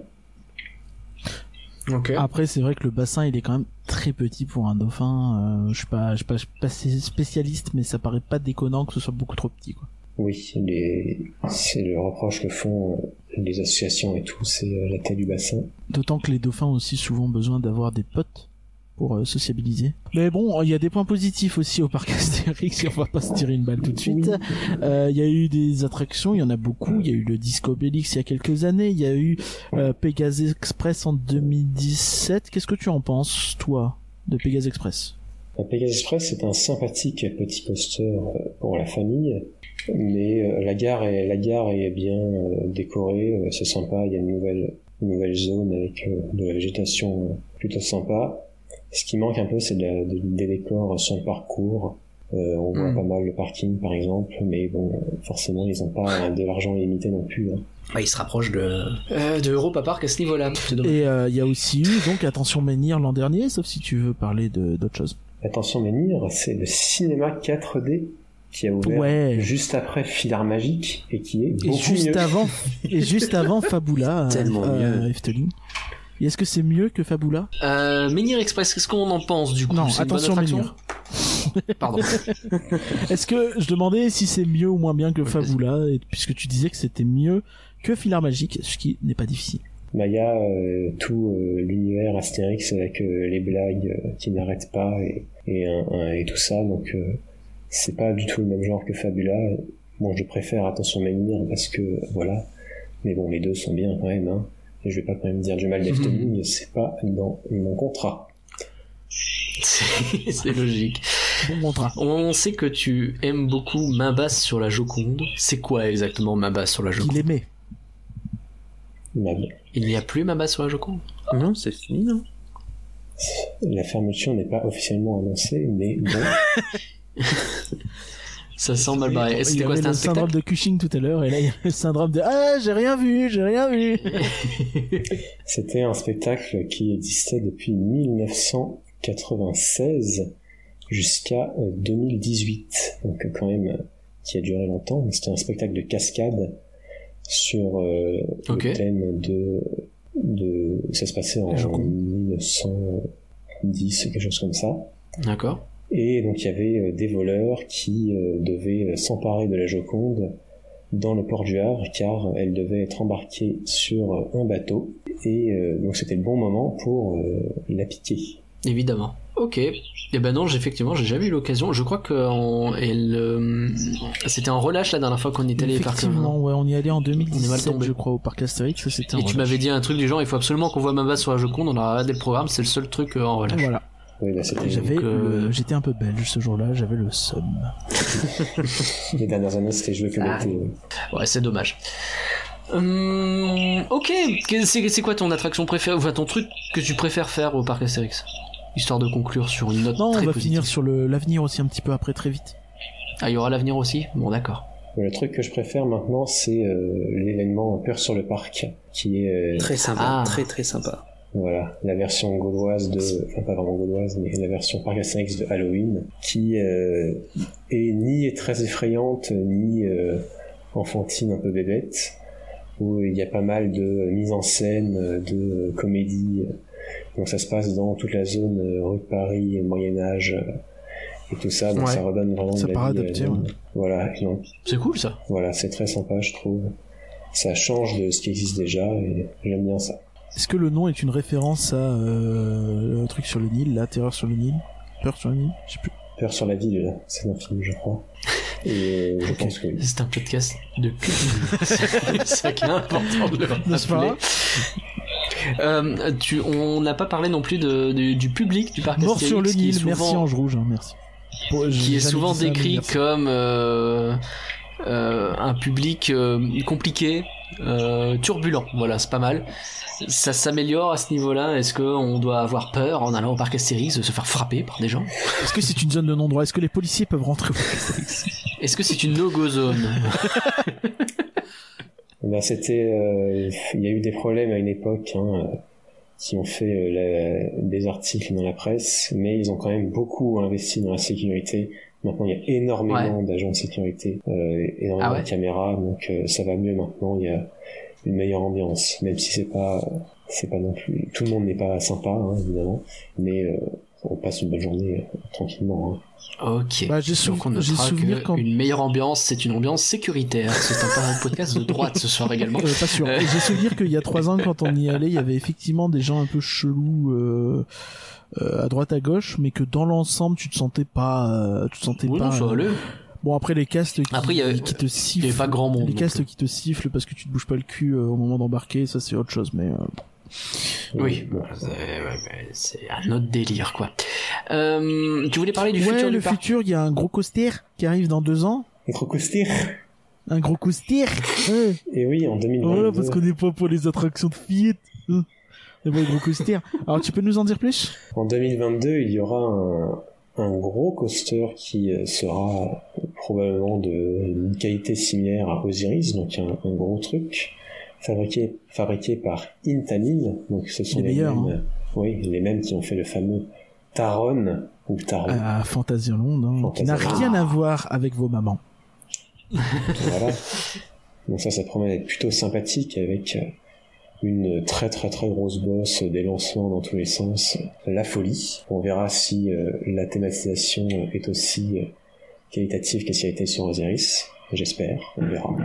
Après, c'est vrai que le bassin, il est quand même très petit pour un dauphin. Euh, je suis pas, je suis pas, je suis pas spécialiste, mais ça paraît pas déconnant que ce soit beaucoup trop petit, quoi. Oui, les... c'est le reproche que font euh, les associations et tout, c'est la taille du bassin. D'autant que les dauphins ont aussi souvent besoin d'avoir des potes pour euh, sociabiliser. Mais bon, il y a des points positifs aussi au parc Astérix, on va pas se tirer une balle tout de suite. Euh, Il y a eu des attractions, il y en a beaucoup. Il y a eu le Disco Bélix il y a quelques années. Il y a eu euh, Pegasus Express en 2017. Qu'est-ce que tu en penses, toi, de Pegasus Express? La Pegasus Express c'est un sympathique petit coaster euh, pour la famille, mais la gare est la gare est bien décorée, c'est sympa. Il y a une nouvelle une nouvelle zone avec de la végétation plutôt sympa. Ce qui manque un peu, c'est de la- de- des décors sur le parcours. Euh, on voit Hmm. pas mal le parking par exemple, mais bon, forcément ils ont pas de l'argent illimité non plus. hein. Ah, il se rapproche de. Euh, de Europa Park à ce niveau-là. Et euh, il y a aussi eu, donc, Attention Menhir l'an dernier, sauf si tu veux parler d'autre chose. Attention Menhir, c'est le cinéma 4D qui a ouvert Ouais. juste après Filar Magique et qui est Et juste mieux. avant, et juste avant Fabula, Tellement euh, mieux. Et est-ce que c'est mieux que Fabula Euh, Menhir Express, qu'est-ce qu'on en pense du coup Non, attention Menhir. Pardon. Est-ce que je demandais si c'est mieux ou moins bien que Fabula, et, puisque tu disais que c'était mieux que Filar Magique, ce qui n'est pas difficile. Bah, il y a euh, tout euh, l'univers Astérix avec euh, les blagues euh, qui n'arrêtent pas et, et, un- un- et tout ça, donc euh, c'est pas du tout le même genre que Fabula. Bon, je préfère Attention Menhir parce que voilà, mais bon, les deux sont bien quand même. Hein. Et je vais pas quand même dire du mal d'Efteling, c'est pas dans mon contrat. C'est logique. Bon contrat. On sait que tu aimes beaucoup Main basse sur la Joconde. C'est quoi exactement Main basse sur la Il Joconde? aimait. Ma- Il n'y a plus Main basse sur la Joconde? Non, c'est fini, non? La fermeture n'est pas officiellement annoncée, mais bon, Ça sent mal barré. Il y C'était quoi avait C'était un le syndrome spectacle de Cushing tout à l'heure, et là il y a le syndrome de Ah, j'ai rien vu, j'ai rien vu. C'était un spectacle qui existait depuis 1996 jusqu'à euh, 2018, donc euh, quand même euh, qui a duré longtemps. C'était un spectacle de cascade sur euh, le thème de, de ça se passait en, La Joconde. 1910 quelque chose comme ça. D'accord. Et donc il y avait euh, des voleurs qui euh, devaient euh, s'emparer de la Joconde dans le port du Havre car elle devait être embarquée sur un bateau et euh, donc c'était le bon moment pour euh, la piquer. Évidemment. Ok. Et ben non, effectivement, j'ai jamais eu l'occasion. Je crois que euh, c'était en relâche la dernière fois qu'on est allé par Effectivement, ouais, on y allait en On est mal 2017, tombé. je crois, au parc Astérix, Et tu m'avais dit un truc du genre, il faut absolument qu'on voit basse sur la Joconde. On a regardé le programme, c'est le seul truc euh, en relâche. Voilà. Oui, bah, c'était J'avais Donc, euh, le- j'étais un peu belge ce jour-là, j'avais le seum. les dernières années c'était joué que Ah. Ouais, c'est dommage. Hum, ok, c'est quoi ton attraction préférée, enfin ton truc que tu préfères faire au parc Astérix? Histoire de conclure sur une note Non, on très va positive. finir sur l'avenir aussi un petit peu après, très vite. Ah, il y aura l'avenir aussi? Bon, d'accord. Le truc que je préfère maintenant c'est euh, l'événement Peur sur le parc qui est euh, Très sympa, Ah. très très sympa. Voilà, la version gauloise de, enfin pas vraiment gauloise, mais la version Parc Astérix de Halloween, qui euh, est ni très effrayante, ni euh, enfantine un peu bébête, où il y a pas mal de mise en scène, euh, de euh, comédie. Donc ça se passe dans toute la zone euh, rue de Paris, Moyen Âge euh, et tout ça, donc Ouais. ça redonne vraiment Ça de la vie zone. ouais. Voilà, C'est cool ça. voilà, c'est très sympa, je trouve. Ça change de ce qui existe déjà et j'aime bien ça. Est-ce que le nom est une référence à euh, un truc sur le Nil, la terreur sur le Nil Peur sur le Nil Je sais plus. Peur sur la ville, c'est un film, je crois. Et je Ok. pense que oui. C'est un podcast de culture. c'est ça qui est important de le N'est-ce pas rappeler. Euh, tu, on n'a pas parlé non plus de, du, du public du parc Mort Astérix, sur le Nil, souvent- merci Ange Rouge, hein, merci. Bon, qui est souvent ça, décrit merci. comme euh, euh, un public euh, compliqué, euh, turbulent. Voilà, c'est pas mal. Ça s'améliore à ce niveau-là? Est-ce qu'on doit avoir peur en allant au parc Astérix de se faire frapper par des gens? Est-ce que c'est une zone de non-droit? Est-ce que les policiers peuvent rentrer au parc Astérix? Est-ce que c'est une no-go zone Ben, c'était, euh, il y a eu des problèmes à une époque hein, euh, qui ont fait euh, la- des articles dans la presse, mais ils ont quand même beaucoup investi dans la sécurité. Maintenant, il y a énormément d'agents de sécurité, euh, énormément Ah ouais? de caméras, donc euh, ça va mieux maintenant. Il y a une meilleure ambiance, même si c'est pas, c'est pas non plus. Tout le monde n'est pas sympa, hein, évidemment, mais euh, on passe une bonne journée euh, tranquillement. hein. Ok. Bah, j'ai sou- Donc on j'ai notera souvenir que quand- une meilleure ambiance, c'est une ambiance sécuritaire. C'est un podcast de droite ce soir également. Euh, pas sûr. Euh. J'ai souvenir qu'il y a trois ans, quand on y allait, il y avait effectivement des gens un peu chelous euh, euh, à droite à gauche, mais que dans l'ensemble, tu te sentais pas, euh, tu te sentais Oui, pas. non, ça euh, allait. Bon après les castes qui, Après, te Il sifflent, y avait pas grand monde. les castes euh, qui te sifflent parce que tu te bouges pas le cul euh, au moment d'embarquer, ça c'est autre chose. Mais euh, Oui, Bon. c'est un autre délire quoi. Euh, tu voulais parler du ouais, futur le parc futur, il y a un gros coaster qui arrive dans deux ans. Un gros coaster? Ouais. Et oui, en 2022. Voilà, parce qu'on est pas pour les attractions de fillettes. Hein. On est pas les gros coaster. Alors tu peux nous en dire plus? En 2022, il y aura un, un gros coaster qui euh, sera probablement de une qualité similaire à Osiris, donc un, un gros truc fabriqué fabriqué par Intamin, donc ce sont Les les, meilleurs, mêmes, hein. oui, les mêmes qui ont fait le fameux Taron ou Taron. À Fantasyland, hein, qui n'a rien à voir avec vos mamans. Voilà. Donc ça, ça promet d'être plutôt sympathique avec euh, une très très très grosse bosse, des lancements dans tous les sens, la folie. On verra si euh, la thématisation est aussi euh, qualitative que si elle était sur Osiris. J'espère, on verra.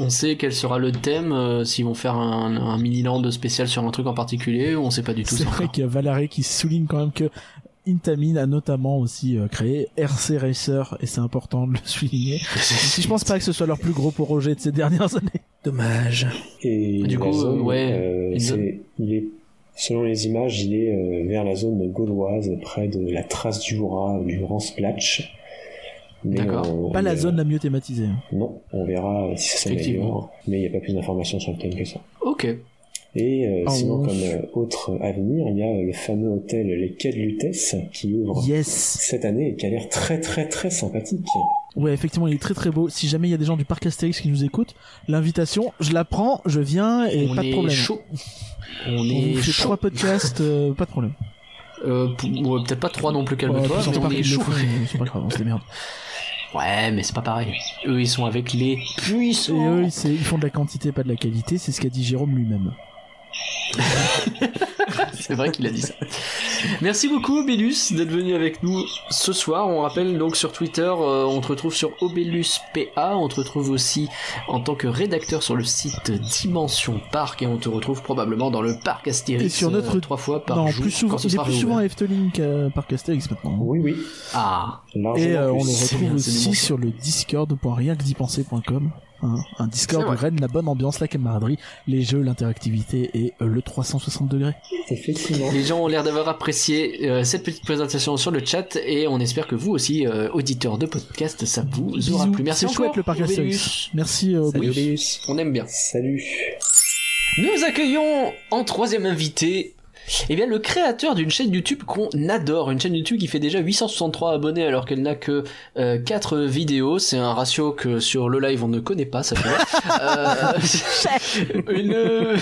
On sait quel sera le thème, euh, s'ils vont faire un, un mini-land spécial sur un truc en particulier, ou on sait pas du tout C'est vrai qu'il y a Valérie qui souligne quand même que Intamin a notamment aussi euh, créé RC Racer et c'est important de le souligner. Si je pense pas que ce soit leur plus gros projet de ces dernières années. Dommage. Et Du la coup, zone, euh, ouais, euh, une c'est- il est, selon les images, il est euh, vers la zone gauloise, près de la trace du Jura, du Grand Splatch. D'accord. on- Pas on la verra- zone la mieux thématisée. hein. Non, on verra si ça s'améliore, mais il n'y a pas plus d'informations sur le thème que ça. Ok. Et euh, Ah, sinon, ouf. comme euh, autre avenir, il y a le fameux hôtel Les Quais de Lutèce qui ouvre Yes. cette année et qui a l'air très très très sympathique. Ouais, effectivement, il est très très beau. Si jamais il y a des gens du parc Astérix qui nous écoutent, l'invitation, je la prends, je viens et on pas de est problème. chaud. On On est fait chaud. trois podcasts, euh, pas de problème. Euh, ouais, peut-être pas trois non plus, Ouais, calme-toi, mais on est chaud. c'est pas grave, on se démerde. Ouais, mais c'est pas pareil. Eux, ils sont avec les Et puissants. eux, c'est- ils font de la quantité, pas de la qualité, c'est ce qu'a dit Jérôme lui-même. C'est vrai qu'il a dit ça. Merci beaucoup Obélus d'être venu avec nous ce soir. On rappelle donc sur Twitter, euh, on te retrouve sur ObélusPA, on te retrouve aussi en tant que rédacteur sur le site Dimension Park et on te retrouve probablement dans le parc Astérix Et sur notre- euh, trois fois par non, jour. plus souvent, il est plus souvent à. Efteling qu'à Parc Astérix maintenant. Oui, oui, Ah, Et euh, on le retrouve aussi sur le discord.rienquedipenser.com. Hein, un Discord où règne la bonne ambiance, la camaraderie, les jeux, l'interactivité et euh, le 360 degrés. Effectivement. les gens ont l'air d'avoir apprécié euh, cette petite présentation sur le chat et on espère que vous aussi, euh, auditeurs de podcast, ça vous aura plu. Merci encore. chouette le parc. Astérix. Merci euh, Salut. On aime bien. Salut. Nous accueillons en troisième invité eh bien, le créateur d'une chaîne YouTube qu'on adore, une chaîne YouTube qui fait déjà 863 abonnés alors qu'elle n'a que euh, 4 vidéos. C'est un ratio que sur le live on ne connaît pas, ça fait. euh, une...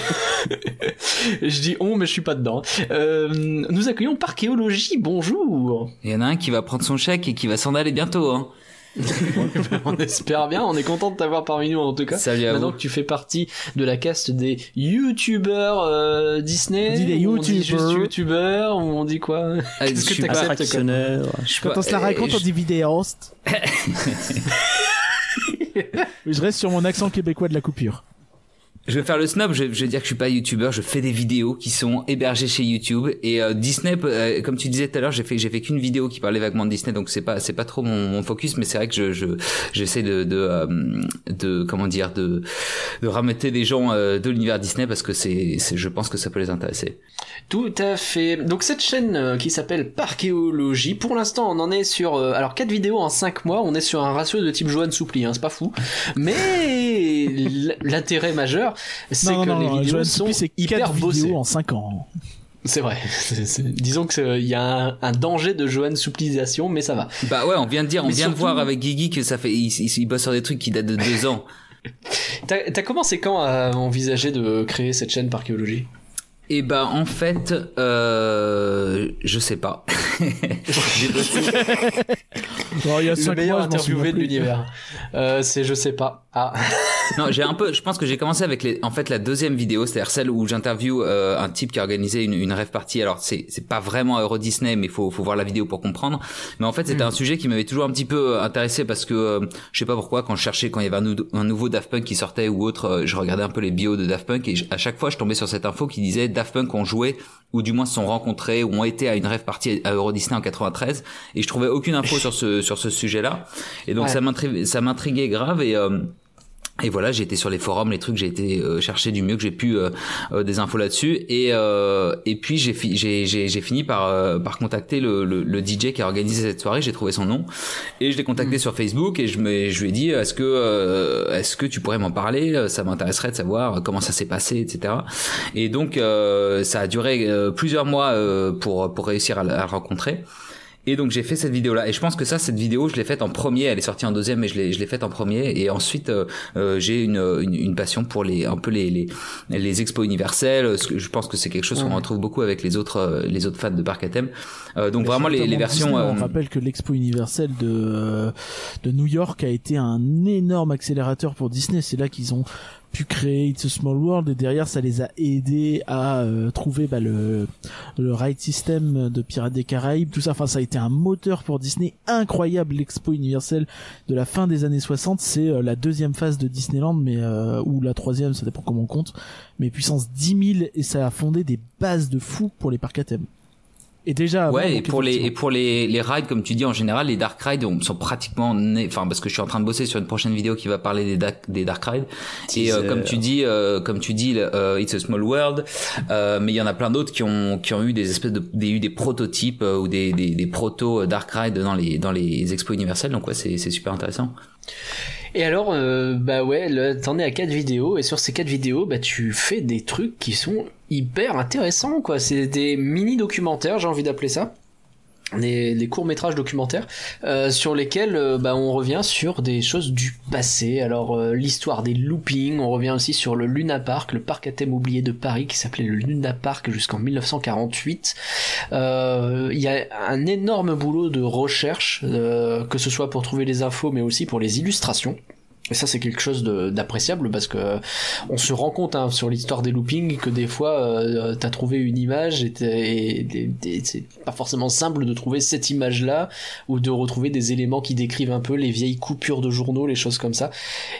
je dis on, mais je suis pas dedans. Euh, nous accueillons Parchéologie. Bonjour. Il y en a un qui va prendre son chèque et qui va s'en aller bientôt. Hein. on espère bien. On est content de t'avoir parmi nous en tout cas. Salut à Maintenant vous. que tu fais partie de la caste des youtubeurs euh, Disney, On dit des youtubeurs. youtubeurs, ou on dit quoi? Ah, Qu'est-ce je que t'acceptes comme-. Je Quand pas- on se la euh, raconte, on dit vidéaste. je reste sur mon accent québécois de la coupure. Je vais faire le snob, je, je vais dire que je suis pas youtubeur, je fais des vidéos qui sont hébergées chez YouTube et euh, Disney, euh, comme tu disais tout à l'heure, j'ai fait j'ai fait qu'une vidéo qui parlait vaguement de Disney, donc c'est pas c'est pas trop mon, mon focus, mais c'est vrai que je je j'essaie de de, euh, de comment dire de de rameter des gens euh, de l'univers Disney parce que c'est c'est je pense que ça peut les intéresser. Tout à fait. Donc cette chaîne euh, qui s'appelle Parchéologie, pour l'instant on en est sur euh, alors 4 vidéos en 5 mois, on est sur un ratio de type Joanne Soupli, hein, c'est pas fou. Mais l'intérêt majeur, c'est que non, les non, vidéos Joanne sont hyper 4 bossées. vidéos en 5 ans. C'est vrai. C'est- c'est- Disons que c'est- il y a un, un danger de Joanne Souplisation, mais ça va. Bah ouais, on vient de dire, on Mais vient de surtout- voir avec Guigui que ça fait il, il, il bosse sur des trucs qui datent de deux ans. T'as t'as commencé quand à envisager de créer cette chaîne Parchéologie Et ben en fait, euh, je sais pas. Il y a Le 5 meilleur mois, interviewé de l'univers. Euh, c'est je sais pas. Ah. non, j'ai un peu. Je pense que j'ai commencé avec les, en fait la deuxième vidéo, c'est-à-dire celle où j'interview euh, un type qui a organisé une, une rêve party. Alors c'est c'est pas vraiment Euro Disney, mais faut faut voir la vidéo pour comprendre. Mais en fait c'était un sujet qui m'avait toujours un petit peu euh, intéressé parce que euh, je sais pas pourquoi quand je cherchais quand il y avait un, nou- un nouveau Daft Punk qui sortait ou autre, je regardais un peu les bios de Daft Punk et je- à chaque fois je tombais sur cette info qui disait Daft Punk ont joué ou du moins se sont rencontrés ou ont été à une rêve party à Euro Disney en 93 et je trouvais aucune info sur ce sur ce sujet-là. Et donc Ouais. ça m'intriguait ça m'intriguait grave. Et euh, et voilà, j'ai été sur les forums, les trucs, j'ai été euh, chercher du mieux que j'ai pu euh, euh, des infos là-dessus. Et euh, et puis j'ai fi- j'ai fini par euh, par contacter le, le le DJ qui a organisé cette soirée. J'ai trouvé son nom et je l'ai contacté sur Facebook et je me je lui ai dit est-ce que euh, est-ce que tu pourrais m'en parler? Ça m'intéresserait de savoir comment ça s'est passé, etc. Et donc euh, ça a duré euh, plusieurs mois euh, pour pour réussir à, à le rencontrer. Et donc j'ai fait cette vidéo là et je pense que ça cette vidéo je l'ai faite en premier. Elle est sortie en deuxième mais je l'ai je l'ai faite en premier. Et ensuite euh, euh, j'ai une, une une passion pour les un peu les les les expos universels. Je pense que c'est quelque chose qu'on retrouve beaucoup avec les autres euh, les autres fans de parc à thème Euh, donc Mais vraiment les, les versions Disney, euh, On rappelle que l'expo universelle de euh, de New York a été un énorme accélérateur pour Disney. C'est là qu'ils ont pu créer It's a Small World et derrière ça les a aidés à euh, trouver bah, le le ride system de Pirates des Caraïbes tout ça. Enfin ça a été un moteur pour Disney incroyable l'expo universelle de la fin des années 60 c'est euh, la deuxième phase de Disneyland mais euh, ou la troisième ça dépend comment on compte. Mais puissance 10 000 et ça a fondé des bases de fou pour les parcs à et déjà avant, Ouais, et pour les et pour les les rides comme tu dis en général les dark rides on- sont pratiquement nés enfin parce que je suis en train de bosser sur une prochaine vidéo qui va parler des dark, des dark rides. Et euh, comme tu dis euh, comme tu dis euh, It's a Small World euh, mais il y en a plein d'autres qui ont qui ont eu des espèces de des eu des prototypes euh, ou des des, des proto dark rides dans les dans les expos universelles donc ouais c'est c'est super intéressant. Et alors, euh, bah ouais, là, t'en es à quatre vidéos, et sur ces quatre vidéos, bah tu fais des trucs qui sont hyper intéressants, quoi. C'est des mini-documentaires, j'ai envie d'appeler ça. Des, courts-métrages documentaires euh, sur lesquels euh, bah, on revient sur des choses du passé. Alors euh, l'histoire des loopings, on revient aussi sur le Luna Park, le parc à thème oublié de Paris qui s'appelait le Luna Park jusqu'en 1948. Euh, Il y a un énorme boulot de recherche, que ce soit pour trouver les infos, mais aussi pour les illustrations. Et ça, c'est quelque chose d'appréciable parce que on se rend compte hein, sur l'histoire des loopings que des fois, euh, t'as trouvé une image et, t'es- et- et- et c'est pas forcément simple de trouver cette image-là ou de retrouver des éléments qui décrivent un peu les vieilles coupures de journaux, les choses comme ça.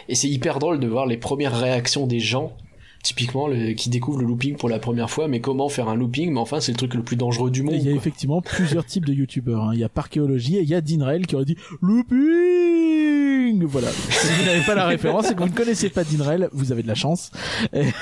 Et c'est hyper drôle de voir les premières réactions des gens. Typiquement, le- qui découvrent le looping pour la première fois, mais comment faire un looping Mais enfin, c'est le truc le plus dangereux du monde. Il y a quoi. effectivement plusieurs types de youtubeurs. hein. Il y a Parkéologie et il y a Dinrael qui aurait dit Looping Voilà. Si vous n'avez pas la référence et que vous ne connaissez pas Dinrael, vous avez de la chance. Mais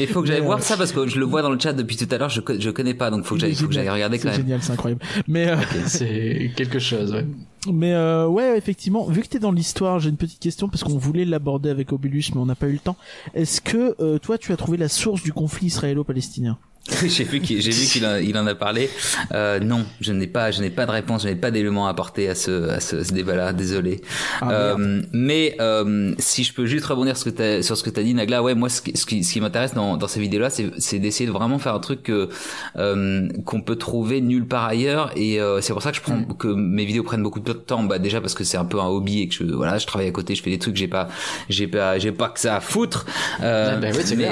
il faut que j'aille voir euh, ça parce que je le vois dans le chat depuis tout à l'heure je je connais pas donc faut que j'aille faut que j'aille génial. regarder quand C'est même. génial, c'est incroyable. Mais, euh, C'est quelque chose, ouais. mais euh, ouais, effectivement, vu que t'es dans l'histoire, j'ai une petite question parce qu'on voulait l'aborder avec Obulus, mais on n'a pas eu le temps. Est-ce que euh, toi, tu as trouvé la source du conflit israélo-palestinien? j'ai vu qu'il j'ai vu qu'il en, il en a parlé. Euh, non, je n'ai pas je n'ai pas de réponse, je n'ai pas d'éléments à apporter à ce à ce, ce débat-là. Désolé. Ah, Euh, mais euh, si je peux juste rebondir sur ce que t'as- sur ce que tu as dit, Nagla, ouais, moi, ce qui, ce qui, ce qui m'intéresse dans, dans ces vidéos-là, c'est, c'est d'essayer de vraiment faire un truc que, euh, qu'on peut trouver nulle part ailleurs. Et euh, c'est pour ça que je prends que mes vidéos prennent beaucoup de temps. Bah déjà parce que c'est un peu un hobby et que je, voilà, je travaille à côté, je fais des trucs, j'ai pas, j'ai pas, j'ai pas que ça à foutre. Ah ouais, c'est mais,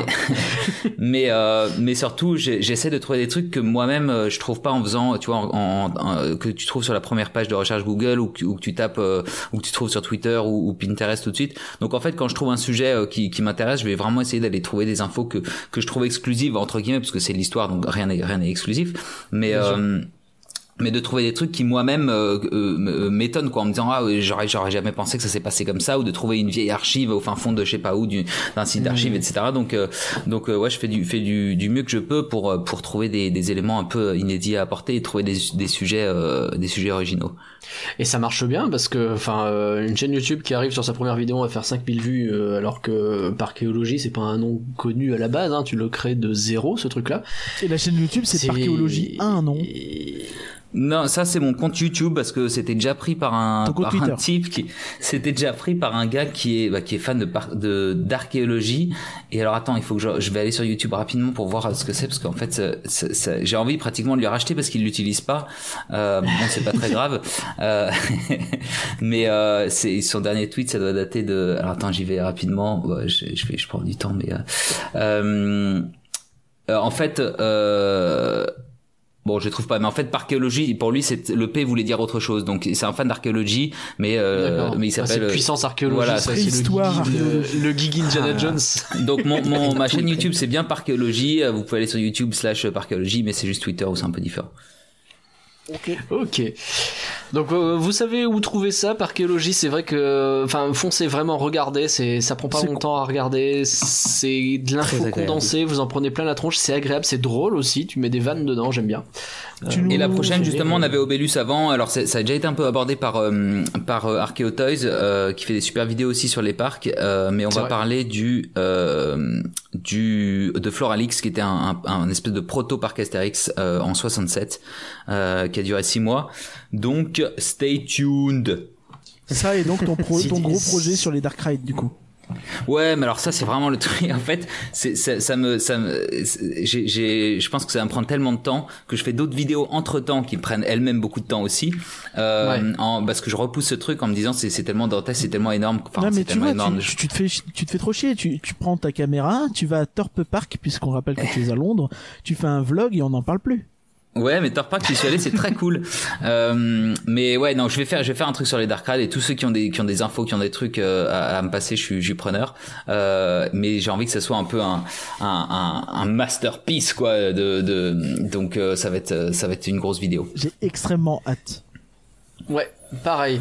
mais euh, mais surtout j'essaie de trouver des trucs que moi-même euh, je trouve pas en faisant tu vois en, en- en- que tu trouves sur la première page de recherche Google ou que, ou que tu tapes euh, ou que tu trouves sur Twitter ou, ou Pinterest tout de suite. Donc en fait quand je trouve un sujet euh, qui, qui m'intéresse je vais vraiment essayer d'aller trouver des infos que que je trouve exclusives entre guillemets parce que c'est l'histoire donc rien n'est rien n'est exclusif. Mais euh, mais de trouver des trucs qui moi-même euh, euh, m'étonnent quoi en me disant ah ouais, j'aurais j'aurais jamais pensé que ça s'est passé comme ça ou de trouver une vieille archive au fin fond de je sais pas où du- d'un site d'archives etc donc euh, donc euh, ouais je fais du fais du, du mieux que je peux pour euh, pour trouver des, des éléments un peu inédits à apporter et trouver des, des sujets euh, des sujets originaux. Et ça marche bien parce que, enfin, euh, une chaîne YouTube qui arrive sur sa première vidéo à faire 5000 vues, euh, alors que Parchéologie, c'est pas un nom connu à la base, hein, tu le crées de zéro, ce truc-là. Et la chaîne YouTube, c'est Parchéologie 1, non? Non, ça c'est mon compte YouTube parce que c'était déjà pris par un, par un type qui c'était déjà pris par un gars qui est bah, qui est fan de d'archéologie. Et alors attends il faut que je, je vais aller sur YouTube rapidement pour voir ce que c'est parce qu'en fait j'ai envie pratiquement de lui racheter parce qu'il l'utilise pas. Euh, bon c'est pas très grave. Euh, mais euh, c'est son dernier tweet ça doit dater de alors attends j'y vais rapidement. Ouais, je, je vais je prends du temps mais euh, euh, en fait euh, Bon, je trouve pas, mais en fait, parchéologie, pour lui, c'est le P voulait dire autre chose. Donc, c'est un fan d'archéologie, mais euh, mais il Ah, c'est s'appelle euh, puissance archéologie, Voilà, c'est geek, le, archéologie. le geek Indiana Ah. Jones. Donc mon, mon ma chaîne YouTube c'est bien Parchéologie. Euh, Vous pouvez aller sur YouTube slash Parchéologie, mais c'est juste Twitter où c'est un peu différent. Ok. Donc euh, vous savez où trouver ça Parchéologie, c'est vrai que enfin foncez vraiment regarder, c'est ça prend pas longtemps à regarder, c'est de l'info condensée, vous en prenez plein la tronche, c'est agréable, c'est drôle aussi, tu mets des vannes dedans, j'aime bien. Nous- Et la prochaine, justement, on avait Obelus avant. Alors, ça a déjà été un peu abordé par euh, par euh, Archeo Toys, euh, qui fait des super vidéos aussi sur les parcs. euh, mais on va vrai. parler du euh, du de Floralix, qui était un, un, un espèce de proto parc Astérix euh, en 67, euh, qui a duré six mois. Donc, stay tuned. Ça et donc ton, pro- ton gros projet sur les Dark Ride du coup. Ouais, mais alors ça c'est vraiment le truc. En fait, c'est ça, ça me ça me j'ai j'ai je pense que ça va me prendre tellement de temps que je fais d'autres vidéos entre temps qui prennent elles-mêmes beaucoup de temps aussi. Euh, Ouais. en, parce que je repousse ce truc en me disant c'est c'est tellement dantesque, c'est tellement énorme. Enfin, non mais tu tellement vois, énorme. tu, tu te fais tu te fais trop chier. Tu, tu prends ta caméra, tu vas à Thorpe Park puisqu'on rappelle que tu es à Londres. Tu fais un vlog et on n'en parle plus. Ouais, mais Thor Park, j'y suis allé, c'est très cool. Euh, mais ouais, non, je vais faire, je vais faire un truc sur les Dark Ride et tous ceux qui ont des, qui ont des infos, qui ont des trucs euh, à, à me passer, je suis, je suis preneur. Euh, mais j'ai envie que ça soit un peu un, un, un, un masterpiece, quoi. De, de, donc euh, ça va être, ça va être une grosse vidéo. J'ai extrêmement hâte. Ouais, pareil.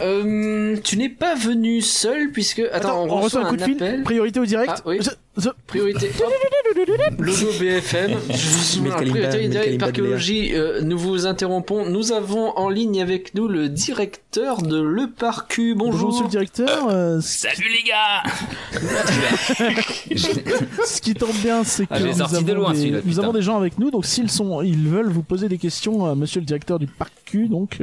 Euh, tu n'es pas venu seul puisque attends, on, reçoit, un coup de fil. appel. Priorité au direct. Ah, oui. The- the- Priorité. Logo BFM. Kalimba, Priorité direct archéologie. euh, nous vous interrompons. Nous avons en ligne avec nous le directeur de Le Parcu. Bonjour Bonjour. monsieur le directeur. euh, Salut les gars ce qui tombe bien, c'est que Ah, je l'ai nous, sorti de avons loin, des, nous avons des gens avec nous. Donc s'ils sont, ils veulent vous poser des questions, monsieur le directeur du parc Q. Donc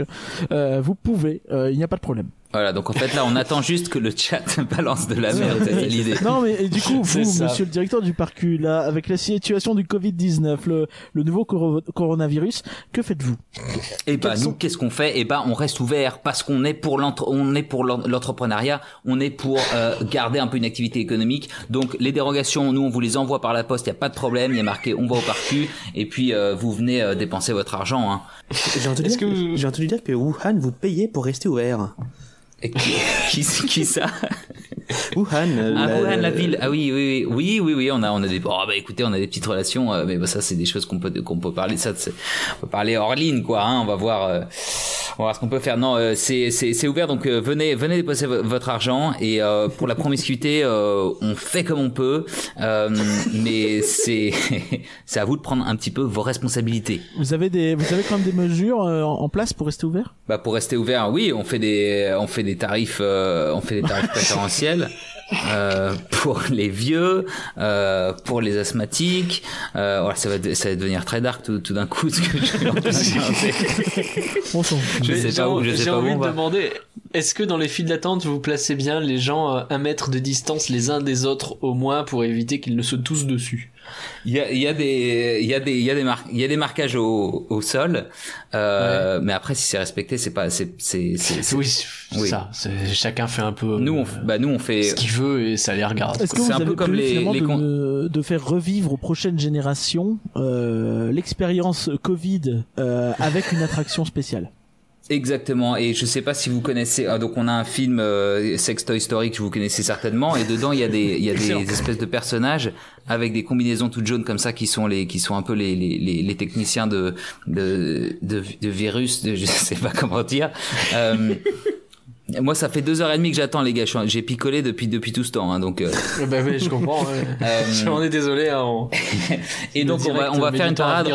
euh, vous pouvez. euh, Il n'y a pas de problème. Voilà, donc en fait là, on attend juste que le chat balance de la merde, l'idée. Non mais et du coup, vous, ça. monsieur le directeur du parc Q, là, avec la situation du Covid-19, le, le nouveau coro- coronavirus, que faites-vous? Et bah Quels nous, qu'est-ce qu'on fait? Et bah on reste ouvert parce qu'on est pour l'entre- on est pour l'en- l'entrepreneuriat, on est pour euh, garder un peu une activité économique. Donc les dérogations, nous on vous les envoie par la poste, il y a pas de problème, il y a marqué on va au parcu et puis euh, vous venez euh, dépenser votre argent. Hein. J'ai entendu, Est-ce dire- que vous- j'ai entendu dire que Wuhan vous payait pour rester ouvert. Qui, qui, qui ça Wuhan, Ah la, Wuhan, la ville. Ah oui, oui, oui, oui, oui, oui. On a, on a des. Oh bah écoutez, on a des petites relations, euh, mais bah, ça c'est des choses qu'on peut, qu'on peut parler. Ça, on peut parler hors ligne, quoi. Hein, on va voir, euh, on va voir ce qu'on peut faire. Non, euh, c'est, c'est, c'est ouvert. Donc euh, venez, venez déposer vo- votre argent. Et euh, pour la promiscuité, euh, on fait comme on peut, euh, mais c'est, c'est à vous de prendre un petit peu vos responsabilités. Vous avez des, vous avez quand même des mesures euh, en en place pour rester ouvert? Bah pour rester ouvert, oui, on fait des, on fait des tarifs, euh, on fait des tarifs préférentiels. Euh, pour les vieux, euh, pour les asthmatiques, euh, voilà, ça va, de- ça va devenir très dark tout, tout d'un coup. Ce que je. Je sais pas où, je sais J'ai pas où envie on de va. demander, est-ce que dans les files d'attente, vous placez bien les gens à un mètre de distance les uns des autres au moins pour éviter qu'ils ne se toussent dessus? Il y a, il y a des, il y a des, il y a des marques, il y a des marquages au, au sol, euh, mais après si c'est respecté, c'est pas, c'est, c'est, c'est, c'est- Oui, ça. c'est- Chacun fait un peu nous on, euh, bah nous on fait, ce qu'il veut et ça les regarde. Est-ce que C'est vous un avez peu comme les- les de, de faire revivre aux prochaines générations euh, l'expérience Covid euh, avec une attraction spéciale? Exactement, et je sais pas si vous connaissez. ah, donc on a un film euh, Sex Toy Story que vous connaissez certainement, et dedans il y a des il y a des espèces de personnages avec des combinaisons toutes jaunes comme ça qui sont les qui sont un peu les les, les, les techniciens de, de de de virus, de, je sais pas comment dire. Euh, moi, ça fait deux heures et demie que j'attends, les gars. J'ai picolé depuis depuis tout ce temps, hein, donc. euh, bah oui, je comprends. ouais. Euh, On est désolé. Hein, on- et donc on va on va faire une parade.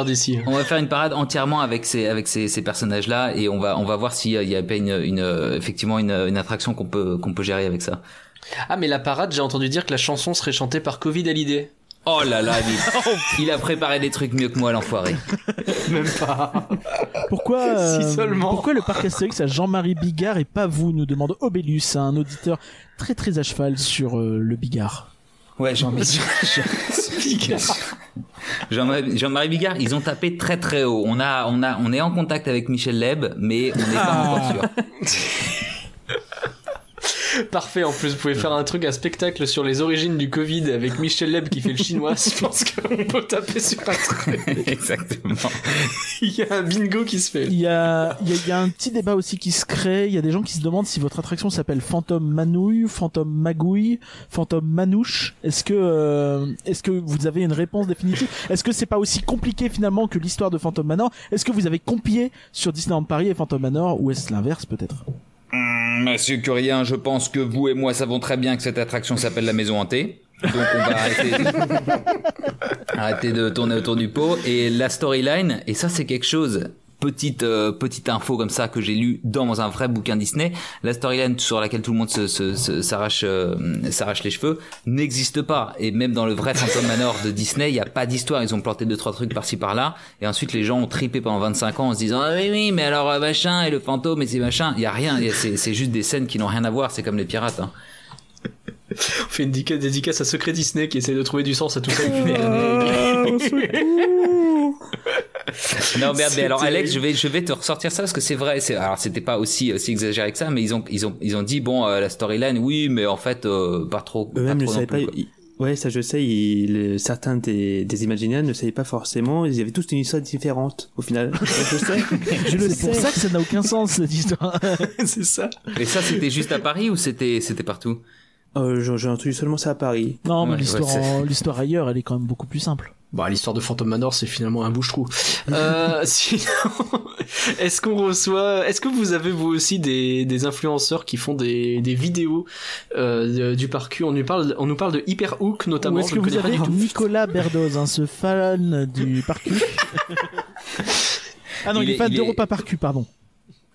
On va faire une parade entièrement avec ces avec ces, ces personnages là et on va on va voir s'il y a- il y a pas une, une euh, effectivement une, une attraction qu'on peut qu'on peut gérer avec ça. Ah, mais la parade, j'ai entendu dire que la chanson serait chantée par Covid à l'idée. Oh là là, il, il a préparé des trucs mieux que moi l'enfoiré. Même pas. Pourquoi Si euh, seulement. Pourquoi le parc Astérix à Jean-Marie Bigard et pas vous nous demande Obélus, un auditeur très très à cheval sur euh, le Bigard. Ouais, Jean-Marie Jean-Marie Jean-Marie Bigard, ils ont tapé très très haut. On a on a on est en contact avec Michel Leb, mais on n'est pas encore sûr. Parfait, en plus, vous pouvez faire un truc, un spectacle sur les origines du Covid avec Michel Leb qui fait le chinois. Je pense qu'on peut taper sur un truc. Exactement. Il y a un bingo qui se fait. Il y a, il y, a, il y a un petit débat aussi qui se crée. Il y a des gens qui se demandent si votre attraction s'appelle Fantôme Manouille, Fantôme Magouille, Fantôme Manouche. Est-ce que, euh, est-ce que vous avez une réponse définitive? Est-ce que c'est pas aussi compliqué finalement que l'histoire de Phantom Manor? Est-ce que vous avez copié sur Disneyland Paris et Phantom Manor? Ou est-ce l'inverse peut-être? Hum, Monsieur Curien, je pense que vous et moi savons très bien que cette attraction s'appelle la maison hantée. Donc on va arrêter, arrêter de tourner autour du pot. Et la storyline, et ça c'est quelque chose, petite euh, petite info comme ça que j'ai lu dans un vrai bouquin Disney, la storyline sur laquelle tout le monde se, se- se- s'arrache euh, s'arrache les cheveux n'existe pas. Et même dans le vrai Phantom Manor de Disney, il n'y a pas d'histoire. Ils ont planté deux trois trucs par-ci par-là. Et ensuite les gens ont tripé pendant 25 ans en se disant ah oui oui mais alors euh, machin et le fantôme et c'est machin. Il y a rien. C'est c'est juste des scènes qui n'ont rien à voir. C'est comme les pirates. Hein. On fait une dédicace, dédicace à Secret Disney qui essaie de trouver du sens à tout ça Ah. Non merde, mais alors Alex, je vais je vais te ressortir ça parce que c'est vrai. C'est alors c'était pas aussi aussi exagéré que ça, mais ils ont ils ont ils ont dit bon euh, la storyline, oui, mais en fait euh, pas trop. Eux-mêmes pas ne trop savaient non pas. plus, quoi. ils- Ouais, ça je sais. ils- certains des, des Imagineers ne savaient pas forcément. Ils avaient tous une histoire différente au final. je sais. Je le C'est pour sais. ça que ça n'a aucun sens cette histoire. c'est ça. Et ça c'était juste à Paris ou c'était c'était partout? Euh, J'ai entendu seulement ça à Paris. Non, mais Ouais, l'histoire, ouais, ailleurs, elle est quand même beaucoup plus simple. Bon, l'histoire de Phantom Manor, c'est finalement un bouche-trou. Euh, sinon, est-ce qu'on reçoit, est-ce que vous avez vous aussi des, des influenceurs qui font des, des vidéos euh, de- du parcours? On nous parle, on nous parle de Hyper Hook notamment. Ou est-ce que vous avez. Nicolas Berdoz, hein, ce fan du parcu Ah non, il, Il est est- fan il d'Europa Parcu, pardon.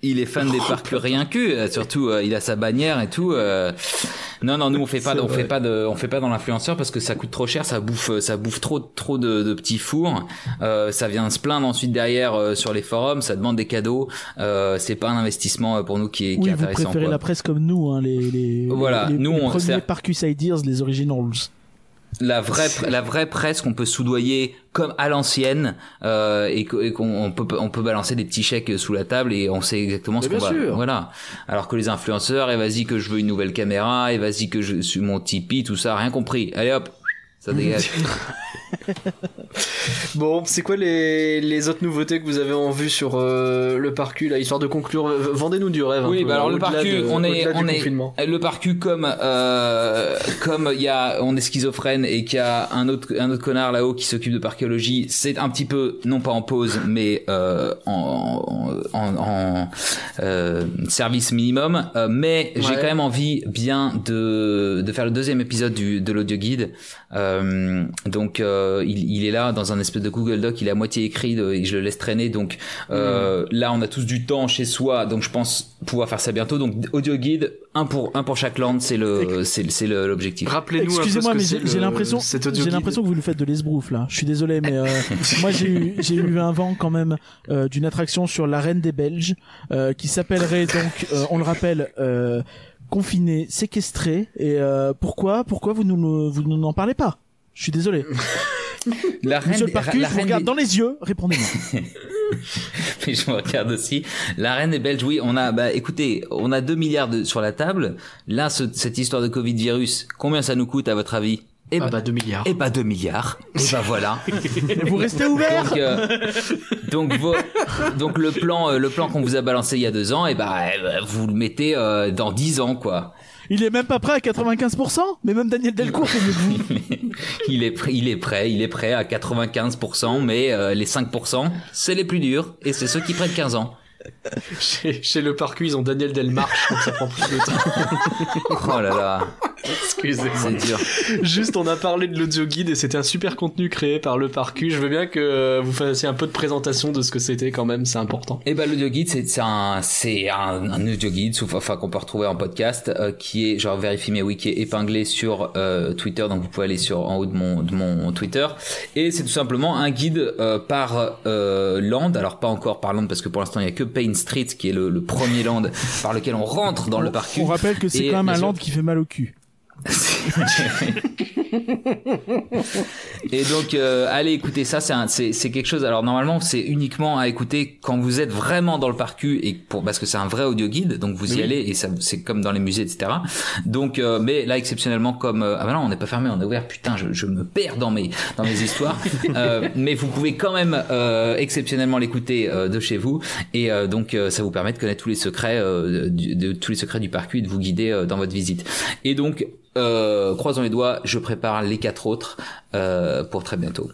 Il est fan des parcours rien que, euh, surtout euh, il a sa bannière et tout. euh. Non non, nous on fait pas, on fait pas de, on fait pas dans l'influenceur parce que ça coûte trop cher, ça bouffe, euh, ça bouffe trop trop de, de petits fours. Euh, ça vient se plaindre ensuite derrière euh, sur les forums, ça demande des cadeaux. Euh, c'est pas un investissement pour nous qui est, qui Oui, est vous intéressant. préférez quoi. la presse comme nous, hein, les, les, Voilà, les, nous, les on- premiers c'est- Parcus Ideas, les originals. La vraie la vraie presse qu'on peut soudoyer comme à l'ancienne euh, et qu'on on peut on peut balancer des petits chèques sous la table et on sait exactement ce qu'on va voilà. Alors que les influenceurs et vas-y que je veux une nouvelle caméra et vas-y que je suis mon Tipeee tout ça rien compris. Allez hop ça dégage Bon, c'est quoi les, les autres nouveautés que vous avez en vue sur euh, le parcours, là, histoire de conclure euh, Vendez-nous du rêve. un Oui, peu, bah alors le parcu, de- on est, on est, confinement. le parcu comme, euh, comme il y a, on est schizophrène et qu'il y a un autre, un autre connard là-haut qui s'occupe de parchéologie, c'est un petit peu, non pas en pause, mais euh, en, en, en euh, service minimum. Euh, mais j'ai quand même envie bien de, de faire le deuxième épisode du, de l'audio guide. Euh, donc euh, il, il est là dans un espèce de Google Doc, il est à moitié écrit de- et je le laisse traîner. Donc euh, là, on a tous du temps chez soi, donc je pense pouvoir faire ça bientôt. Donc audio guide, un pour un pour chaque land, c'est le c'est c'est le- l'objectif. Rappelez-nous un peu Excusez-moi, mais j'ai j'ai le- l'impression, j'ai l'impression que vous nous faites de l'esbrouf là. Je suis désolé, mais euh, moi j'ai eu, j'ai eu un vent quand même euh, d'une attraction sur la Reine des Belges euh, qui s'appellerait donc, euh, on le rappelle, euh, confiné, séquestré. Et euh, pourquoi, pourquoi vous nous, vous n'en parlez pas? Je suis désolé. La reine, Monsieur le des- Parcu, la je vous reine regarde des- dans les yeux, répondez-moi. Mais je me regarde aussi. La reine des Belges, oui, on a, bah, écoutez, on a 2 milliards de, sur la table. Là, ce- cette histoire de Covid virus, combien ça nous coûte à votre avis? Eh Ah bah, bah 2 milliards. eh bah 2 milliards. Et bah voilà. vous restez ouvert Donc, euh, donc, vos- donc le plan, euh, le plan qu'on vous a balancé il y a deux ans, et bah, eh bah, vous le mettez euh, dans 10 ans, quoi. Il est même pas prêt à 95%, mais même Daniel Delcourt fait mieux que vous. il est prêt, il est prêt, il est prêt à 95%, mais euh, les 5%, c'est les plus durs, et c'est ceux qui prennent 15 ans. Chez, chez le parcu, ils ont Daniel Delmarche, donc ça prend plus de temps. Oh là là, Excusez-moi. c'est dur. Juste, on a parlé de l'audio guide et c'était un super contenu créé par le parcu. Je veux bien que vous fassiez un peu de présentation de ce que c'était quand même, c'est important. Et ben l'audio guide c'est c'est un c'est un, un audio guide enfin qu'on peut retrouver en podcast euh, qui est genre vérifie mes wiki épinglé sur euh, Twitter donc vous pouvez aller sur en haut de mon de mon Twitter et c'est tout simplement un guide euh, par euh, land alors pas encore par land parce que pour l'instant il y a que Pain Street qui est le, le premier land par lequel on rentre dans le parc On rappelle que c'est quand même un land qui fait mal au cul. See. Et donc, euh, allez écouter ça, c'est un- c'est c'est quelque chose. Alors normalement, c'est uniquement à écouter quand vous êtes vraiment dans le parcu et pour parce que c'est un vrai audio guide, donc vous y Oui. allez et ça c'est comme dans les musées, etc. Donc, euh, mais là exceptionnellement comme euh, ah bah non, on n'est pas fermé, on est ouvert. Putain, je, je me perds dans mes dans mes histoires. Euh, mais vous pouvez quand même euh, exceptionnellement l'écouter euh, de chez vous et euh, donc euh, ça vous permet de connaître tous les secrets euh, du- de, tous les secrets du parcu et de vous guider euh, dans votre visite. Et donc euh, croisons les doigts, je prépare les quatre autres euh, pour très bientôt.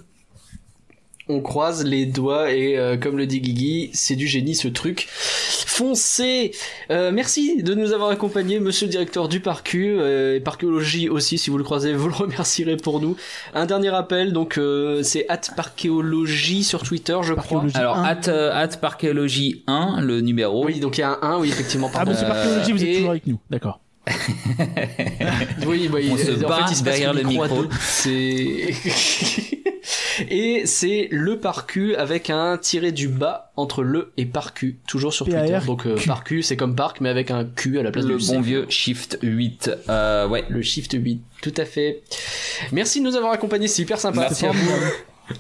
on croise les doigts et euh, comme le dit Guigui, c'est du génie ce truc. Foncez Euh, Merci de nous avoir accompagnés, monsieur le directeur du Parcu, euh, et Parchéologie aussi, si vous le croisez, vous le remercierez pour nous. Un dernier rappel, donc euh, c'est at Parchéologie sur Twitter, je crois. Alors, at, euh, at Parchéologie 1, le numéro. Oui, donc il y a un 1, oui, effectivement. Ah, pardon. monsieur Parchéologie, vous êtes et- toujours avec nous. D'accord. Oui, oui. On se en fait, bat il se passe derrière le micro. C'est et c'est le parcu avec un tiré du bas entre le et parcu, toujours sur Twitter. Donc euh, parcu, c'est comme parc, mais avec un Q à la place Le du C. bon vieux Shift 8. Euh, ouais. Le Shift 8, tout à fait. Merci de nous avoir accompagnés, c'est hyper sympa. Merci à vous.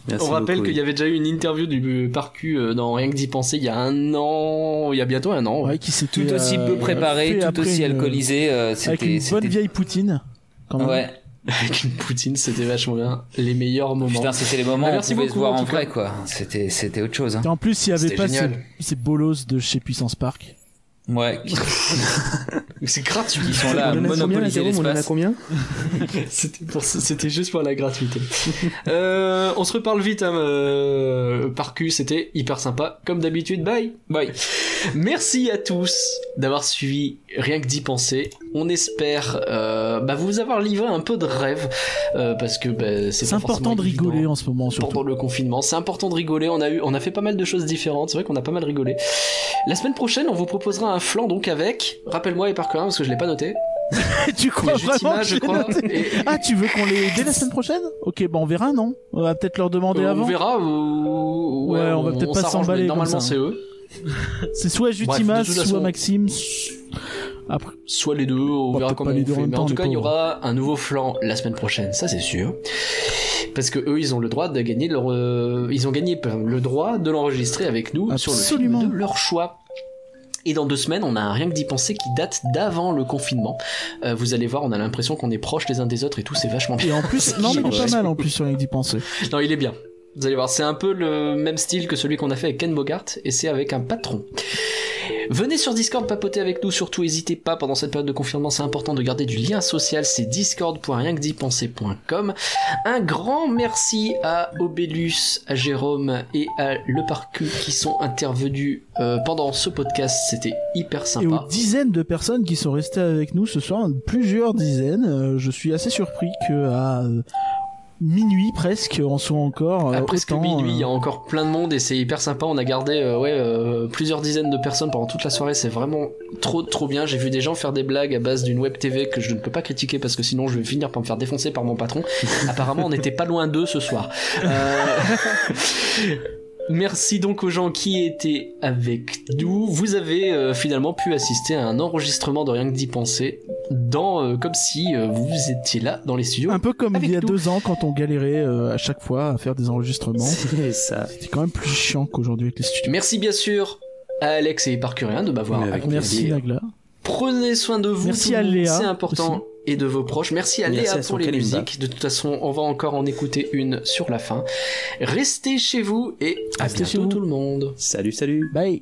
Merci On rappelle qu'il y avait déjà eu une interview du parcu euh, dans Rien que d'y penser il y a un an, il y a bientôt un an. ouais. Qui s'était, Tout aussi euh, peu préparé, fait tout après aussi une- alcoolisé. euh, Avec C'était. une bonne vieille poutine. Quand même. Ouais. Avec une poutine, c'était vachement bien. Les meilleurs moments. Putain, c'était les moments Bah, où on merci pouvait se voir en en vrai, quoi. C'était, c'était autre chose. Hein. Et en plus, il y avait pas ces, ces bolos de chez Puissance Park. Ouais. C'est gratuit. qui sont là à On combien, monopoliser Jérôme On en a l'espace. combien C'était juste pour la gratuité. euh, on se reparle vite, hein, euh, par cul, c'était hyper sympa, comme d'habitude. Bye, bye. Merci à tous d'avoir suivi rien que d'y penser. On espère euh, bah, vous avoir livré un peu de rêve euh, parce que bah, c'est important de rigoler évident en ce moment, surtout. pendant le confinement. C'est important de rigoler. On a eu, on a fait pas mal de choses différentes. C'est vrai qu'on a pas mal rigolé. La semaine prochaine, on vous proposera un flanc donc avec. Rappelle-moi et par cœur parce que je l'ai pas noté. tu crois vraiment que je crois. noté Et- Ah, tu veux qu'on les dès la semaine prochaine? Ok, bah on verra, non? On va peut-être leur demander Euh, avant. on verra. ou- Ouais, on va peut-être pas s'emballer Normalement, ça. c'est eux. C'est soit Jutimas, soit Maxime. Après, Soit les deux, on Bah, verra comment on fait. Mais en tout cas, il y aura un nouveau flanc la semaine prochaine, ça c'est sûr. Parce que eux, ils ont le droit de gagner leur, euh, ils ont gagné le droit de l'enregistrer avec nous sur le film de leur choix. Et dans deux semaines, on a un rien que d'y penser qui date d'avant le confinement. Euh, vous allez voir, on a l'impression qu'on est proches les uns des autres et tout, c'est vachement bien. et en plus, non mais il est pas mal en plus sur rien que d'y penser. Non, il est bien. Vous allez voir, c'est un peu le même style que celui qu'on a fait avec Ken Bogart, et c'est avec un patron. Venez sur Discord papoter avec nous, surtout n'hésitez pas pendant cette période de confinement, c'est important de garder du lien social, c'est discord.rienquedipenser.com. Un grand merci à Obélus, à Jérôme et à Le Parcu qui sont intervenus euh, pendant ce podcast, c'était hyper Et sympa. aux dizaines de personnes qui sont restées avec nous ce soir, plusieurs dizaines, euh, je suis assez surpris que à euh, minuit presque, on soit encore euh, À presque autant, minuit, euh, il y a encore plein de monde et c'est hyper sympa. On a gardé euh, ouais euh, plusieurs dizaines de personnes pendant toute la soirée. C'est vraiment trop trop bien. J'ai vu des gens faire des blagues à base d'une web TV que je ne peux pas critiquer parce que sinon je vais finir par me faire défoncer par mon patron. Apparemment, on n'était pas loin d'eux ce soir. Merci donc aux gens qui étaient avec nous. Vous avez euh, finalement pu assister à un enregistrement de rien que d'y penser, dans euh, comme si euh, vous étiez là dans les studios. un peu comme il y a nous. deux ans quand on galérait euh, à chaque fois à faire des enregistrements. C'est ça. C'était quand même plus chiant qu'aujourd'hui avec les studios. Merci bien sûr à Alex et Parcurien de m'avoir accompagné. Merci Nagla. Prenez soin de vous. Merci à Léa C'est important. aussi. Et de vos proches. Merci à Merci Léa à pour les Kalimba. musiques. De toute façon, on va encore en écouter une sur la fin. Restez chez vous et à Restez bientôt chez vous. tout le monde. Salut, salut. Bye.